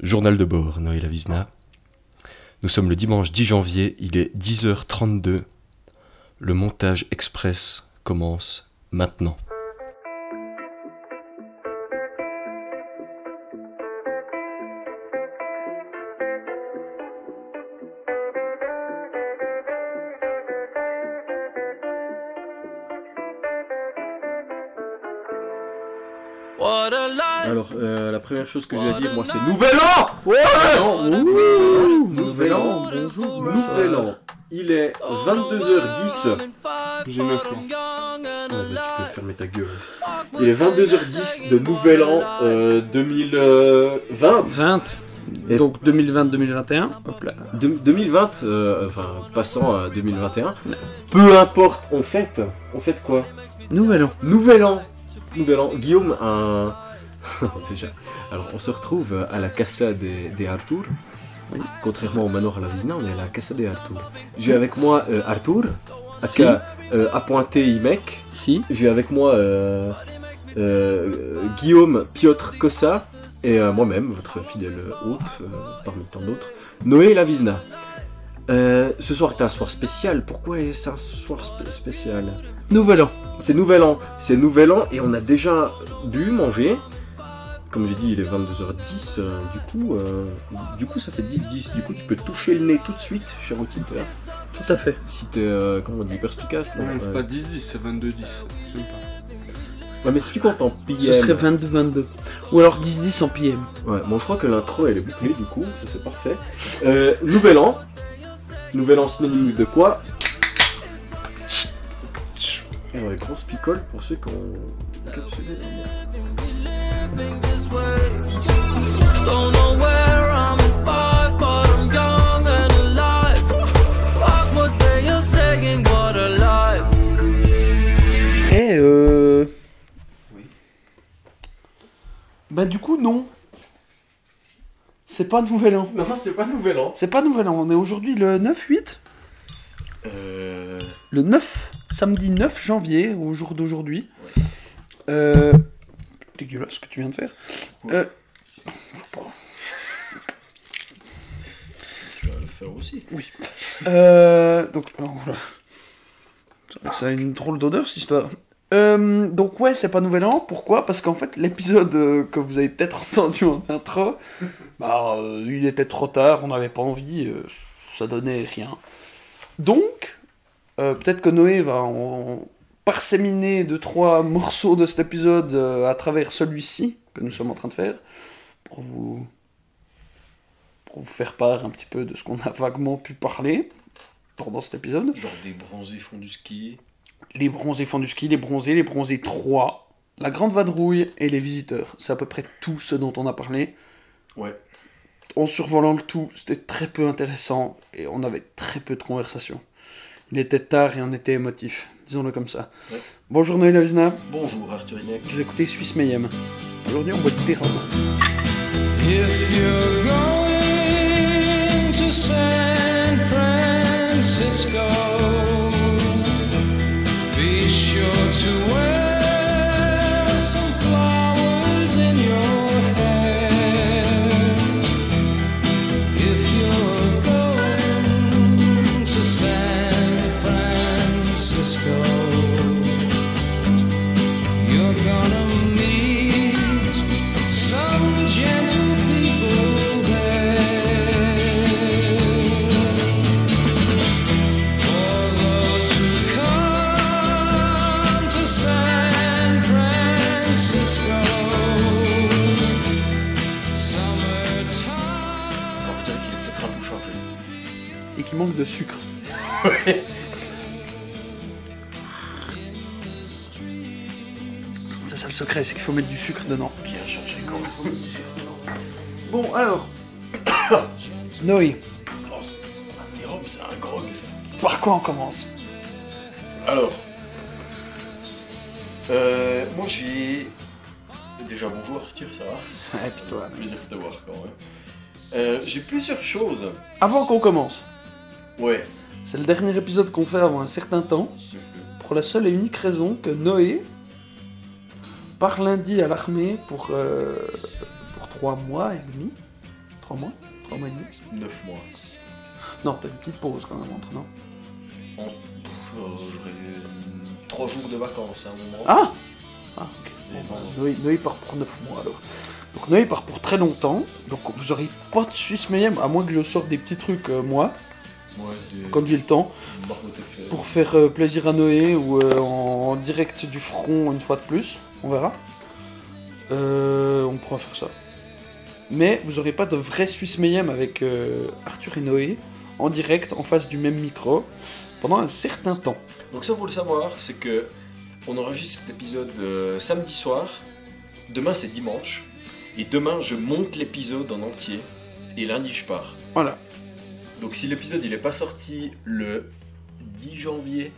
Journal de bord, Noël Avisna. Nous sommes le dimanche 10 janvier, il est 10h32. Le montage express commence maintenant. Première chose que j'ai à dire, moi, c'est Nouvel An Ouais Non, ouh, Nouvel An, bonjour, Nouvel An. Il est 22h10. J'ai 9 ans. Ah, bah, tu peux fermer ta gueule. Il est 22h10 de Nouvel An euh, 2020. 20. Et- Donc 2020-2021. Hop là. De- 2020, euh, enfin, passant à 2021. Peu importe, on fête. On fête quoi? Nouvel an. Nouvel an Nouvel an. Guillaume, un... Déjà. Alors, on se retrouve à la Casa des, des Arthur. Contrairement au manoir à la Vizina, on est à la Casa des Arthur. J'ai avec moi euh, Arthur, Si. aka euh, appointé Imek. Si. J'ai avec moi euh, euh, Guillaume Piotr Kossa et moi-même, votre fidèle hôte, parmi tant d'autres, Noé Lavizna. Euh, ce soir est un soir spécial. Pourquoi est-ce un soir spé- spécial? Nouvel an. c'est Nouvel An. C'est Nouvel An et on a déjà bu, mangé. Comme j'ai dit, il est 22h10. euh, du, coup, euh, du coup, ça fait 10-10. Du coup, tu peux toucher le nez tout de suite, cher auditeur. Tout à fait. Si t'es, euh, comment on dit, perspicace, non c'est Euh, pas 10-10, c'est 22-10. J'aime pas. Ouais, mais si tu comptes en PM. Ce serait 22-22. Ou alors 10-10 en PM. Ouais, bon, je crois que l'intro elle est bouclée du coup, ça c'est parfait. Euh, nouvel an. Nouvel an synonyme de quoi? Et ouais, grosse picole pour ceux qui ont leur merde. Don't know where I'm in five, but I'm young and alive. Fuck what they are saying, what a life. Eh euh... Bah du coup non. C'est pas nouvel an. Non, c'est pas nouvel an. C'est pas nouvel an. On est aujourd'hui le 9-8. Euh... Le 9, samedi 9 janvier, au jour d'aujourd'hui. Euh... Dégueulasse ce que tu viens de faire. Euh... Tu vas le faire aussi. Euh, donc, voilà. Ça- a une drôle d'odeur cette histoire. Euh, donc ouais, c'est pas Nouvel An. Pourquoi? Parce qu'en fait, l'épisode euh, que vous avez peut-être entendu en intro, bah, euh, il était trop tard, on n'avait pas envie, euh, ça donnait rien. Donc, peut-être que Noé va en parséminer deux trois morceaux de cet épisode euh, à travers celui-ci que nous sommes en train de faire pour vous pour vous faire part un petit peu de ce qu'on a vaguement pu parler pendant cet épisode. Genre des bronzés font du ski. Les bronzés font du ski, les bronzés, les bronzés 3, la grande vadrouille et les visiteurs. C'est à peu près tout ce dont on a parlé. Ouais. En survolant le tout, c'était très peu intéressant et on avait très peu de conversation. Il était tard et on était émotif, disons-le comme ça. Ouais. Bonjour Noël Avizna, Bonjour Arthur Inek. vous écoutez Suisse Mayhem. Aujourd'hui on boit du Perrin. Faut mettre du sucre dedans. Bien quand même. Bon alors, Noé, Oh, c'est un mirobe, c'est un grog ça. par quoi on commence? Alors, euh, moi j'ai. Déjà bonjour Arthur, ça va? Ouais, puis toi. Plaisir de te voir quand même. Euh, j'ai plusieurs choses. Avant qu'on commence, Ouais. c'est le dernier épisode qu'on fait avant un certain temps, pour la seule et unique raison que Noé part lundi à l'armée pour, euh, pour trois mois et demi. 3 mois? 3 mois et demi? 9 mois. Non, t'as une petite pause quand même entre, non? En... euh, J'aurais 3 jours de vacances à un moment. Ah Ah, ok. Bon, bon. Noé, Noé part pour 9 mois alors. Donc Noé part pour très longtemps. Donc vous aurez pas de Suisse Mayhem, à moins que je sorte des petits trucs euh, moi, Ouais, des... quand j'ai le temps, pour faire euh, plaisir à Noé ou en direct du front une fois de plus. On verra. Euh, on pourra faire ça. Mais vous aurez pas de vrai Suisse Mayhem avec euh, Arthur et Noé en direct en face du même micro pendant un certain temps. Donc ça, faut le savoir, c'est que on enregistre cet épisode euh, samedi soir. Demain, c'est dimanche. Et demain, je monte l'épisode en entier. Et lundi, je pars. Voilà. Donc si l'épisode il est pas sorti le 10 janvier,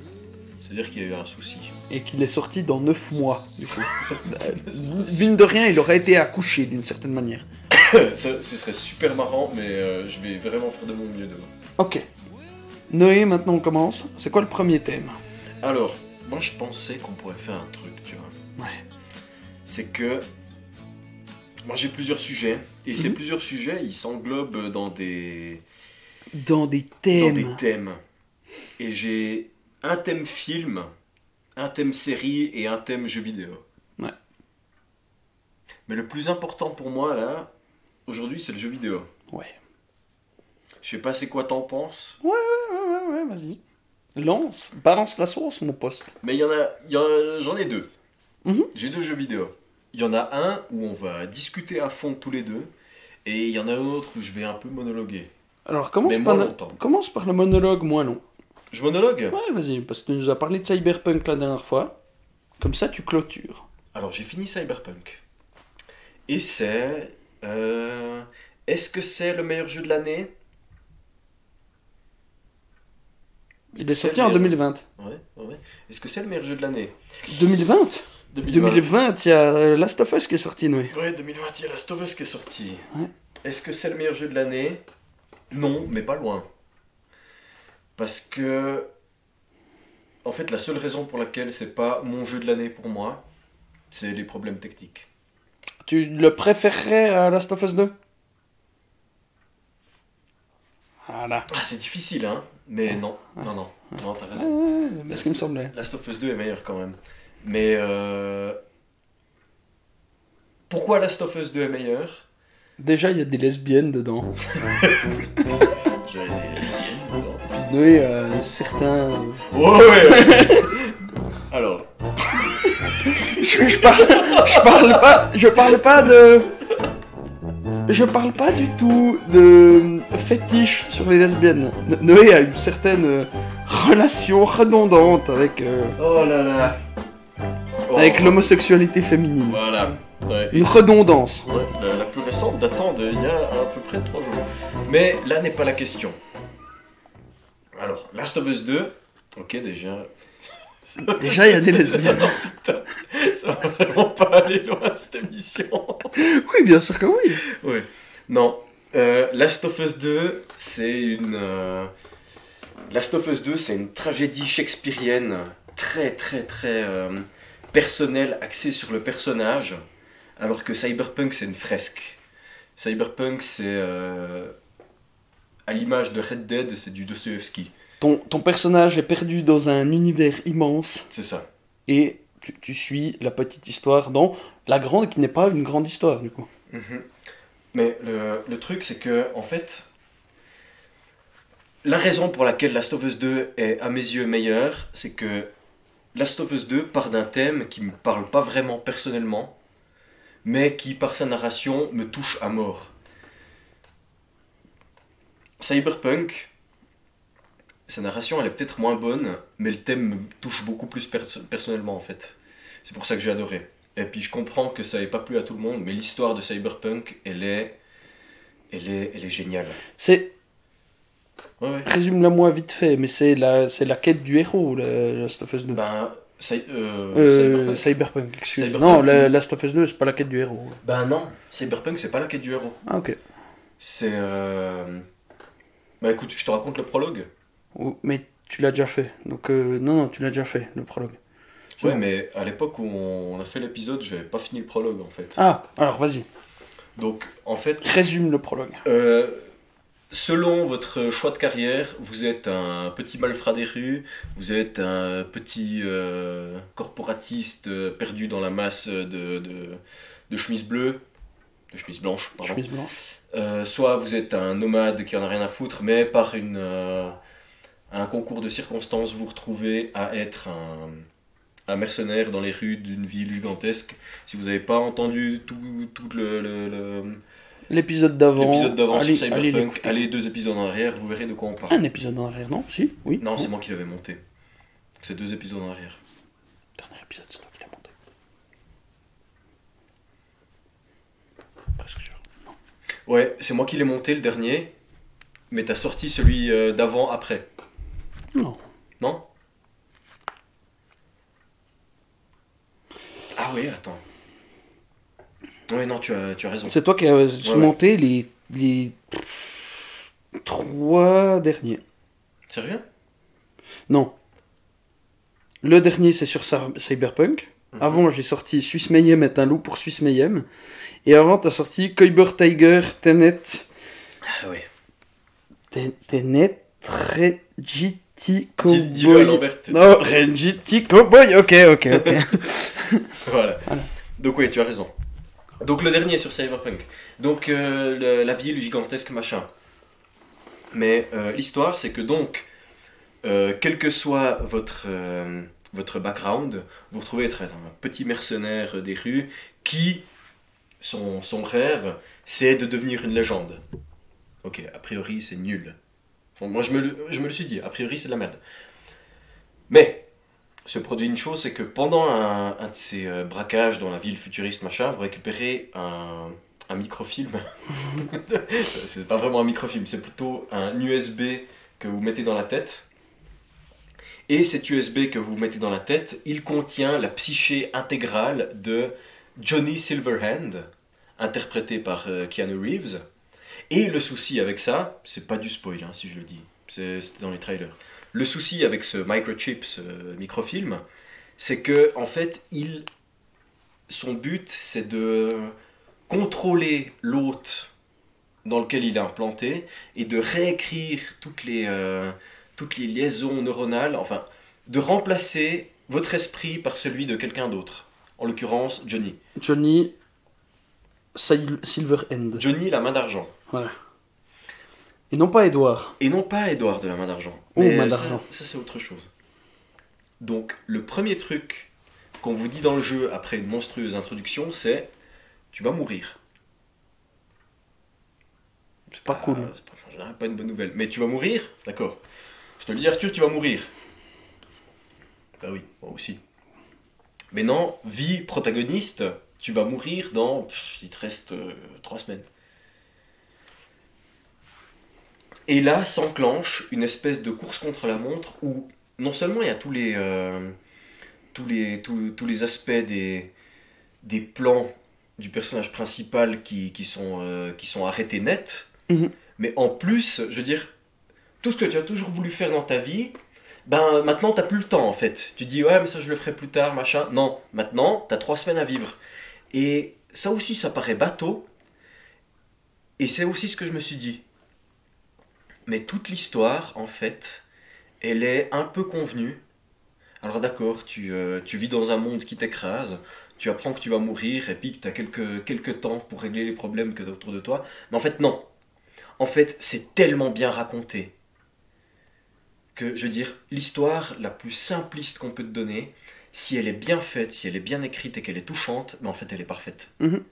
c'est-à-dire qu'il y a eu un souci. Et qu'il est sorti dans 9 mois, du coup. Euh, Mine de rien, il aurait été accouché d'une certaine manière. Ça, ce serait super marrant, mais euh, je vais vraiment faire de mon mieux demain. Ok. Noé, maintenant on commence. C'est quoi le premier thème? Alors, moi je pensais qu'on pourrait faire un truc, tu vois. Ouais. C'est que moi j'ai plusieurs sujets et ces Mhm. plusieurs sujets ils s'englobent dans des Dans des dans thèmes. des thèmes. Et j'ai un thème film, un thème série et un thème jeu vidéo. Ouais. Mais le plus important pour moi là aujourd'hui c'est le jeu vidéo. Ouais. Je sais pas c'est quoi t'en penses, Ouais, ouais, ouais, vas-y. Lance, balance la sauce, mon poste. mais il y en a, en- j'en ai deux. Mhm. J'ai deux jeux vidéo. Il y en a un où on va discuter à fond tous les deux, et il y en a un autre où je vais un peu monologuer. Alors commence Mais par, le- commence par le monologue moins long? Je monologue Ouais, vas-y, parce que tu nous as parlé de Cyberpunk la dernière fois. Comme ça, tu clôtures. Alors j'ai fini Cyberpunk. Et c'est... euh, Est-ce que c'est le meilleur jeu de l'année? Il est sorti en le- 2020. Ouais, ouais. Est-ce que c'est le meilleur jeu de l'année? 2020 2020, il y a euh, Last of Us qui est sorti, Noé. Ouais, 2020, il y a Last of Us qui est sorti. Ouais. Est-ce que c'est le meilleur jeu de l'année? Non, mais pas loin. Parce que... En fait, la seule raison pour laquelle c'est pas mon jeu de l'année pour moi, c'est les problèmes techniques. Tu le préférerais à Last of Us 2 Voilà. Ah, c'est difficile, hein Mais non, non, non, non, t'as raison. Ouais, c'est ce qui me semblait. Last of Us 2 est meilleur quand même. Mais euh... pourquoi Last of Us 2 est meilleur? Déjà, il y a des lesbiennes dedans. J'avais des- Noé a un certain... Ouais, ouais. Alors, Je, je parle, je parle pas, je parle pas de, je parle pas du tout de fétiche sur les lesbiennes. No- Noé a une certaine euh, relation redondante avec euh, oh là là. Oh, avec l'homosexualité féminine. Voilà. Ouais. Une redondance. Ouais, la, la plus récente datant d'il y a à peu près 3 jours. Mais là n'est pas la question. Alors, Last of Us 2, ok déjà. Déjà, il y a des lesbiennes. Putain, ça va vraiment pas aller loin cette émission. Oui, bien sûr que oui. Oui. Non. Euh, Last of Us 2, c'est une. euh, Last of Us 2, c'est une tragédie shakespearienne très, très, très euh, personnelle, axée sur le personnage, alors que Cyberpunk, c'est une fresque. Cyberpunk, c'est. À l'image de Red Dead, c'est du Dostoevsky. Ton, ton personnage est perdu dans un univers immense C'est ça. et tu, tu suis la petite histoire dans la grande qui n'est pas une grande histoire du coup. Mhm. Mais le, le truc, c'est que, en fait, la raison pour laquelle Last of Us 2 est, à mes yeux, meilleur, c'est que Last of Us 2 part d'un thème qui me parle pas vraiment personnellement, mais qui, par sa narration, me touche à mort. Cyberpunk, sa narration, elle est peut-être moins bonne, mais le thème me touche beaucoup plus perso- personnellement, en fait. C'est pour ça que j'ai adoré. Et puis je comprends que ça n'ait pas plu à tout le monde, mais l'histoire de Cyberpunk, elle est, elle est, elle est géniale. C'est Ouais, ouais. résume-la moi vite fait, mais c'est la c'est la quête du héros, la Last of Us 2. Ben, Cy- euh, Euh, Cyberpunk. Cyberpunk, excuse. Cyberpunk. Non, la Last of Us 2, c'est pas la quête du héros. Ben non, Cyberpunk, c'est pas la quête du héros. Ah, ok. C'est. Euh... Bah écoute, je te raconte le prologue. Oh, Mais tu l'as déjà fait. Donc, euh, non, non, tu l'as déjà fait, le prologue. Ouais, mais à l'époque où on a fait l'épisode, j'avais pas fini le prologue en fait. Ah, alors vas-y. Donc, en fait, Résume le prologue. euh, selon votre choix de carrière, vous êtes un petit malfrat des rues, vous êtes un petit euh, corporatiste perdu dans la masse de, de, de chemises bleues, de chemises blanches, pardon. Chemise blanche. Euh, soit vous êtes un nomade qui en a rien à foutre, mais par une, euh, un concours de circonstances, vous retrouvez à être un, un mercenaire dans les rues d'une ville gigantesque. Si vous n'avez pas entendu tout, tout le- le- le, L'épisode d'avant. L'épisode d'avant sur allez- allez Cyberpunk, deux épisodes en arrière, vous verrez de quoi on parle. Un épisode en arrière, non? Si Oui Non, c'est moi qui l'avais monté. C'est deux épisodes en arrière. Dernier épisode, c'est toi qui l'as monté. Presque sûr. Non. Ouais, c'est moi qui l'ai monté le dernier, mais t'as sorti celui euh, d'avant après, Non. non? Ah oui, attends. Ouais, non, tu as, tu as raison. C'est toi qui as euh, ouais. monté les, les trois derniers. Sérieux? Non. Le dernier, c'est sur Cy- Cyberpunk. Mhm. Avant, j'ai sorti Suisse Mayhem est un loup pour Suisse Mayhem. Et avant, t'as sorti Kyber Tiger, Tenet, Ah oui. Ten- Tenet, Dis-le à Cowboy. Lambert. Non, Regiti Cowboy, ok, ok, ok. Voilà. Voilà. Donc oui, tu as raison. Donc le dernier sur Cyberpunk. Donc euh, le- la ville gigantesque machin. Mais euh, l'histoire, c'est que donc, euh, quel que soit votre, votre background, vous retrouvez être un petit mercenaire des rues qui, son, son rêve, c'est de devenir une légende. Ok, a priori c'est nul. Moi je me, le- je me le suis dit, a priori c'est de la merde. Mais, se produit une chose, c'est que pendant un, un de ces euh, braquages dans la ville futuriste, machin, vous récupérez un, un microfilm. C'est pas vraiment un microfilm, c'est plutôt un USB que vous mettez dans la tête. Et cet USB que vous mettez dans la tête, il contient la psyché intégrale de Johnny Silverhand, interprété par euh, Keanu Reeves. Et le souci avec ça, c'est pas du spoil hein, si je le dis, c'est dans les trailers. Le souci avec ce microchip, ce microfilm, c'est que en fait, il, son but, c'est de contrôler l'hôte dans lequel il est implanté et de réécrire toutes les, euh, toutes les liaisons neuronales, enfin, de remplacer votre esprit par celui de quelqu'un d'autre. En l'occurrence, Johnny. Johnny Sil- Silverhand. Johnny, la main d'argent. Voilà. Et non pas Edouard. Et non pas Edouard de la main d'argent. Oh, main ça- d'argent. Ça, c'est autre chose. Donc, le premier truc qu'on vous dit dans le jeu après une monstrueuse introduction, c'est tu vas mourir. C'est pas cool. Ah, c'est pas, en général, pas une bonne nouvelle. Mais tu vas mourir D'accord. Je te le dis, Arthur, tu vas mourir. Bah oui, moi aussi. Mais non, vie protagoniste, tu vas mourir dans. pff, il te reste euh, trois semaines. Et là s'enclenche une espèce de course contre la montre où non seulement il y a tous les, euh, tous les, tous, tous les aspects des, des plans du personnage principal qui, qui, sont, euh, qui sont arrêtés net, Mhm. mais en plus, je veux dire, tout ce que tu as toujours voulu faire dans ta vie, ben maintenant t'as plus le temps en fait. Tu dis ouais mais ça je le ferai plus tard, machin. Non, maintenant t'as trois semaines à vivre. Et ça aussi ça paraît bateau. Et c'est aussi ce que je me suis dit. Mais toute l'histoire en fait, elle est un peu convenue. Alors d'accord, tu, euh, tu vis dans un monde qui t'écrase, tu apprends que tu vas mourir et puis que tu as quelques, quelques temps pour régler les problèmes que tu autour de toi. Mais en fait non. En fait c'est tellement bien raconté que, je veux dire, l'histoire la plus simpliste qu'on peut te donner, si elle est bien faite, si elle est bien écrite et qu'elle est touchante, mais en fait elle est parfaite. Mhm.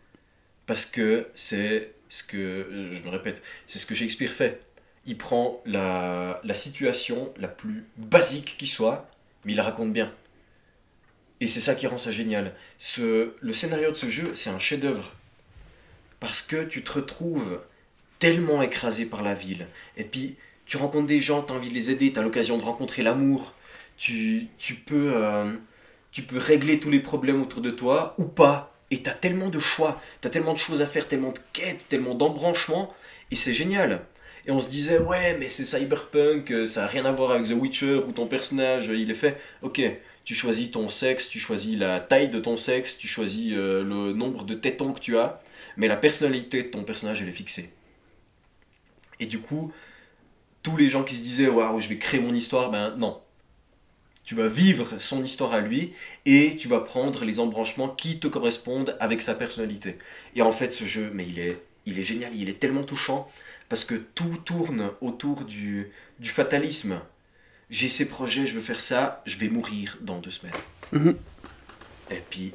Parce que c'est ce que, je me répète, c'est ce que Shakespeare fait. Il prend la, la situation la plus basique qui soit, mais il la raconte bien. Et c'est ça qui rend ça génial. Ce, le scénario de ce jeu, c'est un chef-d'œuvre. Parce que tu te retrouves tellement écrasé par la ville. Et puis, tu rencontres des gens, tu as envie de les aider, tu as l'occasion de rencontrer l'amour. Tu, tu, peux, euh, tu peux régler tous les problèmes autour de toi ou pas. Et tu as tellement de choix, tu as tellement de choses à faire, tellement de quêtes, tellement d'embranchements. Et c'est génial. Et on se disait, ouais, mais c'est cyberpunk, euh, ça n'a rien à voir avec The Witcher où ton personnage, euh, il est fait. Ok, tu choisis ton sexe, tu choisis la taille de ton sexe, tu choisis euh, le nombre de tétons que tu as. mais la personnalité de ton personnage, elle est fixée. Et du coup, tous les gens qui se disaient waouh, je vais créer mon histoire, ben non. Tu vas vivre son histoire à lui et tu vas prendre les embranchements qui te correspondent avec sa personnalité. Et en fait, ce jeu, mais il est, il est génial, il est tellement touchant parce que tout tourne autour du, du fatalisme. J'ai ces projets, je veux faire ça, je vais mourir dans deux semaines. Mhm. Et puis,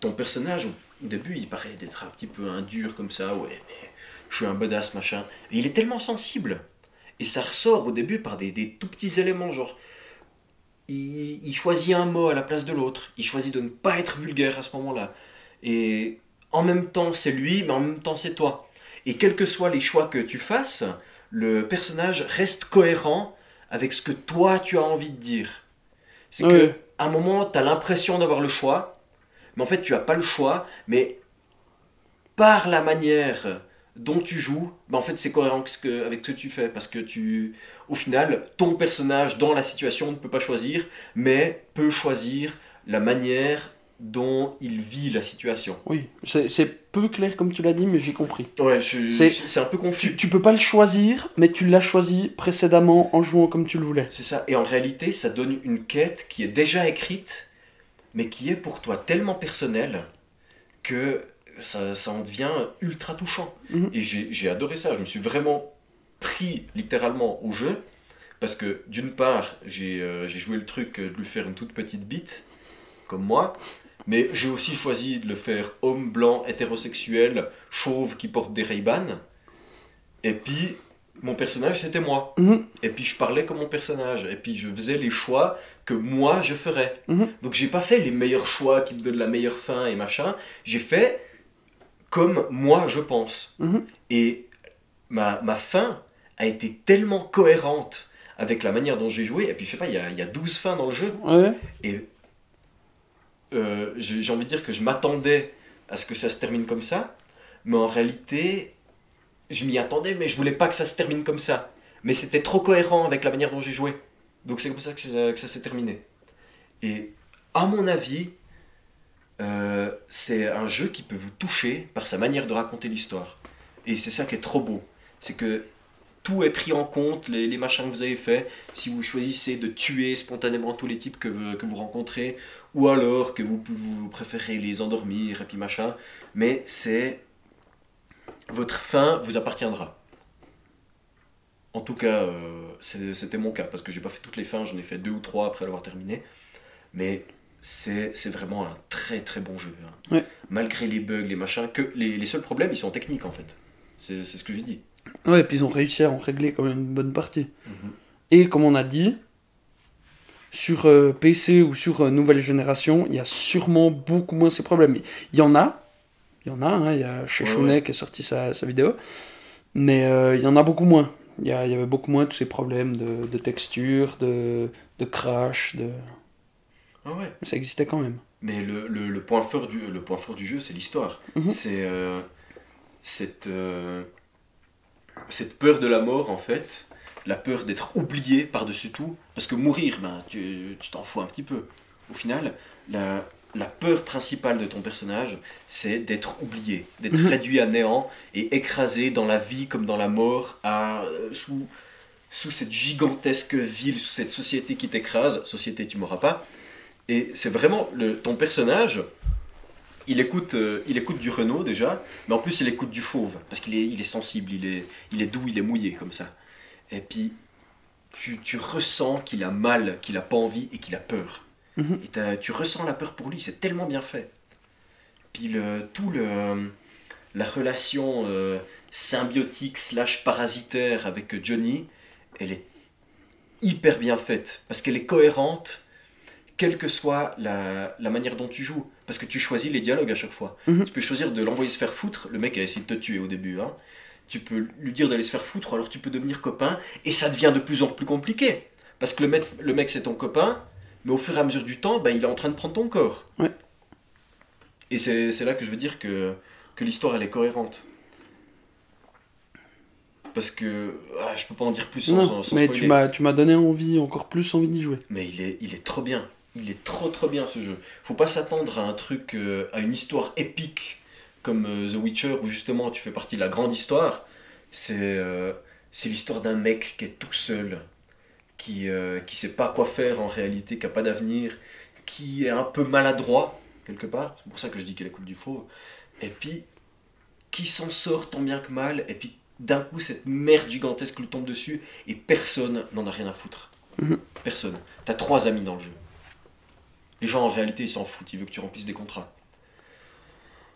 ton personnage, au début, il paraît d'être un petit peu un dur comme ça, ouais, mais je suis un badass, machin. Et il est tellement sensible. Et ça ressort au début par des, des tout petits éléments, genre. Il, il choisit un mot à la place de l'autre. Il choisit de ne pas être vulgaire à ce moment-là. Et en même temps, c'est lui, mais en même temps, c'est toi. Et quels que soient les choix que tu fasses, le personnage reste cohérent avec ce que toi, tu as envie de dire. C'est que Ouais. à un moment, tu as l'impression d'avoir le choix, mais en fait, tu n'as pas le choix, mais par la manière dont tu joues, bah, en fait, c'est cohérent avec ce, que, avec ce que tu fais, parce que tu, au final, ton personnage dans la situation ne peut pas choisir, mais peut choisir la manière dont il vit la situation. Oui, c'est peu clair comme tu l'as dit, mais j'ai compris. Ouais, c'est un peu confus. Tu, tu peux pas le choisir, mais tu l'as choisi précédemment en jouant comme tu le voulais. C'est ça. Et en réalité, ça donne une quête qui est déjà écrite, mais qui est pour toi tellement personnelle que ça, ça en devient ultra touchant. Mhm. Et j'ai adoré ça. Je me suis vraiment pris littéralement au jeu. Parce que d'une part, j'ai euh, joué le truc de lui faire une toute petite bite, comme moi. Mais j'ai aussi choisi de le faire homme blanc, hétérosexuel, chauve, qui porte des Ray-Ban. Et puis, mon personnage, c'était moi. Mhm. Et puis je parlais comme mon personnage. Et puis je faisais les choix que moi je ferais. Mhm. Donc j'ai pas fait les meilleurs choix qui me donnent la meilleure fin et machin. J'ai fait comme moi je pense. Mhm. Et ma, ma fin a été tellement cohérente avec la manière dont j'ai joué. Et puis je sais pas, il y a, il y a 12 fins dans le jeu. Ouais. Et euh, j'ai envie de dire que je m'attendais à ce que ça se termine comme ça, mais en réalité, je m'y attendais, mais je voulais pas que ça se termine comme ça. Mais c'était trop cohérent avec la manière dont j'ai joué. Donc c'est comme ça que ça, que ça s'est terminé. Et à mon avis, euh, c'est un jeu qui peut vous toucher par sa manière de raconter l'histoire. Et c'est ça qui est trop beau. C'est que tout est pris en compte, les, machins que vous avez fait. Si vous choisissez de tuer spontanément tous les types que vous, que vous rencontrez, ou alors que vous, préférez les endormir et puis machin, mais c'est votre fin vous appartiendra. En tout cas, euh, c'était mon cas, parce que j'ai pas fait toutes les fins, j'en ai fait deux ou trois après l'avoir terminé. Mais c'est vraiment un très très bon jeu. hein. Ouais. Malgré les bugs, les machins, que les, les seuls problèmes, ils sont techniques en fait. C'est ce que j'ai dit. Ouais, et puis ils ont réussi à en régler quand même une bonne partie. Et comme on a dit, sur euh, PC ou sur euh, nouvelle génération, il y a sûrement beaucoup moins ces problèmes. Il y en a, il y en a, hein, il y a chez Ouais, qui a sorti sa, sa vidéo, mais euh, il y en a beaucoup moins. Il y, a- il y avait beaucoup moins tous ces problèmes de, de texture, de, de crash, de... Ah ouais. ça existait quand même. Mais le, le, le point fort du, le point fort du jeu, c'est l'histoire. Mhm. C'est euh, cette, euh, cette peur de la mort, en fait. La peur d'être oublié par-dessus tout. Parce que mourir, ben, tu tu t'en fous un petit peu. Au final, la, la peur principale de ton personnage, c'est d'être oublié, d'être Mhm. réduit à néant et écrasé dans la vie comme dans la mort, à, euh, sous, sous cette gigantesque ville, sous cette société qui t'écrase. Société, tu m'auras pas. Et c'est vraiment le, ton personnage, il écoute, euh, il écoute du Renault déjà, mais en plus il écoute du Fauve, parce qu'il est, il est sensible, il est, il est doux, il est mouillé comme ça. Et puis tu, tu ressens qu'il a mal, qu'il a pas envie et qu'il a peur. Mhm. Et tu ressens la peur pour lui, c'est tellement bien fait. Puis le, tout le, la relation euh, symbiotique slash parasitaire avec Johnny, elle est hyper bien faite, parce qu'elle est cohérente quelle que soit la, la manière dont tu joues. Parce que tu choisis les dialogues à chaque fois. Mhm. Tu peux choisir de l'envoyer se faire foutre. Le mec a essayé de te tuer au début. Hein. Tu peux lui dire d'aller se faire foutre, alors tu peux devenir copain. Et ça devient de plus en plus compliqué. Parce que le mec, le mec c'est ton copain, mais au fur et à mesure du temps, bah, il est en train de prendre ton corps. Ouais. Et c'est là que je veux dire que, que l'histoire, elle est cohérente. Parce que ah, je peux pas en dire plus sans, Non, sans- sans mais spoiler. tu m'as, tu m'as donné envie, encore plus envie d'y jouer. Mais il est, il est trop bien. Il est trop trop bien ce jeu. Faut pas s'attendre à un truc, euh, à une histoire épique comme euh, The Witcher, où justement tu fais partie de la grande histoire, c'est euh, c'est l'histoire d'un mec qui est tout seul, qui qui sait pas quoi faire en réalité, qui a pas d'avenir, qui est un peu maladroit, quelque part. C'est pour ça que je dis qu'il est la coupe du faux. Et puis, qui s'en sort tant bien que mal, et puis d'un coup, cette merde gigantesque lui tombe dessus, et personne n'en a rien à foutre. Mhm. Personne. T'as trois amis dans le jeu. Les gens, en réalité, ils s'en foutent, ils veulent que tu remplisses des contrats.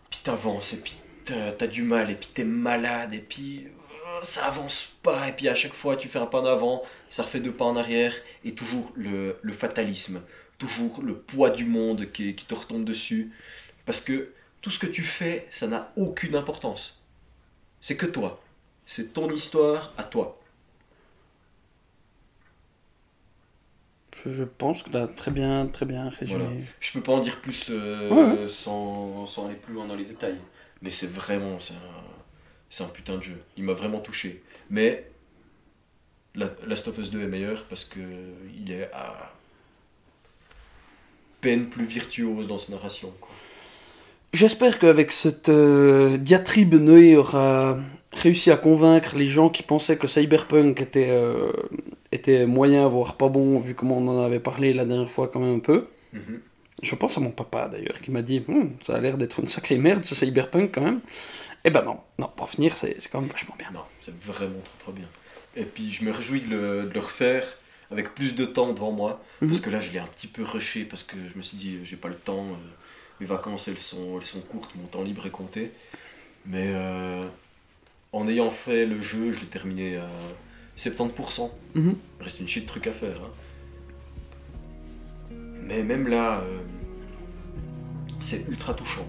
Puis t'avances, et puis t'as du mal, et puis t'es malade, et puis euh, ça avance pas, et puis à chaque fois, tu fais un pas en avant, ça refait deux pas en arrière, et toujours le, le fatalisme, toujours le poids du monde qui, qui te retombe dessus. Parce que tout ce que tu fais, ça n'a aucune importance. C'est que toi. C'est ton histoire à toi. Je, pense que tu as très bien, très bien résumé. Voilà. Je peux pas en dire plus euh, Ouais, Sans, sans aller plus loin dans les détails. Mais c'est vraiment, c'est un, un putain de jeu. Il m'a vraiment touché. Mais La- Last of Us 2 est meilleur parce que il est à peine plus virtuose dans sa narration. J'espère qu'avec cette euh, diatribe, Noé aura réussi à convaincre les gens qui pensaient que Cyberpunk était, euh, était moyen, voire pas bon, vu comment on en avait parlé la dernière fois quand même un peu. Mhm. Je pense à mon papa d'ailleurs, qui m'a dit Hum, ça a l'air d'être une sacrée merde ce Cyberpunk quand même. Eh ben non, non, pour finir, c'est c'est quand même vachement bien. Non, c'est vraiment trop trop bien. Et puis je me réjouis de le, de le refaire avec plus de temps devant moi. Parce Mhm. que là, je l'ai un petit peu rushé parce que je me suis dit, euh, j'ai pas le temps. euh, mes vacances, elles sont, elles sont courtes, mon temps libre est compté. Mais euh, en ayant fait le jeu, je l'ai terminé à 70%. Mhm. Il reste une shit de trucs à faire. hein. Mais même là, euh, c'est ultra touchant.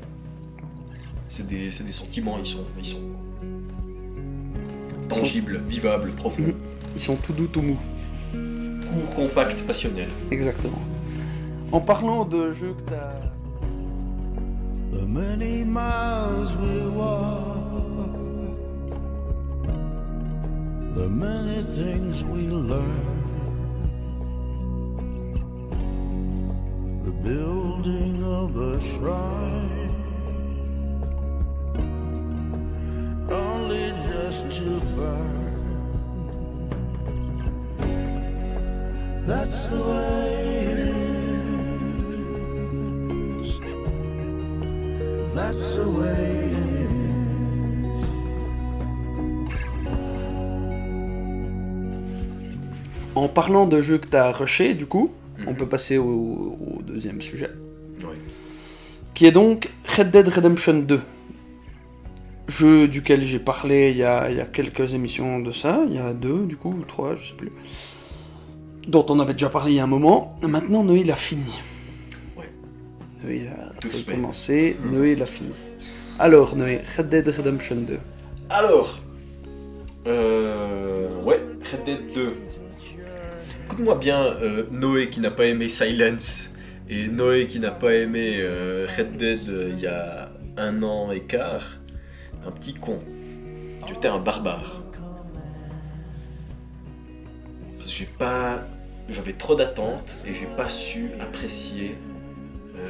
C'est des, c'est des sentiments, ils sont, ils sont tangibles, vivables, profonds, Mhm. Ils sont tout doux, tout mous. courts, compacts, passionnels. Exactement. En parlant de jeux que t'as. The many miles we walk, the many things we learn, the building of a shrine, only just to burn. That's the way it is. That's the way En parlant de jeux que t'as rushé, du coup, on Mhm. peut passer au, au deuxième sujet. Ouais. Qui est donc Red Dead Redemption 2. Jeu duquel j'ai parlé il y, a, il y a quelques émissions de ça, il y a deux du coup, ou trois, je sais plus. Dont on avait déjà parlé il y a un moment. Maintenant, Noé l'a fini. Ouais. Noé a Tout se fait. commencé, Mhm. Noé l'a fini. Alors, Noé, Red Dead Redemption 2. Alors, euh, ouais, Red Dead 2. Écoute-moi bien, euh, Noé qui n'a pas aimé Silence et Noé qui n'a pas aimé euh, Red Dead euh, il y a un an et quart. Un petit con. Tu étais un barbare. J'ai pas. J'avais trop d'attentes et j'ai pas su apprécier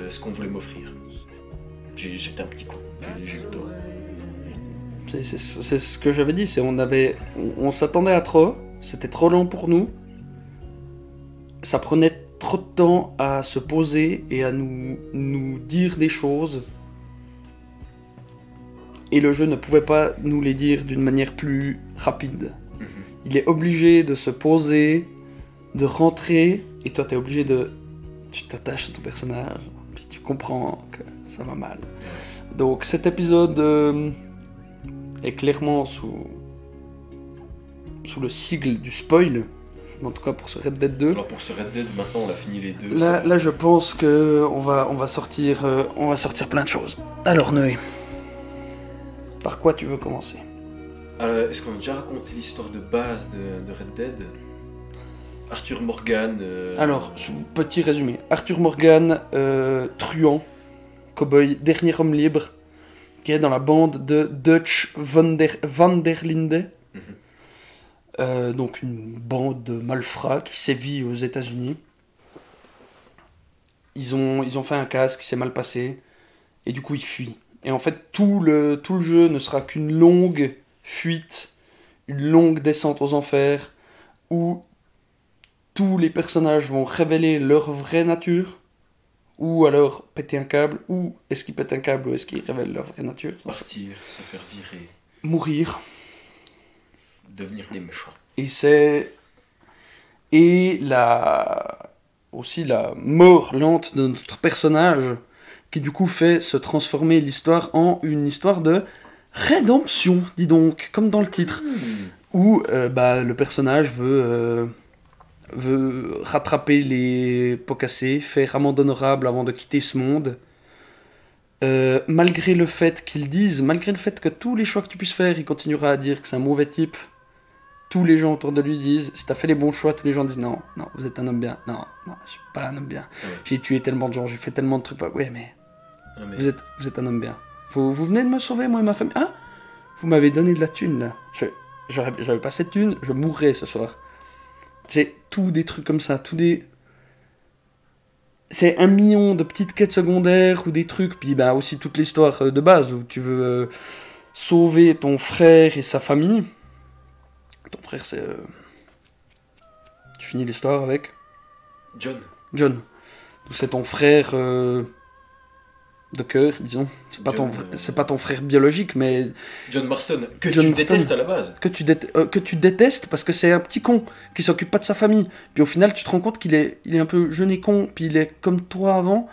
ce qu'on voulait m'offrir. J'étais un petit con. J'ai- eu tort. C'est ce que j'avais dit, c'est on avait, on, on s'attendait à trop, c'était trop lent pour nous, ça prenait trop de temps à se poser et à nous, nous dire des choses, et le jeu ne pouvait pas nous les dire d'une manière plus rapide. Mhm. Il est obligé de se poser, de rentrer, et toi t'es obligé de, tu t'attaches à ton personnage, puis tu comprends que ça va mal. Donc cet épisode euh, est clairement sous, sous le sigle du spoil, en tout cas pour ce Red Dead 2. Alors pour ce Red Dead, maintenant on a fini les deux. Là, là je pense que on va, on va sortir, euh, on va sortir plein de choses. Alors Noé, par quoi tu veux commencer? Alors, est-ce qu'on a déjà raconté l'histoire de base de, de Red Dead? Arthur Morgan. euh, Alors, petit résumé. Arthur Morgan, euh, truand, cowboy, dernier homme libre, qui est dans la bande de Dutch van der, van der Linde. Euh, donc une bande de malfrats qui sévit aux États-Unis. Ils ont, ils ont fait un casse qui s'est mal passé, et du coup ils fuient. et en fait, tout le, tout le jeu ne sera qu'une longue fuite, une longue descente aux enfers, où tous les personnages vont révéler leur vraie nature, ou alors péter un câble, ou est-ce qu'ils pètent un câble, ou est-ce qu'ils révèlent leur vraie nature. Partir, se faire virer, Mourir. Devenir des méchants. Et c'est. Et la. Aussi la mort lente de notre personnage, qui du coup fait se transformer l'histoire en une histoire de rédemption, dis donc, comme dans le titre, où euh, bah, le personnage veut. euh, veut rattraper les pots cassés, faire amende honorable avant de quitter ce monde. Euh, malgré le fait qu'ils disent, malgré le fait que tous les choix que tu puisses faire, il continuera à dire que c'est un mauvais type, tous les gens autour de lui disent si t'as fait les bons choix, tous les gens disent non, non, vous êtes un homme bien. Non, non, je suis pas un homme bien. Ouais. J'ai tué tellement de gens, j'ai fait tellement de trucs. Ouais, mais Non, mais- vous êtes, vous êtes un homme bien. Vous, vous venez de me sauver, moi et ma famille. Ah Vous m'avez donné de la thune, là. J'avais pas cette thune, je mourrais ce soir. C'est tout des trucs comme ça, tout des. C'est un million de petites quêtes secondaires ou des trucs, puis bah aussi toute l'histoire euh, de base où tu veux euh, sauver ton frère et sa famille. Ton frère, c'est. euh, Tu finis l'histoire avec John, John. Donc c'est ton frère euh, de cœur, disons. C'est pas, John, ton, euh, c'est pas ton frère biologique, mais John Marston, que John tu Marston. détestes à la base. que tu, euh, que tu détestes parce que c'est un petit con qui s'occupe pas de sa famille. Puis au final, tu te rends compte qu'il est, il est un peu jeune et con, puis il est comme toi avant.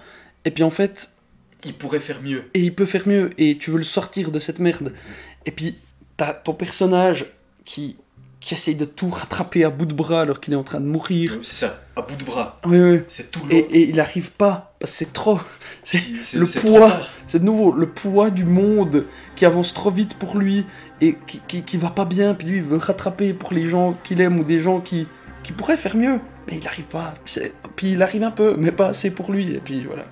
Et puis en fait, Il pourrait faire mieux. et il peut faire mieux, et tu veux le sortir de cette merde. Et puis, t'as ton personnage qui, qui essaye de tout rattraper à bout de bras alors qu'il est en train de mourir. C'est ça, à bout de bras. Oui, oui. C'est tout le Et, long. et il arrive pas, parce que c'est trop. C'est le poids. C'est de nouveau le poids du monde qui avance trop vite pour lui et qui, qui, qui va pas bien. Puis lui, il veut rattraper pour les gens qu'il aime ou des gens qui, qui pourraient faire mieux. Mais il arrive pas. Puis il arrive un peu, mais pas assez pour lui. Et puis voilà.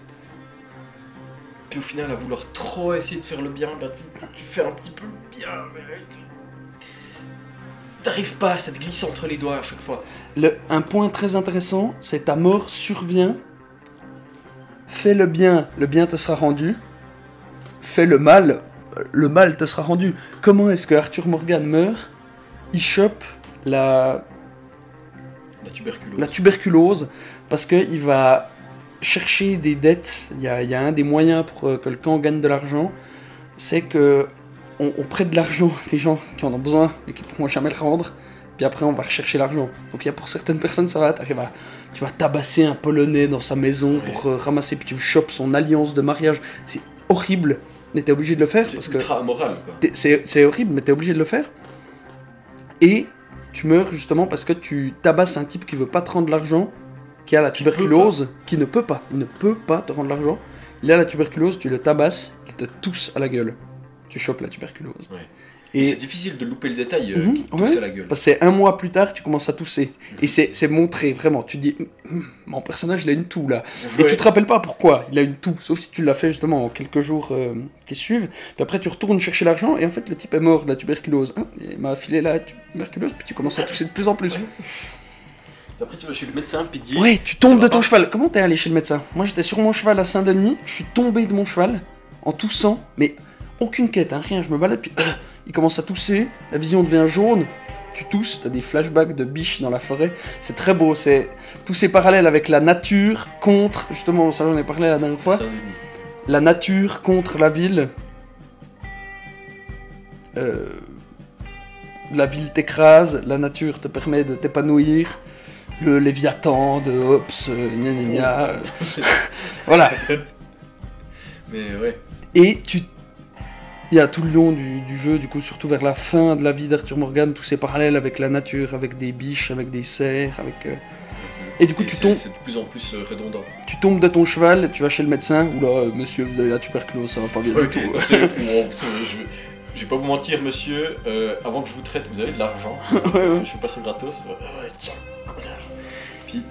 Puis au final, à vouloir trop essayer de faire le bien, bah, tu, tu fais un petit peu le bien, mais. T'arrives pas, ça te glisse entre les doigts à chaque fois. Le, un point très intéressant, c'est ta mort survient. Fais le bien, le bien te sera rendu. Fais le mal, le mal te sera rendu. Comment est-ce que Arthur Morgan meurt? Il chope la, La tuberculose. la tuberculose parce qu'il va chercher des dettes. Il y a, il y a un des moyens pour euh, que le camp gagne de l'argent, c'est que on, on prête de l'argent à des gens qui en ont besoin et qui pourront jamais le rendre. Puis après, on va rechercher l'argent. Donc, il y a pour certaines personnes, ça va. t'arrives à- tu vas tabasser un Polonais dans sa maison pour euh, ramasser, puis tu chopes son alliance de mariage. C'est horrible, mais t'es obligé de le faire parce C'est que. T'es- C'est horrible, mais t'es obligé de le faire. Et tu meurs justement parce que tu tabasses un type qui veut pas te rendre l'argent, qui a la tuberculose, qui ne peut pas. Il ne peut pas te rendre l'argent. Il a la tuberculose, tu le tabasses, il te tousse à la gueule. Tu chopes la tuberculose. Ouais. Et c'est difficile de louper le détail euh, Mhm, qui te tousse ouais. à la gueule. parce que c'est un mois plus tard, tu commences à tousser. Et c'est c'est montré, vraiment. Tu dis, Hum, mon personnage, il a une toux là. Et tu te rappelles pas pourquoi il a une toux, sauf si tu l'as fait justement en quelques jours euh, qui suivent. Puis après, tu retournes chercher l'argent et en fait, le type est mort de la tuberculose. Hein, il m'a filé la tuberculose, puis tu commences à tousser de plus en plus. Après, tu vas chez le médecin, puis te dit Ouais, tu tombes de ton pas cheval. Comment t'es allé chez le médecin? Moi, j'étais sur mon cheval à Saint-Denis, je suis tombé de mon cheval en toussant, mais aucune quête, hein, rien. Je me balade, puis euh, il commence à tousser, la vision devient jaune. Tu tousses, t'as des flashbacks de biches dans la forêt. C'est très beau, c'est tous ces parallèles avec la nature contre, justement, ça j'en ai parlé la dernière fois. La nature contre la ville. Euh, la ville t'écrase, la nature te permet de t'épanouir. Le Léviathan de Hobbes, euh, gna gna gna, euh, voilà. Mais ouais. Et tu. Il y a tout le long du, du jeu, du coup, surtout vers la fin de la vie d'Arthur Morgan, tous ces parallèles avec la nature, avec des biches, avec des cerfs, avec. euh, Et du coup, Et tu tombes, c'est de plus en plus euh, redondant. tu tombes de ton cheval, tu vas chez le médecin, oula, euh, monsieur, vous avez la tuberculose, ça va pas bien du tout. Euh, je, je vais pas vous mentir, monsieur. euh, avant que je vous traite, vous avez de l'argent. Parce que. Je suis passé gratos. Euh, tiens, connard. Puis,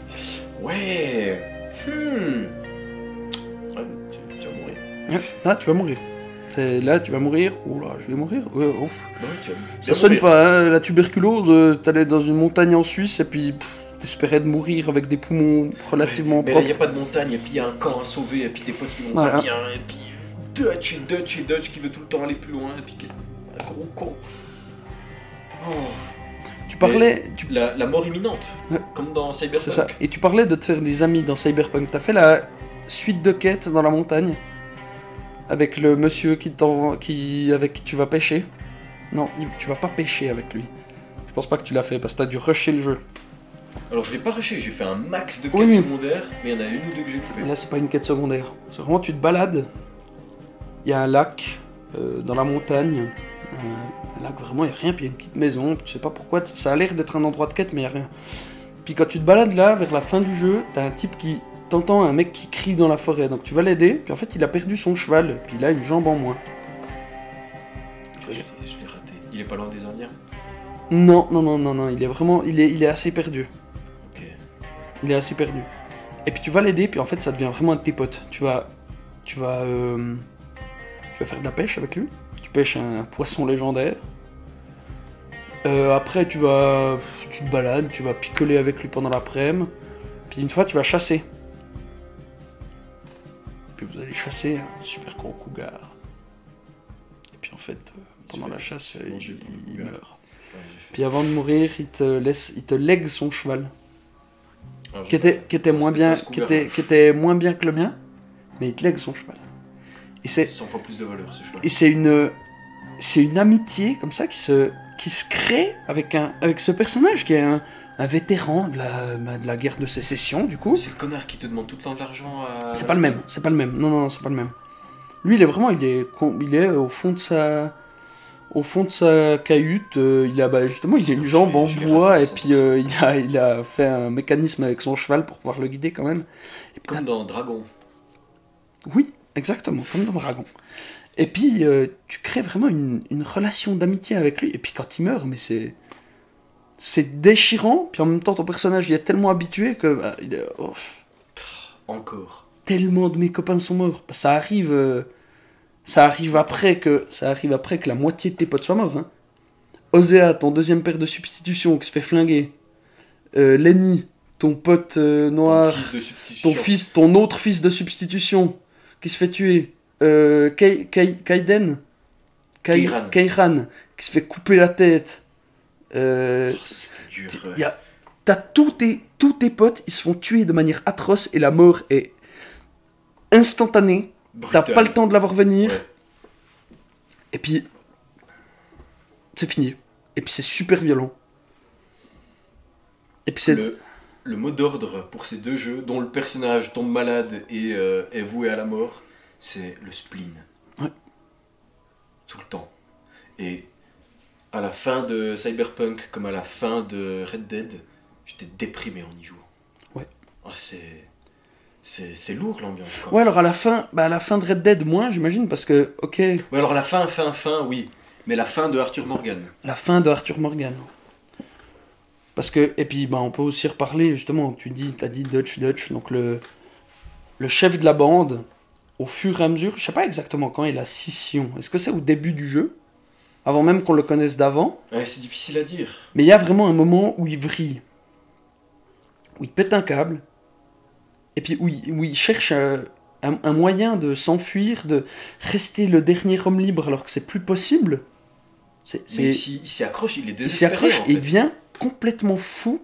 ouais. Hmm. Ouais, tu, tu vas mourir. Ouais, Là, tu vas mourir. Là, tu vas mourir. Oula, je vais mourir. Ouais. Ouais, tu vas Ça sonne mourir. pas, hein, la tuberculose, euh, t'allais dans une montagne en Suisse et puis t'espérais de mourir avec des poumons relativement Mais là, il propres. n'y a pas de montagne, et puis il y a un camp à sauver, et puis des potes qui vont Voilà. pas bien, et puis. dodge et dodge et dodge, qui veut tout le temps aller plus loin, et puis qui est un gros con. Oh. Tu parlais, tu- La, la mort imminente, Ouais. comme dans Cyberpunk. c'est ça. Et tu parlais de te faire des amis dans Cyberpunk. T'as fait la suite de quêtes dans la montagne avec le monsieur qui qui avec qui tu vas pêcher. Non, tu vas pas pêcher avec lui. Je pense pas que tu l'as fait parce que t'as dû rusher le jeu. Alors je l'ai pas rushé, j'ai fait un max de quêtes Oui, oui. secondaires, mais il y en a une ou deux que j'ai coupées. Là, c'est pas une quête secondaire. C'est vraiment, tu te balades. Il y a un lac euh, dans la montagne. Euh, un lac, vraiment, il n'y a rien. Puis il y a une petite maison. Tu sais pas pourquoi. Ça a l'air d'être un endroit de quête, mais il n'y a rien. Puis quand tu te balades là, vers la fin du jeu, t'as un type qui. T'entends un mec qui crie dans la forêt. Donc tu vas l'aider. Puis en fait, il a perdu son cheval. Puis il a une jambe en moins. Je l'ai je l'ai raté. Il est pas loin des Indiens? Non, non, non, non, non. Il est vraiment. Il est, il est assez perdu. Ok. Il est assez perdu. Et puis tu vas l'aider, puis en fait ça devient vraiment un de tes potes. Tu vas, tu vas, euh, tu vas faire de la pêche avec lui. Tu pêches un poisson légendaire. Euh, après tu vas, tu te balades, tu vas picoler avec lui pendant l'après-midi. Puis une fois tu vas chasser. Puis vous allez chasser un super gros cougar. Et puis en fait euh, pendant la chasse il, il cougar. meurt. Ouais, Puis avant de mourir il te laisse, il te lègue son cheval Alors, qui était, qui était moins C'était bien, qui était, hein. qui était moins bien que le mien, mais il te lègue son cheval. Et c'est, 100 fois plus de valeur ce cheval. et c'est une, c'est une amitié comme ça qui se, qui se crée avec un, avec ce personnage qui est un, un vétéran de la, bah, de la guerre de sécession du coup. C'est le connard qui te demande tout le temps de l'argent à. C'est pas le même, c'est pas le même. Non, non, c'est pas le même. Lui, il est vraiment, il est, il est au fond de sa, au fond de sa cahute. euh, il a, bah, justement, il a une jambe en bois et puis euh, il a, il a fait un mécanisme avec son cheval pour pouvoir le guider quand même. Et Comme dans Dragon. Oui, exactement, comme dans Dragon. Et puis, euh, tu crées vraiment une, une relation d'amitié avec lui. Et puis, quand il meurt, mais c'est. C'est déchirant. Puis en même temps, ton personnage, il est tellement habitué que. bah, il est- oh, Encore. tellement de mes copains sont morts. Ça arrive. euh, ça arrive après que. Ça arrive après que la moitié de tes potes soient morts. Hein. Osea, ton deuxième père de substitution qui se fait flinguer. Euh, Lenny, ton pote euh, noir. Ton fils de substitution. ton fils, ton autre fils de substitution, qui se fait tuer. Kai- Kai- Kaiden Kai- Kairan. Kairan, qui se fait couper la tête. Euh, Oh, y a- T'as tous tes, tous tes potes, ils se font tuer de manière atroce et la mort est instantanée. T'as pas le temps de la voir venir. Ouais. Et puis, c'est fini. Et puis c'est super violent. Et puis c'est... Le, le mot d'ordre pour ces deux jeux, dont le personnage tombe malade et euh, est voué à la mort, c'est le spleen. Ouais. Tout le temps. Et à la fin de Cyberpunk, comme à la fin de Red Dead, j'étais déprimé en y jouant. Ouais. Ah, c'est. C'est c'est lourd l'ambiance. Ouais, alors à la fin, bah à la fin de Red Dead, moins, j'imagine, parce que, ok, Ouais, alors la fin, fin, fin, oui. Mais la fin de Arthur Morgan. la fin de Arthur Morgan. Parce que, et puis, bah, on peut aussi reparler, justement, tu dis, t'as dit Dutch Dutch, donc le, le chef de la bande, au fur et à mesure, je sais pas exactement quand il a scission. Est-ce que c'est au début du jeu Avant même qu'on le connaisse d'avant Ouais, c'est difficile à dire. Mais il y a vraiment un moment où il vrille. Où il pète un câble. Et puis où il, où il cherche un, un moyen de s'enfuir, de rester le dernier homme libre alors que c'est plus possible. C'est, Mais s'il il s'y accroche, il est il s'y désespéré. accroche en et il devient complètement fou.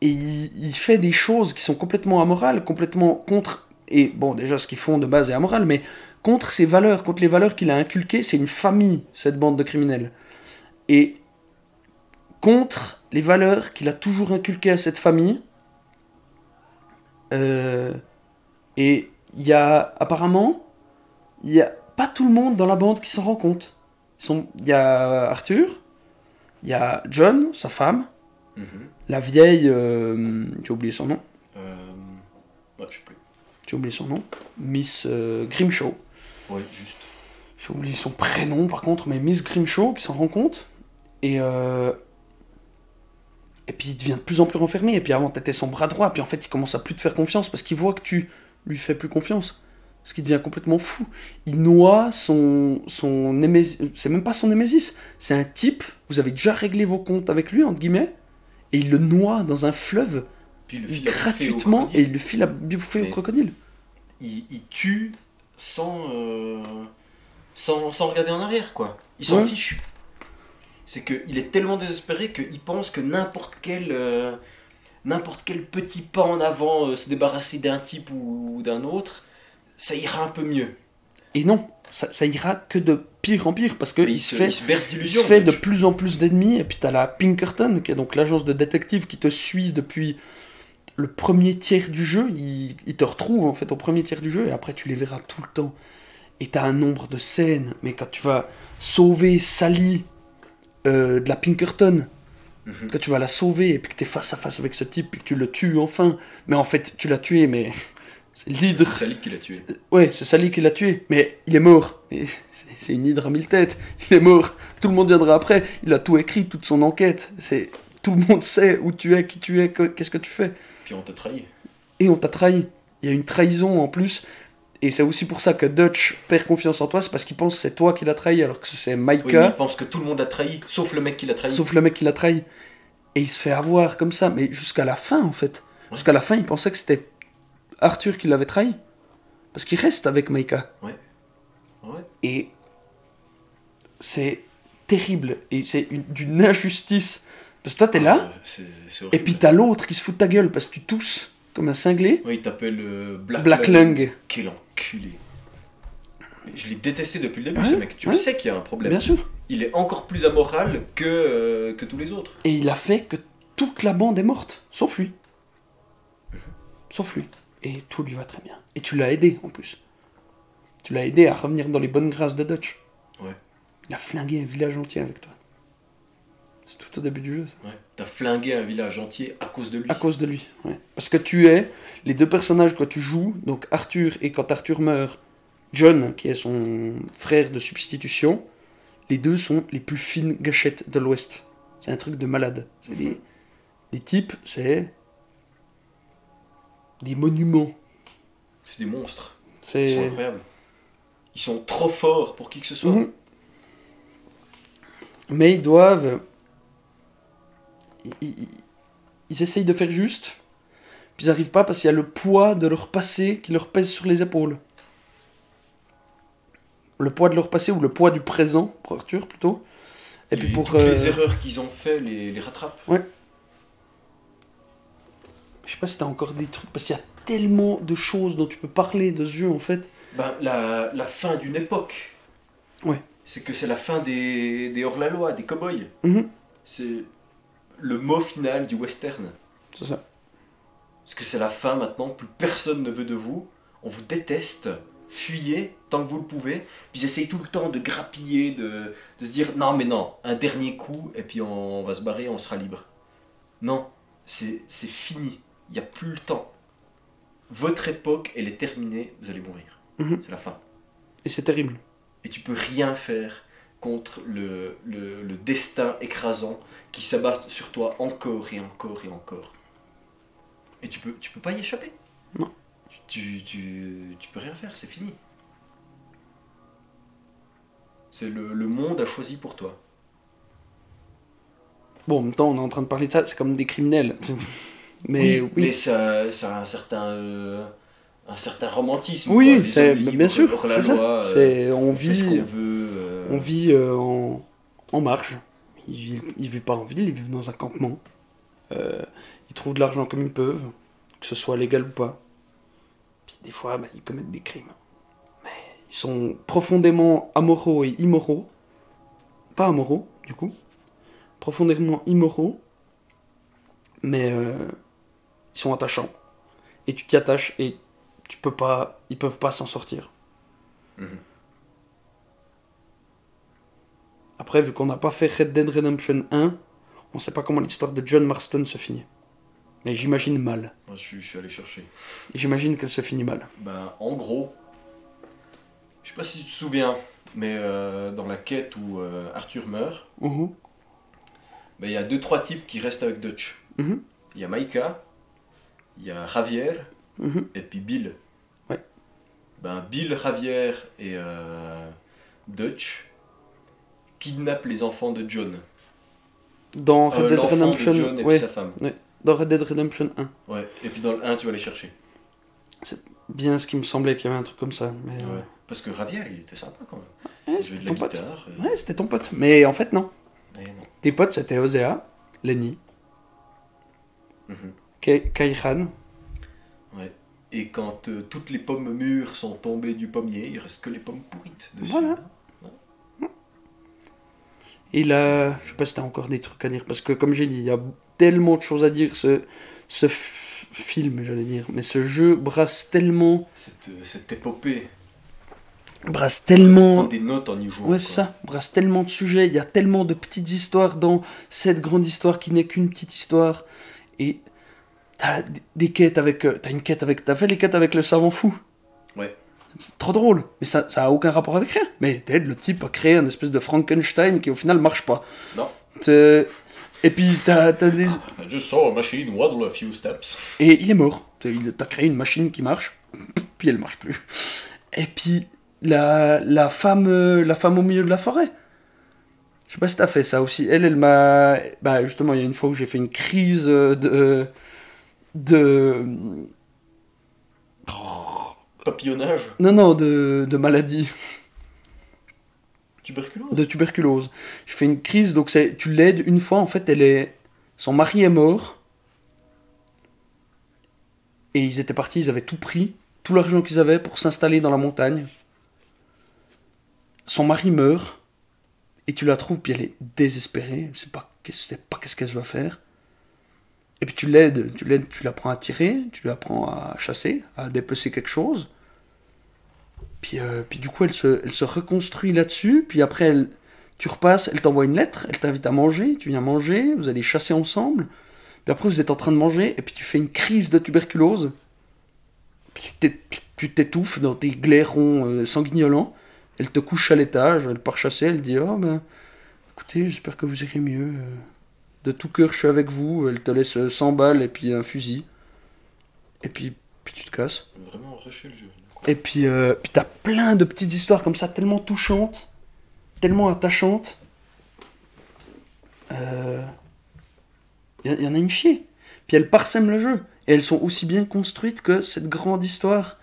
Et il, il fait des choses qui sont complètement amorales, complètement contre. Et bon, déjà, ce qu'ils font de base est amoral, mais contre ses valeurs, contre les valeurs qu'il a inculquées, c'est une famille, cette bande de criminels. Et contre les valeurs qu'il a toujours inculquées à cette famille. euh, et il y a apparemment, il y a pas tout le monde dans la bande qui s'en rend compte. Il y a Arthur, il y a John, sa femme, Mhm. la vieille, euh, j'ai oublié son nom, Euh, Ouais, je sais plus. j'ai oublié son nom, Miss euh, Grimshaw. Ouais, juste. J'ai oublié son prénom par contre, mais Miss Grimshaw qui s'en rend compte. Et, euh, et puis il devient de plus en plus renfermé. Et puis avant, t'étais son bras droit. Puis en fait, il commence à plus te faire confiance parce qu'il voit que tu lui fais plus confiance. Parce qu'il devient complètement fou. Il noie son, son. C'est même pas son némésis. C'est un type, vous avez déjà réglé vos comptes avec lui, entre guillemets. Et il le noie dans un fleuve Puis il le file gratuitement. Et il le file à bouffer au crocodile. il, il tue sans, euh, sans, sans regarder en arrière, quoi. Il s'en Ouais. fiche. C'est qu'il est tellement désespéré qu'il pense que n'importe quel, euh, n'importe quel petit pas en avant, euh, se débarrasser d'un type ou, ou d'un autre, ça ira un peu mieux. Et non, ça, ça ira que de pire en pire parce que il, il, se fait, il se il se fait de plus en plus d'ennemis. Et puis t'as la Pinkerton, qui est donc l'agence de détective qui te suit depuis le premier tiers du jeu. Il, il te retrouve en fait au premier tiers du jeu et après tu les verras tout le temps. Et t'as un nombre de scènes. Mais quand tu vas sauver Sally euh, de la Pinkerton, Mhm. quand tu vas la sauver et puis que t'es face à face avec ce type et que tu le tues enfin, mais en fait tu l'as tué, mais c'est Sally qui l'a tué. Ouais, c'est Sally qui l'a tué, mais il est mort. C'est- une hydre à mille têtes. Il est mort. Tout le monde viendra après. Il a tout écrit, toute son enquête. C'est tout le monde sait où tu es, qui tu es, que- qu'est-ce que tu fais. Puis on t'a trahi. Et on t'a trahi. Il y a une trahison en plus. Et c'est aussi pour ça que Dutch perd confiance en toi, c'est parce qu'il pense que c'est toi qui l'as trahi, alors que c'est Oui, mais Maika, il pense que tout le monde a trahi, sauf le mec qui l'a trahi. sauf le mec qui l'a trahi. Et il se fait avoir comme ça, mais jusqu'à la fin en fait. Ouais. Jusqu'à la fin, il pensait que c'était Arthur qui l'avait trahi. Parce qu'il reste avec Maika. Ouais. Et c'est terrible. Et c'est une- d'une injustice. Parce que toi, t'es là, c'est et puis t'as l'autre qui se fout de ta gueule parce que tu tousses comme un cinglé. Oui, il t'appelle euh, Black, Black Lung. Lung. Quel enculé. Je l'ai détesté depuis le début, Ouais, ce mec. Tu ouais. sais qu'il y a un problème. Bien sûr. Il est encore plus amoral que, euh, que tous les autres. Et il a fait que toute la bande est morte, sauf lui. Sauf lui. Et tout lui va très bien. Et tu l'as aidé en plus. Tu l'as aidé à revenir dans les bonnes grâces de Dutch. Ouais. Il a flingué un village entier avec toi. C'est tout au début du jeu, ça. Ouais. T'as flingué un village entier à cause de lui. À cause de lui, ouais. Parce que tu es les deux personnages que tu joues, donc Arthur et quand Arthur meurt, John, qui est son frère de substitution, les deux sont les plus fines gâchettes de l'Ouest. C'est un truc de malade. C'est des, des types, c'est des monuments. C'est des monstres. Ils sont C'est incroyables. Ils sont trop forts pour qui que ce soit. Mhm. Mais ils doivent. Ils, ils- essayent de faire juste, puis ils n'arrivent pas parce qu'il y a le poids de leur passé qui leur pèse sur les épaules. Le poids de leur passé ou le poids du présent, pour Arthur plutôt. Et puis pour. toutes les euh, erreurs qu'ils ont fait les, les rattrapent. Je sais pas si t'as encore des trucs, parce qu'il y a tellement de choses dont tu peux parler de ce jeu en fait. Ben, la, la fin d'une époque. Ouais. C'est que c'est la fin des, des hors-la-loi, des cow-boys. Mhm. C'est le mot final du western. C'est ça. Parce que c'est la fin maintenant, plus personne ne veut de vous, on vous déteste, fuyez tant que vous le pouvez, puis ils essayent tout le temps de grappiller, de, de se dire non mais non, un dernier coup, et puis on, va se barrer, on sera libre. Non, c'est fini, il n'y a plus le temps. Votre époque, elle est terminée, vous allez mourir. Mhm. C'est la fin. Et c'est terrible. Et tu peux rien faire contre le, le, le destin écrasant qui s'abat sur toi encore et encore et encore. Et tu peux, tu peux pas y échapper. Non. Tu, tu, tu peux rien faire, c'est fini. C'est le, le monde a choisi pour toi. Bon, en même temps, on est en train de parler de ça, c'est comme des criminels. Mais oui. mais ça, ça a un certain, euh, un certain romantisme. Oui, c'est bien sûr, la ça. euh, on on ce vit, veut. euh, on vit euh, en, en marge. Ils, vivent- ils vivent pas en ville, ils vivent dans un campement. Euh, ils trouvent de l'argent comme ils peuvent, que ce soit légal ou pas. Puis des fois, bah, ils commettent des crimes. Mais ils sont profondément amoraux et immoraux. Pas amoraux, du coup. Profondément immoraux. Mais euh, ils sont attachants. Et tu t'y attaches et tu peux pas, ils peuvent pas s'en sortir. Mhm. Après, vu qu'on n'a pas fait Red Dead Redemption 1, on sait pas comment l'histoire de John Marston se finit. Mais j'imagine mal. Moi, je, suis- je suis allé chercher. J'imagine qu'elle se finit mal. Ben, en gros, je sais pas si tu te souviens, mais euh, dans la quête où euh, Arthur meurt, Mhm. ben, il y a deux trois types qui restent avec Dutch. Mhm. Il y a Maika, il y a Javier Mhm. et puis Bill. Ouais. Ben, Bill, Javier et euh, Dutch kidnappent les enfants de John. Dans Euh, Red Dead l'enfant Redemption, de John et ouais, puis sa femme. dans Red Dead Redemption 1. Ouais. Et puis dans le 1, tu vas les chercher. Bien ce qui me semblait qu'il y avait un truc comme ça. Mais, euh. Parce que Raviel, il était sympa quand même. ouais, c'était ton pote. guitare. euh, Ouais, c'était ton pote. Mais en fait, non. Tes potes, c'était Osea, Lenny. Kai- Kaihan. Et quand euh, toutes les pommes mûres sont tombées du pommier, il reste que les pommes pourrites dessus. Voilà. Et là, je sais pas si t'as encore des trucs à dire, parce que comme j'ai dit, il y a tellement de choses à dire. Ce, ce film, j'allais dire, mais ce jeu brasse tellement, Cette, euh, cette épopée. brasse tellement. Prendre des notes en y jouant. Ouais, c'est ça, brasse tellement de sujets. Il y a tellement de petites histoires dans cette grande histoire qui n'est qu'une petite histoire. Et t'as des- quêtes avec. euh, T'as une quête avec. T'as fait les quêtes avec le savant fou. Ouais. Trop drôle, mais ça, ça a aucun rapport avec rien. Mais Ted, le type a créé un espèce de Frankenstein qui au final marche pas. Non. T'es- Et puis t'as t'as des. I just saw a machine waddle a few steps. Et il est mort. T'as créé une machine qui marche, puis elle marche plus. Et puis la, la, femme, euh, la femme au milieu de la forêt. Je sais pas si t'as fait ça aussi. Elle, elle m'a. Bah, justement, il y a une fois où j'ai fait une crise euh, de. De. Papillonnage. Non, non, de, de maladie. Tuberculose. de tuberculose. Je fais une crise, donc c'est, tu l'aides une fois, en fait, elle est, son mari est mort, et ils étaient partis, ils avaient tout pris, tout l'argent qu'ils avaient pour s'installer dans la montagne. Son mari meurt, et tu la trouves, puis elle est désespérée, sait pas sait pas qu'est-ce qu'elle va faire. Et puis tu l'aides, tu l'aides, tu l'apprends à tirer, tu l'apprends à chasser, à dépecer quelque chose. Puis, euh, puis du coup, elle se, elle se reconstruit là-dessus. Puis après, elle, tu repasses, elle t'envoie une lettre, elle t'invite à manger, tu viens manger, vous allez chasser ensemble. Puis après, vous êtes en train de manger, et puis tu fais une crise de tuberculose. Puis tu t'é- tu t'étouffes dans tes glairons euh, sanguignolants. Elle te couche à l'étage, elle part chasser, elle dit Oh ben, écoutez, j'espère que vous irez mieux. Euh, De tout cœur, je suis avec vous. Elle te laisse euh, 100 balles et puis un fusil. Et puis, puis tu te casses. Vraiment rusher le jeu. Et puis, euh, puis t'as plein de petites histoires comme ça, tellement touchantes, tellement attachantes. Euh, Il y, y en a une chier. Puis elles parsèment le jeu. Et elles sont aussi bien construites que cette grande histoire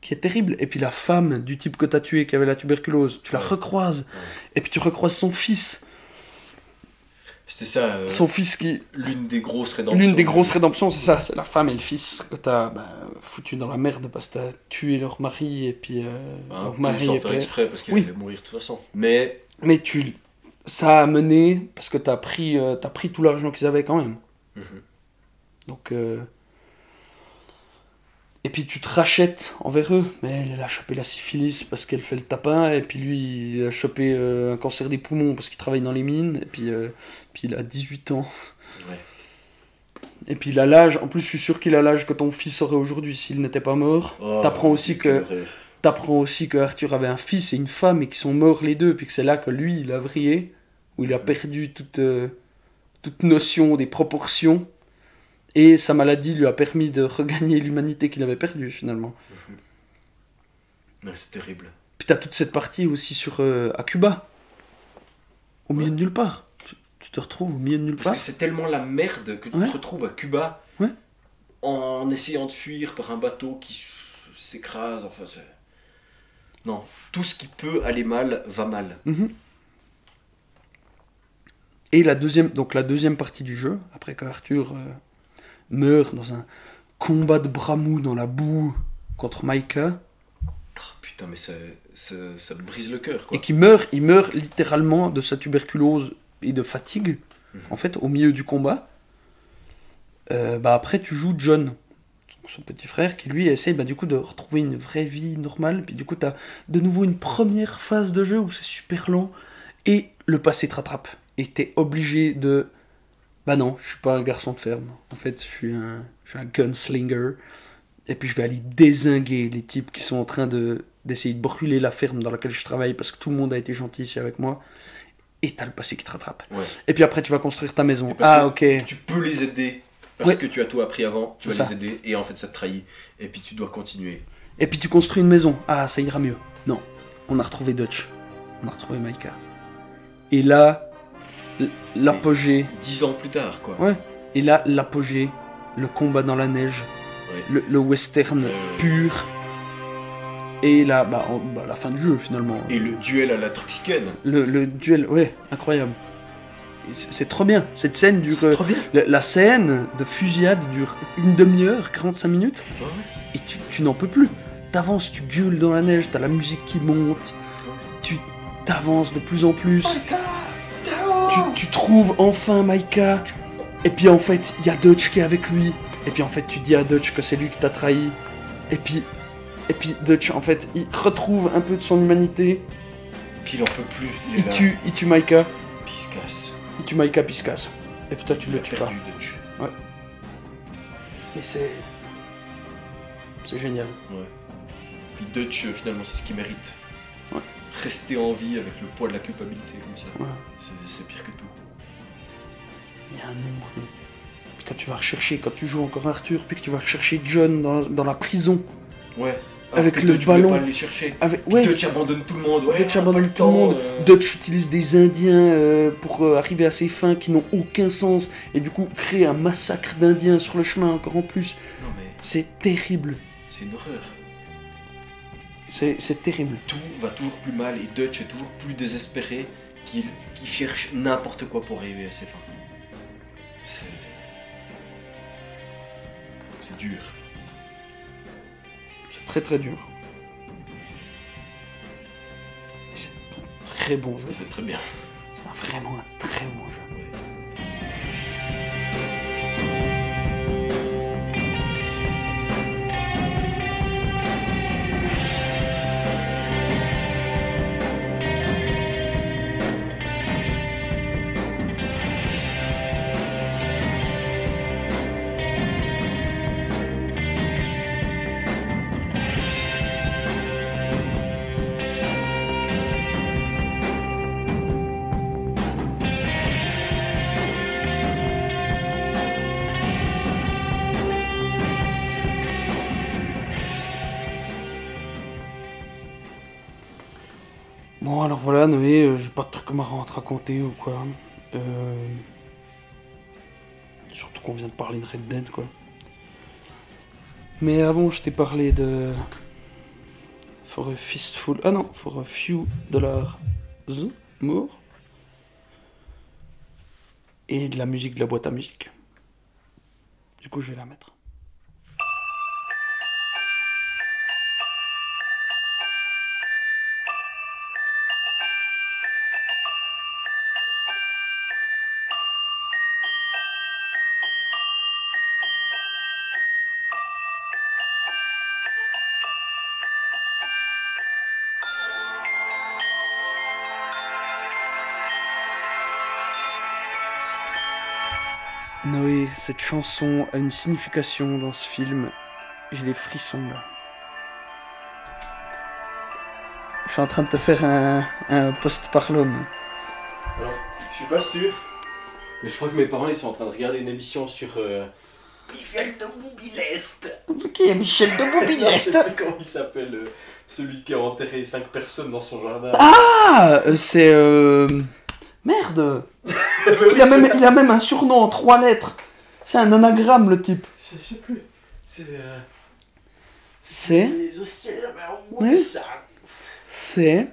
qui est terrible. Et puis la femme du type que t'as tué qui avait la tuberculose, tu la recroises. Et puis tu recroises son fils. C'était ça, euh, Son fils qui, l'une des grosses rédemptions. L'une des grosses rédemptions, c'est ça, c'est la femme et le fils que t'as bah, foutu dans la merde parce que t'as tué leur mari et puis euh, Hein, leur mari sans et faire exprès parce qu'il Oui. allait mourir de toute façon. Mais Mais tu, ça a mené parce que t'as pris, euh, t'as pris tout l'argent qu'ils avaient quand même. Mhm. Donc euh, et puis tu te rachètes envers eux, mais elle, elle a chopé la syphilis parce qu'elle fait le tapin. Et puis lui il a chopé euh, un cancer des poumons parce qu'il travaille dans les mines. Et puis euh, puis il a 18 ans. Ouais. Et puis il a l'âge, en plus je suis sûr qu'il a l'âge que ton fils aurait aujourd'hui s'il n'était pas mort. Oh, T'apprends aussi que t'apprends aussi que Arthur avait un fils et une femme et qu'ils sont morts les deux, puis que c'est là que lui il a vrillé, où il a perdu toute, euh, toute notion des proportions, et sa maladie lui a permis de regagner l'humanité qu'il avait perdue finalement. Ouais, c'est terrible. Puis t'as toute cette partie aussi sur euh, à Cuba, au milieu de nulle part. Tu, tu te retrouves au milieu de nulle Parce part. que c'est tellement la merde que tu Ouais. te retrouves à Cuba Ouais. en essayant de fuir par un bateau qui s'écrase. Enfin, non, tout ce qui peut aller mal va mal. Mhm. Et la deuxième, donc la deuxième partie du jeu, après que Arthur euh, meurt dans un combat de bras mou dans la boue contre Maika, Oh, putain, mais ça, ça, ça me brise le cœur. Quoi. et qui meurt, il meurt littéralement de sa tuberculose et de fatigue, Mhm. en fait, au milieu du combat. Euh, bah après, tu joues John, son petit frère, qui lui essaye bah, du coup de retrouver une vraie vie normale. Puis du coup, tu as de nouveau une première phase de jeu où c'est super lent et le passé te rattrape. Et t'es obligé de. Bah non, je suis pas un garçon de ferme. En fait, je suis un, je suis un gunslinger. Et puis je vais aller désinguer les types qui sont en train de d'essayer de brûler la ferme dans laquelle je travaille parce que tout le monde a été gentil ici avec moi. Et t'as le passé qui te rattrape. Ouais. Et puis après, tu vas construire ta maison. Ah, ok. Tu peux les aider parce Ouais. que tu as tout appris avant. Tu vas les aider et en fait ça te trahit. Et puis tu dois continuer. Et puis tu construis une maison. Ah, ça ira mieux. Non, on a retrouvé Dutch. On a retrouvé Maika. Et là, l'apogée. Dix ans plus tard, quoi. Ouais. Et là, l'apogée, le combat dans la neige. Ouais. le, le western Euh. pur. Et là, bah, en- bah, la fin du jeu finalement. Et le duel à la Truxicaine. Le, le duel, ouais, incroyable. C'est trop bien. Cette scène dure. C'est trop bien. La, la scène de fusillade dure une demi-heure, 45 minutes, Ouais, et tu, tu n'en peux plus. T'avances, tu gueules dans la neige, t'as la musique qui monte, tu t'avances de plus en plus. Tu, tu trouves enfin Maika, et puis en fait, il y a Dutch qui est avec lui, et puis en fait, tu dis à Dutch que c'est lui qui t'a trahi, et puis. Et puis Dutch, en fait, il retrouve un peu de son humanité, Puis il en peut plus. Il, est il là, tue, il tue Maika, puis il se casse. il tue Maika puis il se casse. Et puis toi, tu Il le tues pas. Dutch. Mais c'est. C'est génial. Ouais. Puis Dutch, euh, finalement, c'est ce qu'il mérite. Ouais. Rester en vie avec le poids de la culpabilité comme ça. Ouais. C'est- pire que tout. Il y a un nombre. Puis quand tu vas rechercher, quand tu joues encore Arthur, puis que tu vas rechercher John dans, dans la prison, Ouais. Avec le Dutch ballon. pas aller chercher. avec. Ouais, Dutch abandonne tout le monde. Ouais, Dutch abandonne tout le monde. euh. Dutch utilise des Indiens euh, pour euh, arriver à ses fins qui n'ont aucun sens, et du coup crée un massacre d'Indiens sur le chemin encore en plus. Mais C'est terrible. c'est une horreur. C'est c'est terrible. Tout va toujours plus mal et Dutch est toujours plus désespéré qu'il cherche n'importe quoi pour arriver à ses fins. C'est. C'est dur. C'est très très dur. C'est un très bon jeu. C'est très bien. C'est vraiment un très bon jeu. Trucs marrants à te raconter ou quoi. Euh... Surtout qu'on vient de parler de Red Dead, quoi. Mais avant, je t'ai parlé de. For a fistful. Ah non, for a few dollars more. Et de la musique de la boîte à musique. Du coup, je vais la mettre. Cette chanson a une signification dans ce film. J'ai les frissons là. Je suis en train de te faire un, un post-parlum. Alors, je suis pas sûr, mais je crois que mes parents ils sont en train de regarder une émission sur. euh, Michel de Boubilest Qui est Michel de Je sais pas comment il s'appelle, euh, celui qui a enterré 5 personnes dans son jardin. Ah euh, C'est. Euh... Merde il a, même, il a même un surnom en trois lettres. C'est un anagramme le type. Je sais plus. C'est. euh, C'est. Les austères, on Oui. ça. C'est.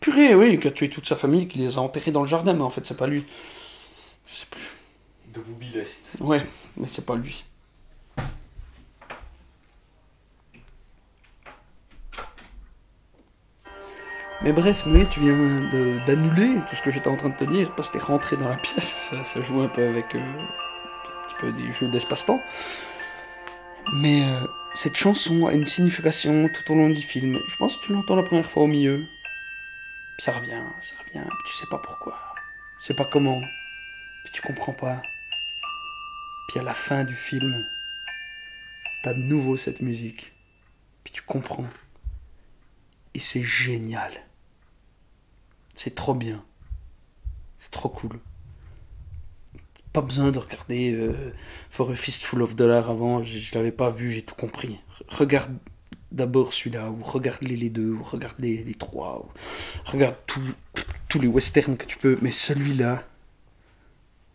Purée, oui, qui a tué toute sa famille, qui les a enterrés dans le jardin, mais en fait, c'est pas lui. Je sais plus. De Boubilest. Ouais, mais c'est pas lui. Mais bref, Noé, tu viens d'annuler tout ce que j'étais en train de te dire, parce que t'es rentré dans la pièce, ça, joue un peu avec euh, un petit peu des jeux d'espace-temps. Mais euh, cette chanson a une signification tout au long du film. Je pense que tu l'entends la première fois au milieu. Ça revient, ça revient, tu sais pas pourquoi. Tu sais pas comment. Puis tu comprends pas. Puis à la fin du film, t'as de nouveau cette musique. Puis tu comprends. Et c'est génial. C'est trop bien. C'est trop cool. Pas besoin de regarder euh, For a Fistful of Dollars avant, je, je l'avais pas vu, j'ai tout compris. Re- Regarde d'abord celui-là, ou regarde-les les deux, ou regarde les, les trois, ou regarde tous- les westerns que tu peux, mais celui-là,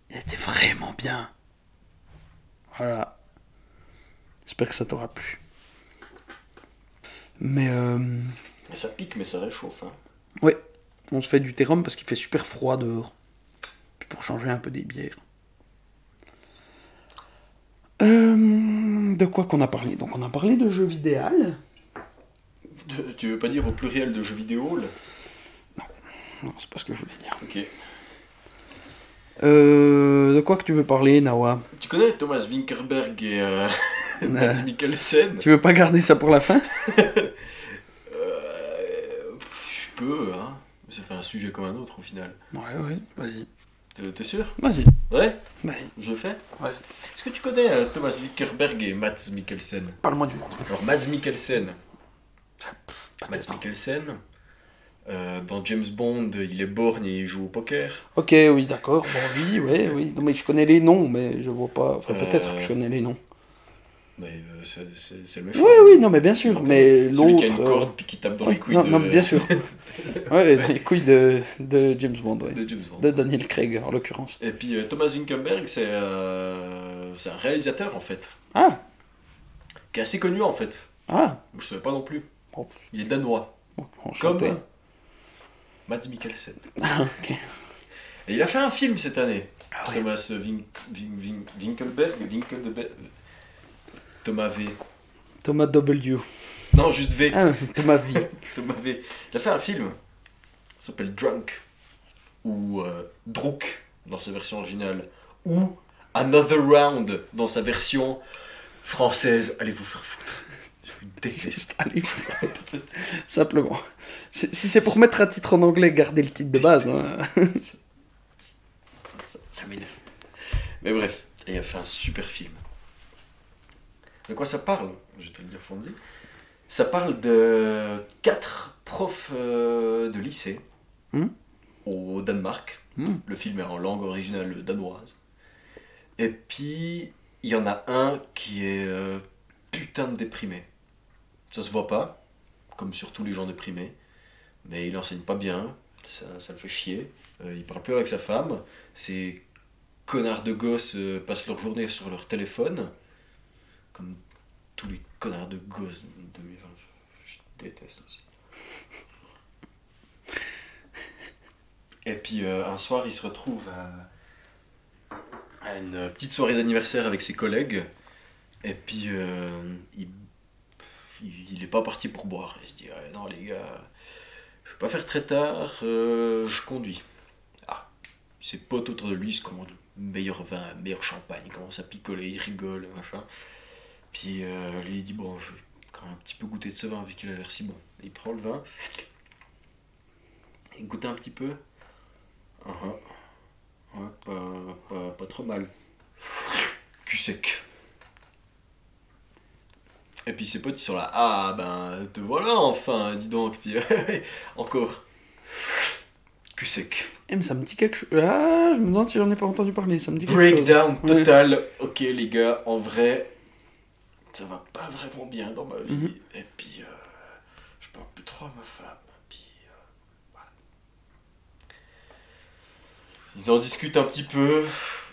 il était vraiment bien. Voilà. J'espère que ça t'aura plu. Mais euh, ça pique, mais ça réchauffe. Hein. On se fait du thé rhum parce qu'il fait super froid dehors. Puis pour changer un peu des bières. Euh, de quoi qu'on a parlé? Donc on a parlé de jeux vidéo. Tu- Tu veux pas dire au pluriel de jeux vidéo là? Non, c'est pas ce que je voulais dire. Ok. Euh, de quoi que tu veux parler, Nawa? Tu connais Thomas Winkerberg et euh, Mads Mikkelsen? Tu veux pas garder ça pour la fin? Euh, Je peux, hein. Mais Ça fait un sujet comme un autre au final. Ouais, ouais, vas-y. T'es sûr? Vas-y, Ouais? Vas-y. Je le fais? Vas-y. Est-ce que tu connais euh, Thomas Winkerberg et Mads Mikkelsen? Parle-moi du monde. Alors Mads Mikkelsen. Temps. Mikkelsen. euh, dans James Bond, il est borgne et il joue au poker. Ok, oui, d'accord. Bon, oui, oui, oui. Non, mais je connais les noms, mais je vois pas. Enfin, Euh, peut-être que je connais les noms. Euh, c'est- le méchant. Oui, oui, non, mais bien sûr. Mais Celui qui a une euh, corde puis qui tape dans oui, les couilles non, de... non, bien sûr. ouais, dans les couilles de, de James Bond, ouais. de James Bond. De Daniel Craig, en l'occurrence. Et puis euh, Thomas Winkelberg, c'est euh, un réalisateur en fait, Ah, qui est assez connu en fait. ah. Je savais pas non plus. Oh, Il est danois, bon, comme. Mads Mikkelsen. Ah, ok. Et il a fait un film cette année. Ah. Thomas Win- Winkelberg, Winkelberg, Thomas V. Thomas W. Non, juste V. Ah, Thomas V. Thomas V. Il a fait un film. Ça s'appelle Drunk. Ou euh, Druk dans sa version originale. Ou Another Round dans sa version française. Allez vous faire foutre. Je vous déteste. Allez, simplement. Si si c'est pour mettre un titre en anglais, gardez le titre de base. hein. Ça, ça m'énerve. Mais bref, et il a fait un super film. De quoi ça parle Je vais te le dire, Fondy. Ça parle de quatre profs euh, de lycée Hmm. au Danemark. Hmm. Le film est en langue originale danoise. Et puis, il y en a un qui est euh, putain de déprimé. Ça se voit pas, comme sur tous les gens déprimés. Mais il enseigne pas bien, ça, ça le fait chier. Euh, il parle plus avec sa femme. Ces connards de gosses euh, passent leur journée sur leur téléphone. Comme tous les connards de gosses de 2020. Je déteste aussi. Et puis euh, un soir, il se retrouve à, une petite soirée d'anniversaire avec ses collègues. Et puis euh, il, il, il est pas parti pour boire. Il se dit Non, les gars, je vais pas faire très tard, euh, je conduis. Ah, ses potes autour de lui se commandent meilleur vin, meilleur champagne, commence à picoler, il rigole, machin. Puis euh, lui il dit Bon, je vais quand même un petit peu goûter de ce vin vu qu'il a l'air si bon. Il prend le vin, il goûte un petit peu. Uh-huh. Ouais, pas, pas, pas trop mal. Cul sec. Et puis ses potes ils sont là, ah ben te voilà enfin, dis donc, puis encore. Cul sec. Eh, mais ça me dit quelque chose. Ah, je me demande si j'en ai pas entendu parler. Ça me dit quelque chose. Breakdown Ouais. total. Ok les gars, en vrai, ça va pas vraiment bien dans ma vie. Mhm. Et puis, euh, je parle plus trop à ma femme. Puis, euh, voilà. Ils en discutent un petit peu.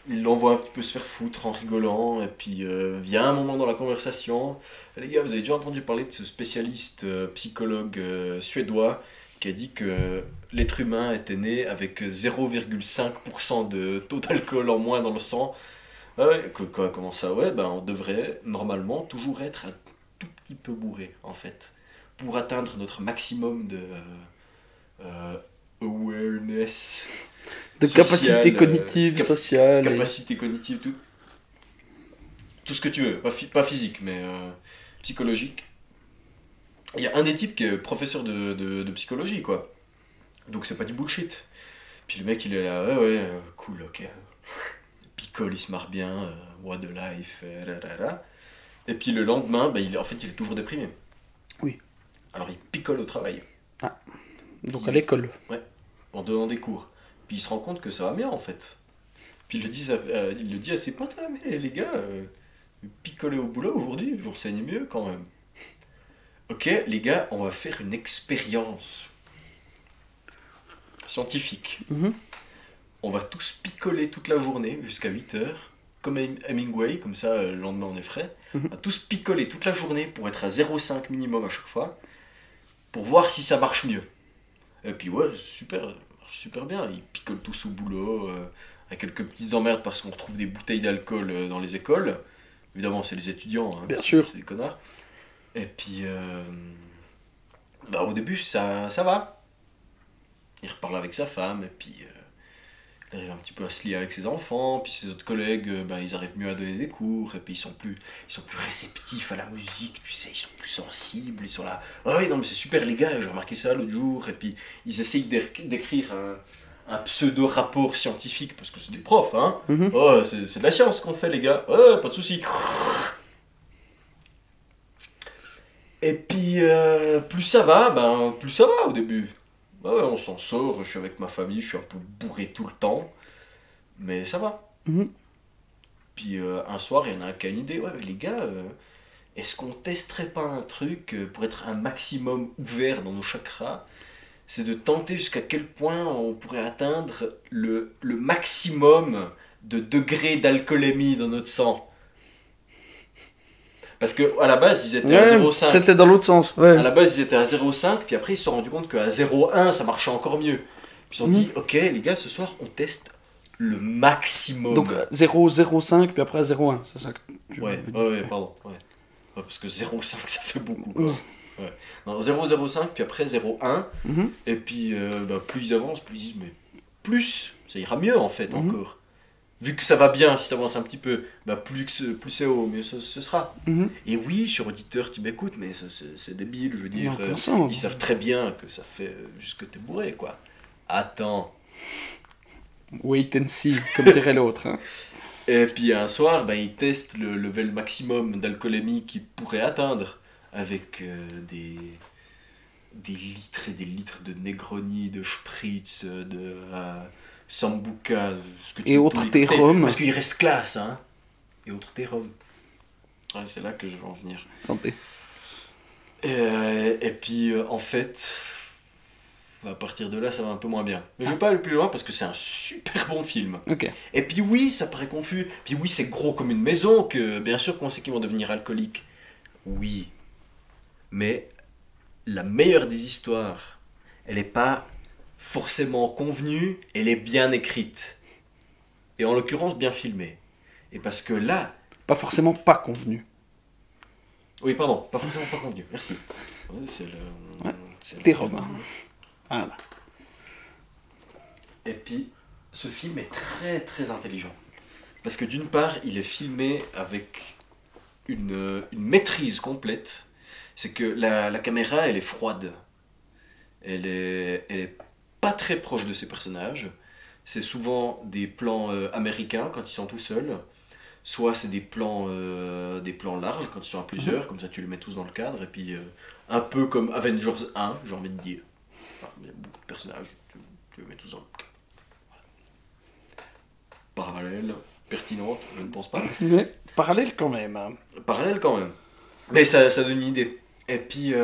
Ils l'envoient un petit peu se faire foutre en rigolant. Et puis, euh, vient un moment dans la conversation. Les gars, vous avez déjà entendu parler de ce spécialiste euh, psychologue suédois qui a dit que l'être humain était né avec 0,5% de taux d'alcool en moins dans le sang. Ah ouais, que- quoi, comment ça Ouais, ben on devrait normalement toujours être un tout petit peu bourré en fait, pour atteindre notre maximum de euh, awareness, De Social, capacité euh, cognitive, cap- sociale. et- capacité cognitive, tout, tout ce que tu veux, pas, phy- pas physique mais euh, psychologique. Il y a un des types qui est professeur de, de, de psychologie quoi, donc c'est pas du bullshit. Puis le mec il est là, ouais ouais, euh, cool, ok. Il se marre bien, euh, what the life, euh. Et puis le lendemain, bah, il, est- en fait il est toujours déprimé. Oui. Alors il picole au travail, Donc à l'école. en donnant des cours. Puis il se rend compte que ça va bien en fait. Puis il le dit à, euh, il le dit à ses potes, Ah, mais les gars, euh, picoler au boulot aujourd'hui, je vous renseigne mieux quand même. Ok, les gars, on va faire une expérience scientifique. Mhm. On va tous picoler toute la journée jusqu'à 8 heures. comme Hem- Hemingway, comme ça, le lendemain on est frais. Mhm. On va tous picoler toute la journée pour être à 0,5 minimum à chaque fois, pour voir si ça marche mieux. Et puis ouais, super, super bien. Ils picolent tous au boulot, euh, avec quelques petites emmerdes parce qu'on retrouve des bouteilles d'alcool euh, dans les écoles. Évidemment, c'est les étudiants, hein, Bien c'est- sûr. c'est des connards. Et puis, euh, bah, au début, ça, ça va. Il reparle avec sa femme, et puis euh, il arrive un petit peu à se lier avec ses enfants, puis ses autres collègues, euh, bah, ils arrivent mieux à donner des cours, et puis ils sont plus, ils sont plus réceptifs à la musique, tu sais, ils sont plus sensibles, ils sont là, oui, non, mais c'est super les gars, j'ai remarqué ça l'autre jour, et puis ils essayent d'éc- d'écrire un, un pseudo-rapport scientifique, parce que c'est des profs, hein. Mhm. Oh, c'est de la science qu'on fait, les gars, ouais, pas de soucis. Et puis, euh, plus ça va, ben, plus ça va au début. Ouais, ouais, on s'en sort, je suis avec ma famille, je suis un peu bourré tout le temps. Mais ça va. Mhm. Puis euh, un soir, il y en a un qui a une idée. Ouais, mais les gars, euh, est-ce qu'on testerait pas un truc euh, pour être un maximum ouvert dans nos chakras? C'est de tenter jusqu'à quel point on pourrait atteindre le, le maximum de degrés d'alcoolémie dans notre sang. Parce que à la base, ils étaient à Ouais, 0,5. C'était dans l'autre sens. Ouais. À la base, ils étaient à 0,5, puis après, ils se sont rendus compte qu'à 0,1, ça marchait encore mieux. Puis ils se sont Mhm. dit, ok, les gars, ce soir, on teste le maximum. Donc 0, 0,5 puis après 0,1. C'est ça que tu ouais, veux dire. ouais, pardon. Ouais. Parce que 0,5, ça fait beaucoup. Quoi. Ouais. Non, 0,05, puis après 0,1. Mhm. Et puis, euh, bah, plus ils avancent, plus ils disent, mais plus, ça ira mieux en fait, Mhm. encore. Vu que ça va bien, si tu avances un petit peu, bah, plus, que plus c'est haut, mieux ce, ce sera. Mhm. Et oui, cher auditeur, tu m'écoutes, mais c'est débile, je veux dire. euh, sens. ils savent très bien que ça fait euh, juste que t'es bourré, quoi. Attends. Wait and see, comme dirait l'autre. hein. Et puis un soir, ben, ils testent le level maximum d'alcoolémie qu'ils pourraient atteindre avec euh, des, des litres et des litres de Negroni, de Spritz, de euh, Sambuca, ce que tu Et autres thé-rhum. Parce qu'il reste classe, hein. Et autres thé-rhum. Ouais, c'est là que je vais en venir. Santé. Et, euh, et puis, euh, en fait, à partir de là, ça va un peu moins bien. Mais je vais pas aller plus loin parce que c'est un super bon film. Ok. Et puis oui, ça paraît confus. Puis oui, c'est gros comme une maison, que bien sûr qu'on sait qu'ils vont devenir alcooliques. Oui. Mais la meilleure des histoires, elle n'est pas forcément convenue, elle est bien écrite. Et en l'occurrence, bien filmée. Et parce que là... Pas forcément pas convenu. Oui, pardon, pas forcément pas convenue. Merci. Ouais, c'est le... Ouais, c'est le- T'es Romain. Voilà. Et puis, ce film est très très intelligent. Parce que d'une part, il est filmé avec une, une maîtrise complète. C'est que la, la caméra, elle est froide. Elle est, elle est pas très proche de ses personnages. C'est souvent des plans euh, américains quand ils sont tout seuls. Soit c'est des plans, euh, des plans larges quand ils sont à plusieurs, comme ça tu les mets tous dans le cadre. Et puis, euh, un peu comme Avengers 1, j'ai envie de dire. Enfin, il y a beaucoup de personnages, tu, tu les mets tous dans le cadre parallèle, pertinente, je ne pense pas. Mais parallèle quand même. hein. Parallèle quand même. Mais ça, ça donne une idée. Et puis,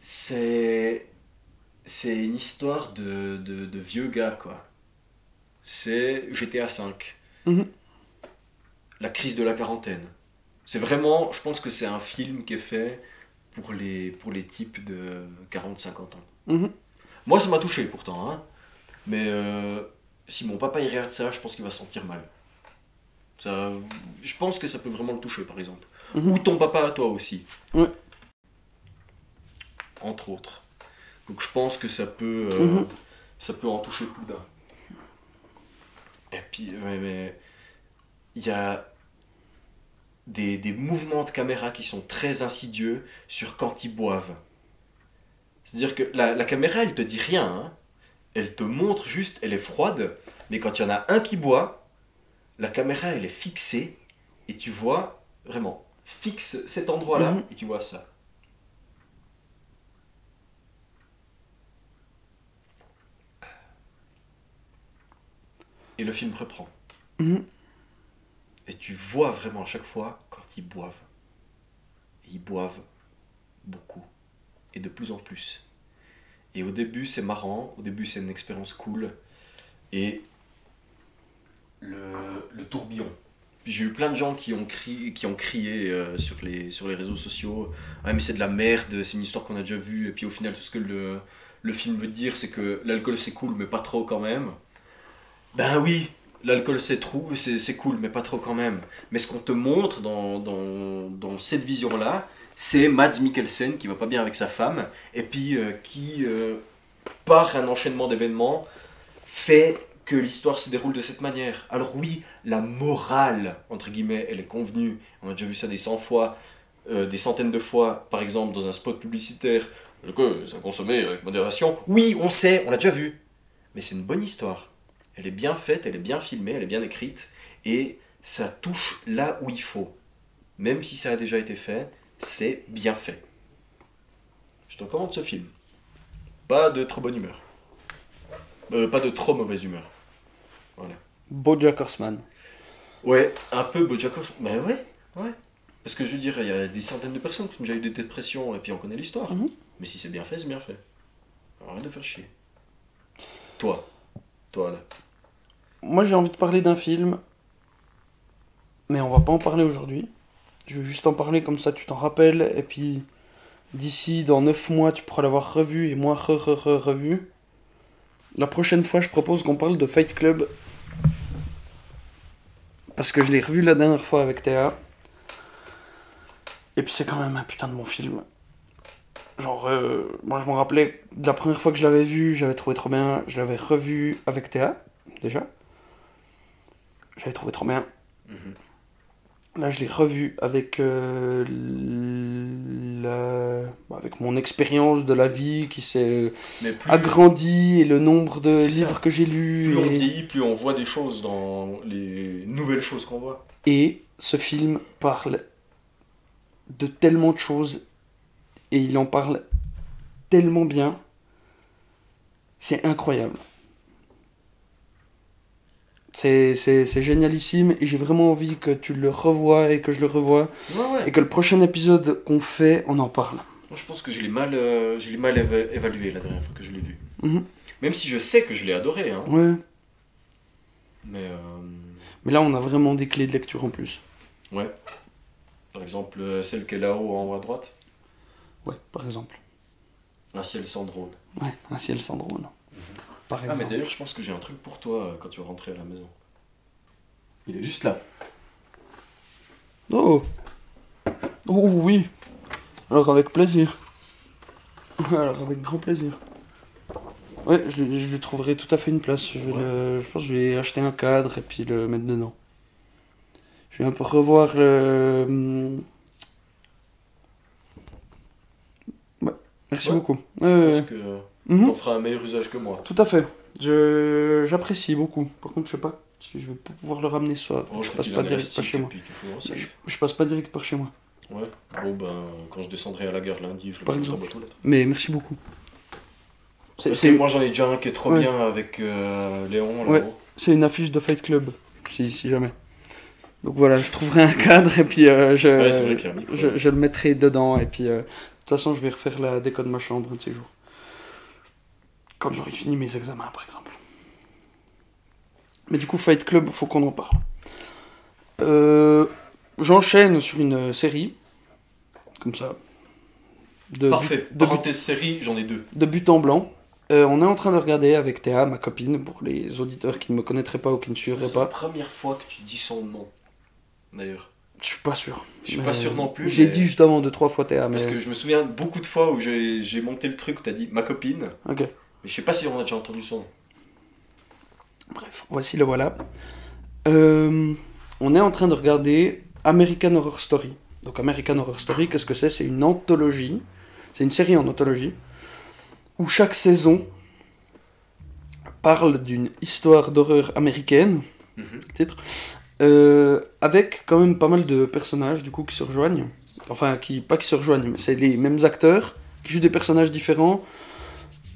c'est. C'est une histoire de, de, de vieux gars, quoi. C'est GTA V. Mhm. La crise de la quarantaine. C'est vraiment. Je pense que c'est un film qui est fait pour les, pour les types de 40-50 ans. Mhm. Moi, ça m'a touché pourtant, hein. Mais euh, si mon papa il regarde ça, je pense qu'il va se sentir mal. Ça, je pense que ça peut vraiment le toucher, par exemple. Mhm. Ou ton papa à toi aussi. Entre autres. Donc je pense que ça peut, euh, Mhm. ça peut en toucher plus d'un. Et puis, mais il y a des, des mouvements de caméra qui sont très insidieux sur quand ils boivent. C'est-à-dire que la, la caméra, elle te dit rien. hein. Elle te montre juste, elle est froide. Mais quand il y en a un qui boit, la caméra, elle est fixée. Et tu vois, vraiment, fixe cet endroit-là. Mhm. Et tu vois ça. Et le film reprend. Mhm. Et tu vois vraiment à chaque fois quand ils boivent. Et ils boivent beaucoup. Et de plus en plus. Et au début, c'est marrant. Au début, c'est une expérience cool. Et le, le tourbillon. J'ai eu plein de gens qui ont, crié, qui ont crié euh, sur, les, sur les réseaux sociaux Ah, mais c'est de la merde, c'est une histoire qu'on a déjà vue. Et puis au final, tout ce que le, le film veut dire, c'est que l'alcool c'est cool, mais pas trop quand même. Ben oui, l'alcool c'est trou- c'est cool, mais pas trop quand même. Mais ce qu'on te montre dans, cette vision-là, c'est Mads Mikkelsen qui va pas bien avec sa femme, et puis euh, qui, euh, par un enchaînement d'événements, fait que l'histoire se déroule de cette manière. Alors oui, la morale, entre guillemets, elle est convenue. On a déjà vu ça des 100 fois, euh, des centaines de fois, par exemple, dans un spot publicitaire. Que ça consommer avec modération. Oui, on sait, on l'a déjà vu. Mais c'est une bonne histoire. Elle est bien faite, elle est bien filmée, elle est bien écrite, et ça touche là où il faut. Même si ça a déjà été fait, c'est bien fait. Je te recommande ce film. Pas de trop bonne humeur. Euh, pas de trop mauvaise humeur. Bojack Horseman. Ouais, un peu Bojack Horseman. Mais ouais, ouais. Parce que je veux dire, il y a des centaines de personnes qui ont déjà eu des dépressions et puis on connaît l'histoire. Mhm. Mais si c'est bien fait, c'est bien fait. Arrête de faire chier. Toi. Toi là. Moi, j'ai envie de parler d'un film, mais on va pas en parler aujourd'hui. Je vais juste en parler comme ça, tu t'en rappelles, et puis d'ici, dans 9 mois, tu pourras l'avoir revu, et moi, re, re, re, revu. La prochaine fois, je propose qu'on parle de Fight Club, parce que je l'ai revu la dernière fois avec Théa. Et puis c'est quand même un putain de bon film. Genre, euh, moi je me rappelais de la première fois que je l'avais vu, j'avais trouvé trop bien. Je l'avais revu avec Théa, déjà. J'avais trouvé trop bien. Là, je l'ai revu avec, euh, la- bah, avec mon expérience de la vie qui s'est plus, agrandie et le nombre de livres ça. que j'ai lus. plus on et- vieillit, plus on voit des choses dans les nouvelles choses qu'on voit. Et ce film parle de tellement de choses et il en parle tellement bien. C'est incroyable. C'est, génialissime et j'ai vraiment envie que tu le revoies et que je le revoie Ouais, ouais. et que le prochain épisode qu'on fait, on en parle. Je pense que je l'ai mal, euh, je mal éva- évalué la dernière fois que je l'ai vu. Mhm. Même si je sais que je l'ai adoré, hein. Ouais. Mais euh, Mais là, on a vraiment des clés de lecture en plus. ouais. Par exemple, euh, celle qui est là-haut en haut à droite. Ouais, par exemple. Un ciel sans drone. Ouais, un ciel sans drone. Par Ah, mais d'ailleurs, je pense que j'ai un truc pour toi euh, quand tu vas rentrer à la maison. Il est juste là. Oh Oh oui Alors avec plaisir. Alors avec grand plaisir. Ouais, je lui, je lui trouverai tout à fait une place. Je, vais Ouais. le- je pense que je vais acheter un cadre et puis le mettre dedans. Je vais un peu revoir le... hum. Ouais, merci Ouais. beaucoup. Je pense ouais. que euh, Mhm. t'en feras un meilleur usage que moi. Tout à fait. Je J'apprécie beaucoup. Par contre, je sais pas si je vais pouvoir le ramener ce soir. Oh, je passe pas direct par chez moi. Je, je passe pas direct par chez moi. Ouais. Bon, ben, quand je descendrai à la gare lundi, je le Par mettrai exemple. Mais merci beaucoup. C'est- moi, j'en ai déjà un qui est trop Ouais. bien avec euh, Léon Ouais. c'est une affiche de Fight Club, si, si jamais. Donc voilà, je trouverai un cadre et puis euh, Ouais, je, je le mettrai dedans. Et puis, euh, de toute façon, je vais refaire la déco de ma chambre un de ces jours. Quand j'aurai fini mes examens, par exemple. Mais du coup, Fight Club, faut qu'on en parle. Euh, J'enchaîne sur une série. Comme ça. De, Parfait. de, but, Parenthèse série, j'en ai deux. de but en blanc. Euh, on est en train de regarder avec Théa, ma copine, pour les auditeurs qui ne me connaîtraient pas ou qui ne suivraient C'est la pas. première fois que tu dis son nom. D'ailleurs. Je suis pas sûr. Je suis Mais, pas sûr non plus. J'ai mais- dit juste avant deux, trois fois Théa, mais. Parce que je me souviens beaucoup de fois où j'ai j'ai monté le truc où t'as dit ma copine. Ok. Mais je sais pas si on a déjà entendu son nom. Bref, voici le voilà. Euh, on est en train de regarder American Horror Story. Donc American Horror Story, qu'est-ce que c'est? C'est une anthologie. C'est une série en anthologie où chaque saison parle d'une histoire d'horreur américaine, Mhm. titre, euh, avec quand même pas mal de personnages du coup qui se rejoignent. Enfin, qui pas qui se rejoignent, mais c'est les mêmes acteurs qui jouent des personnages différents,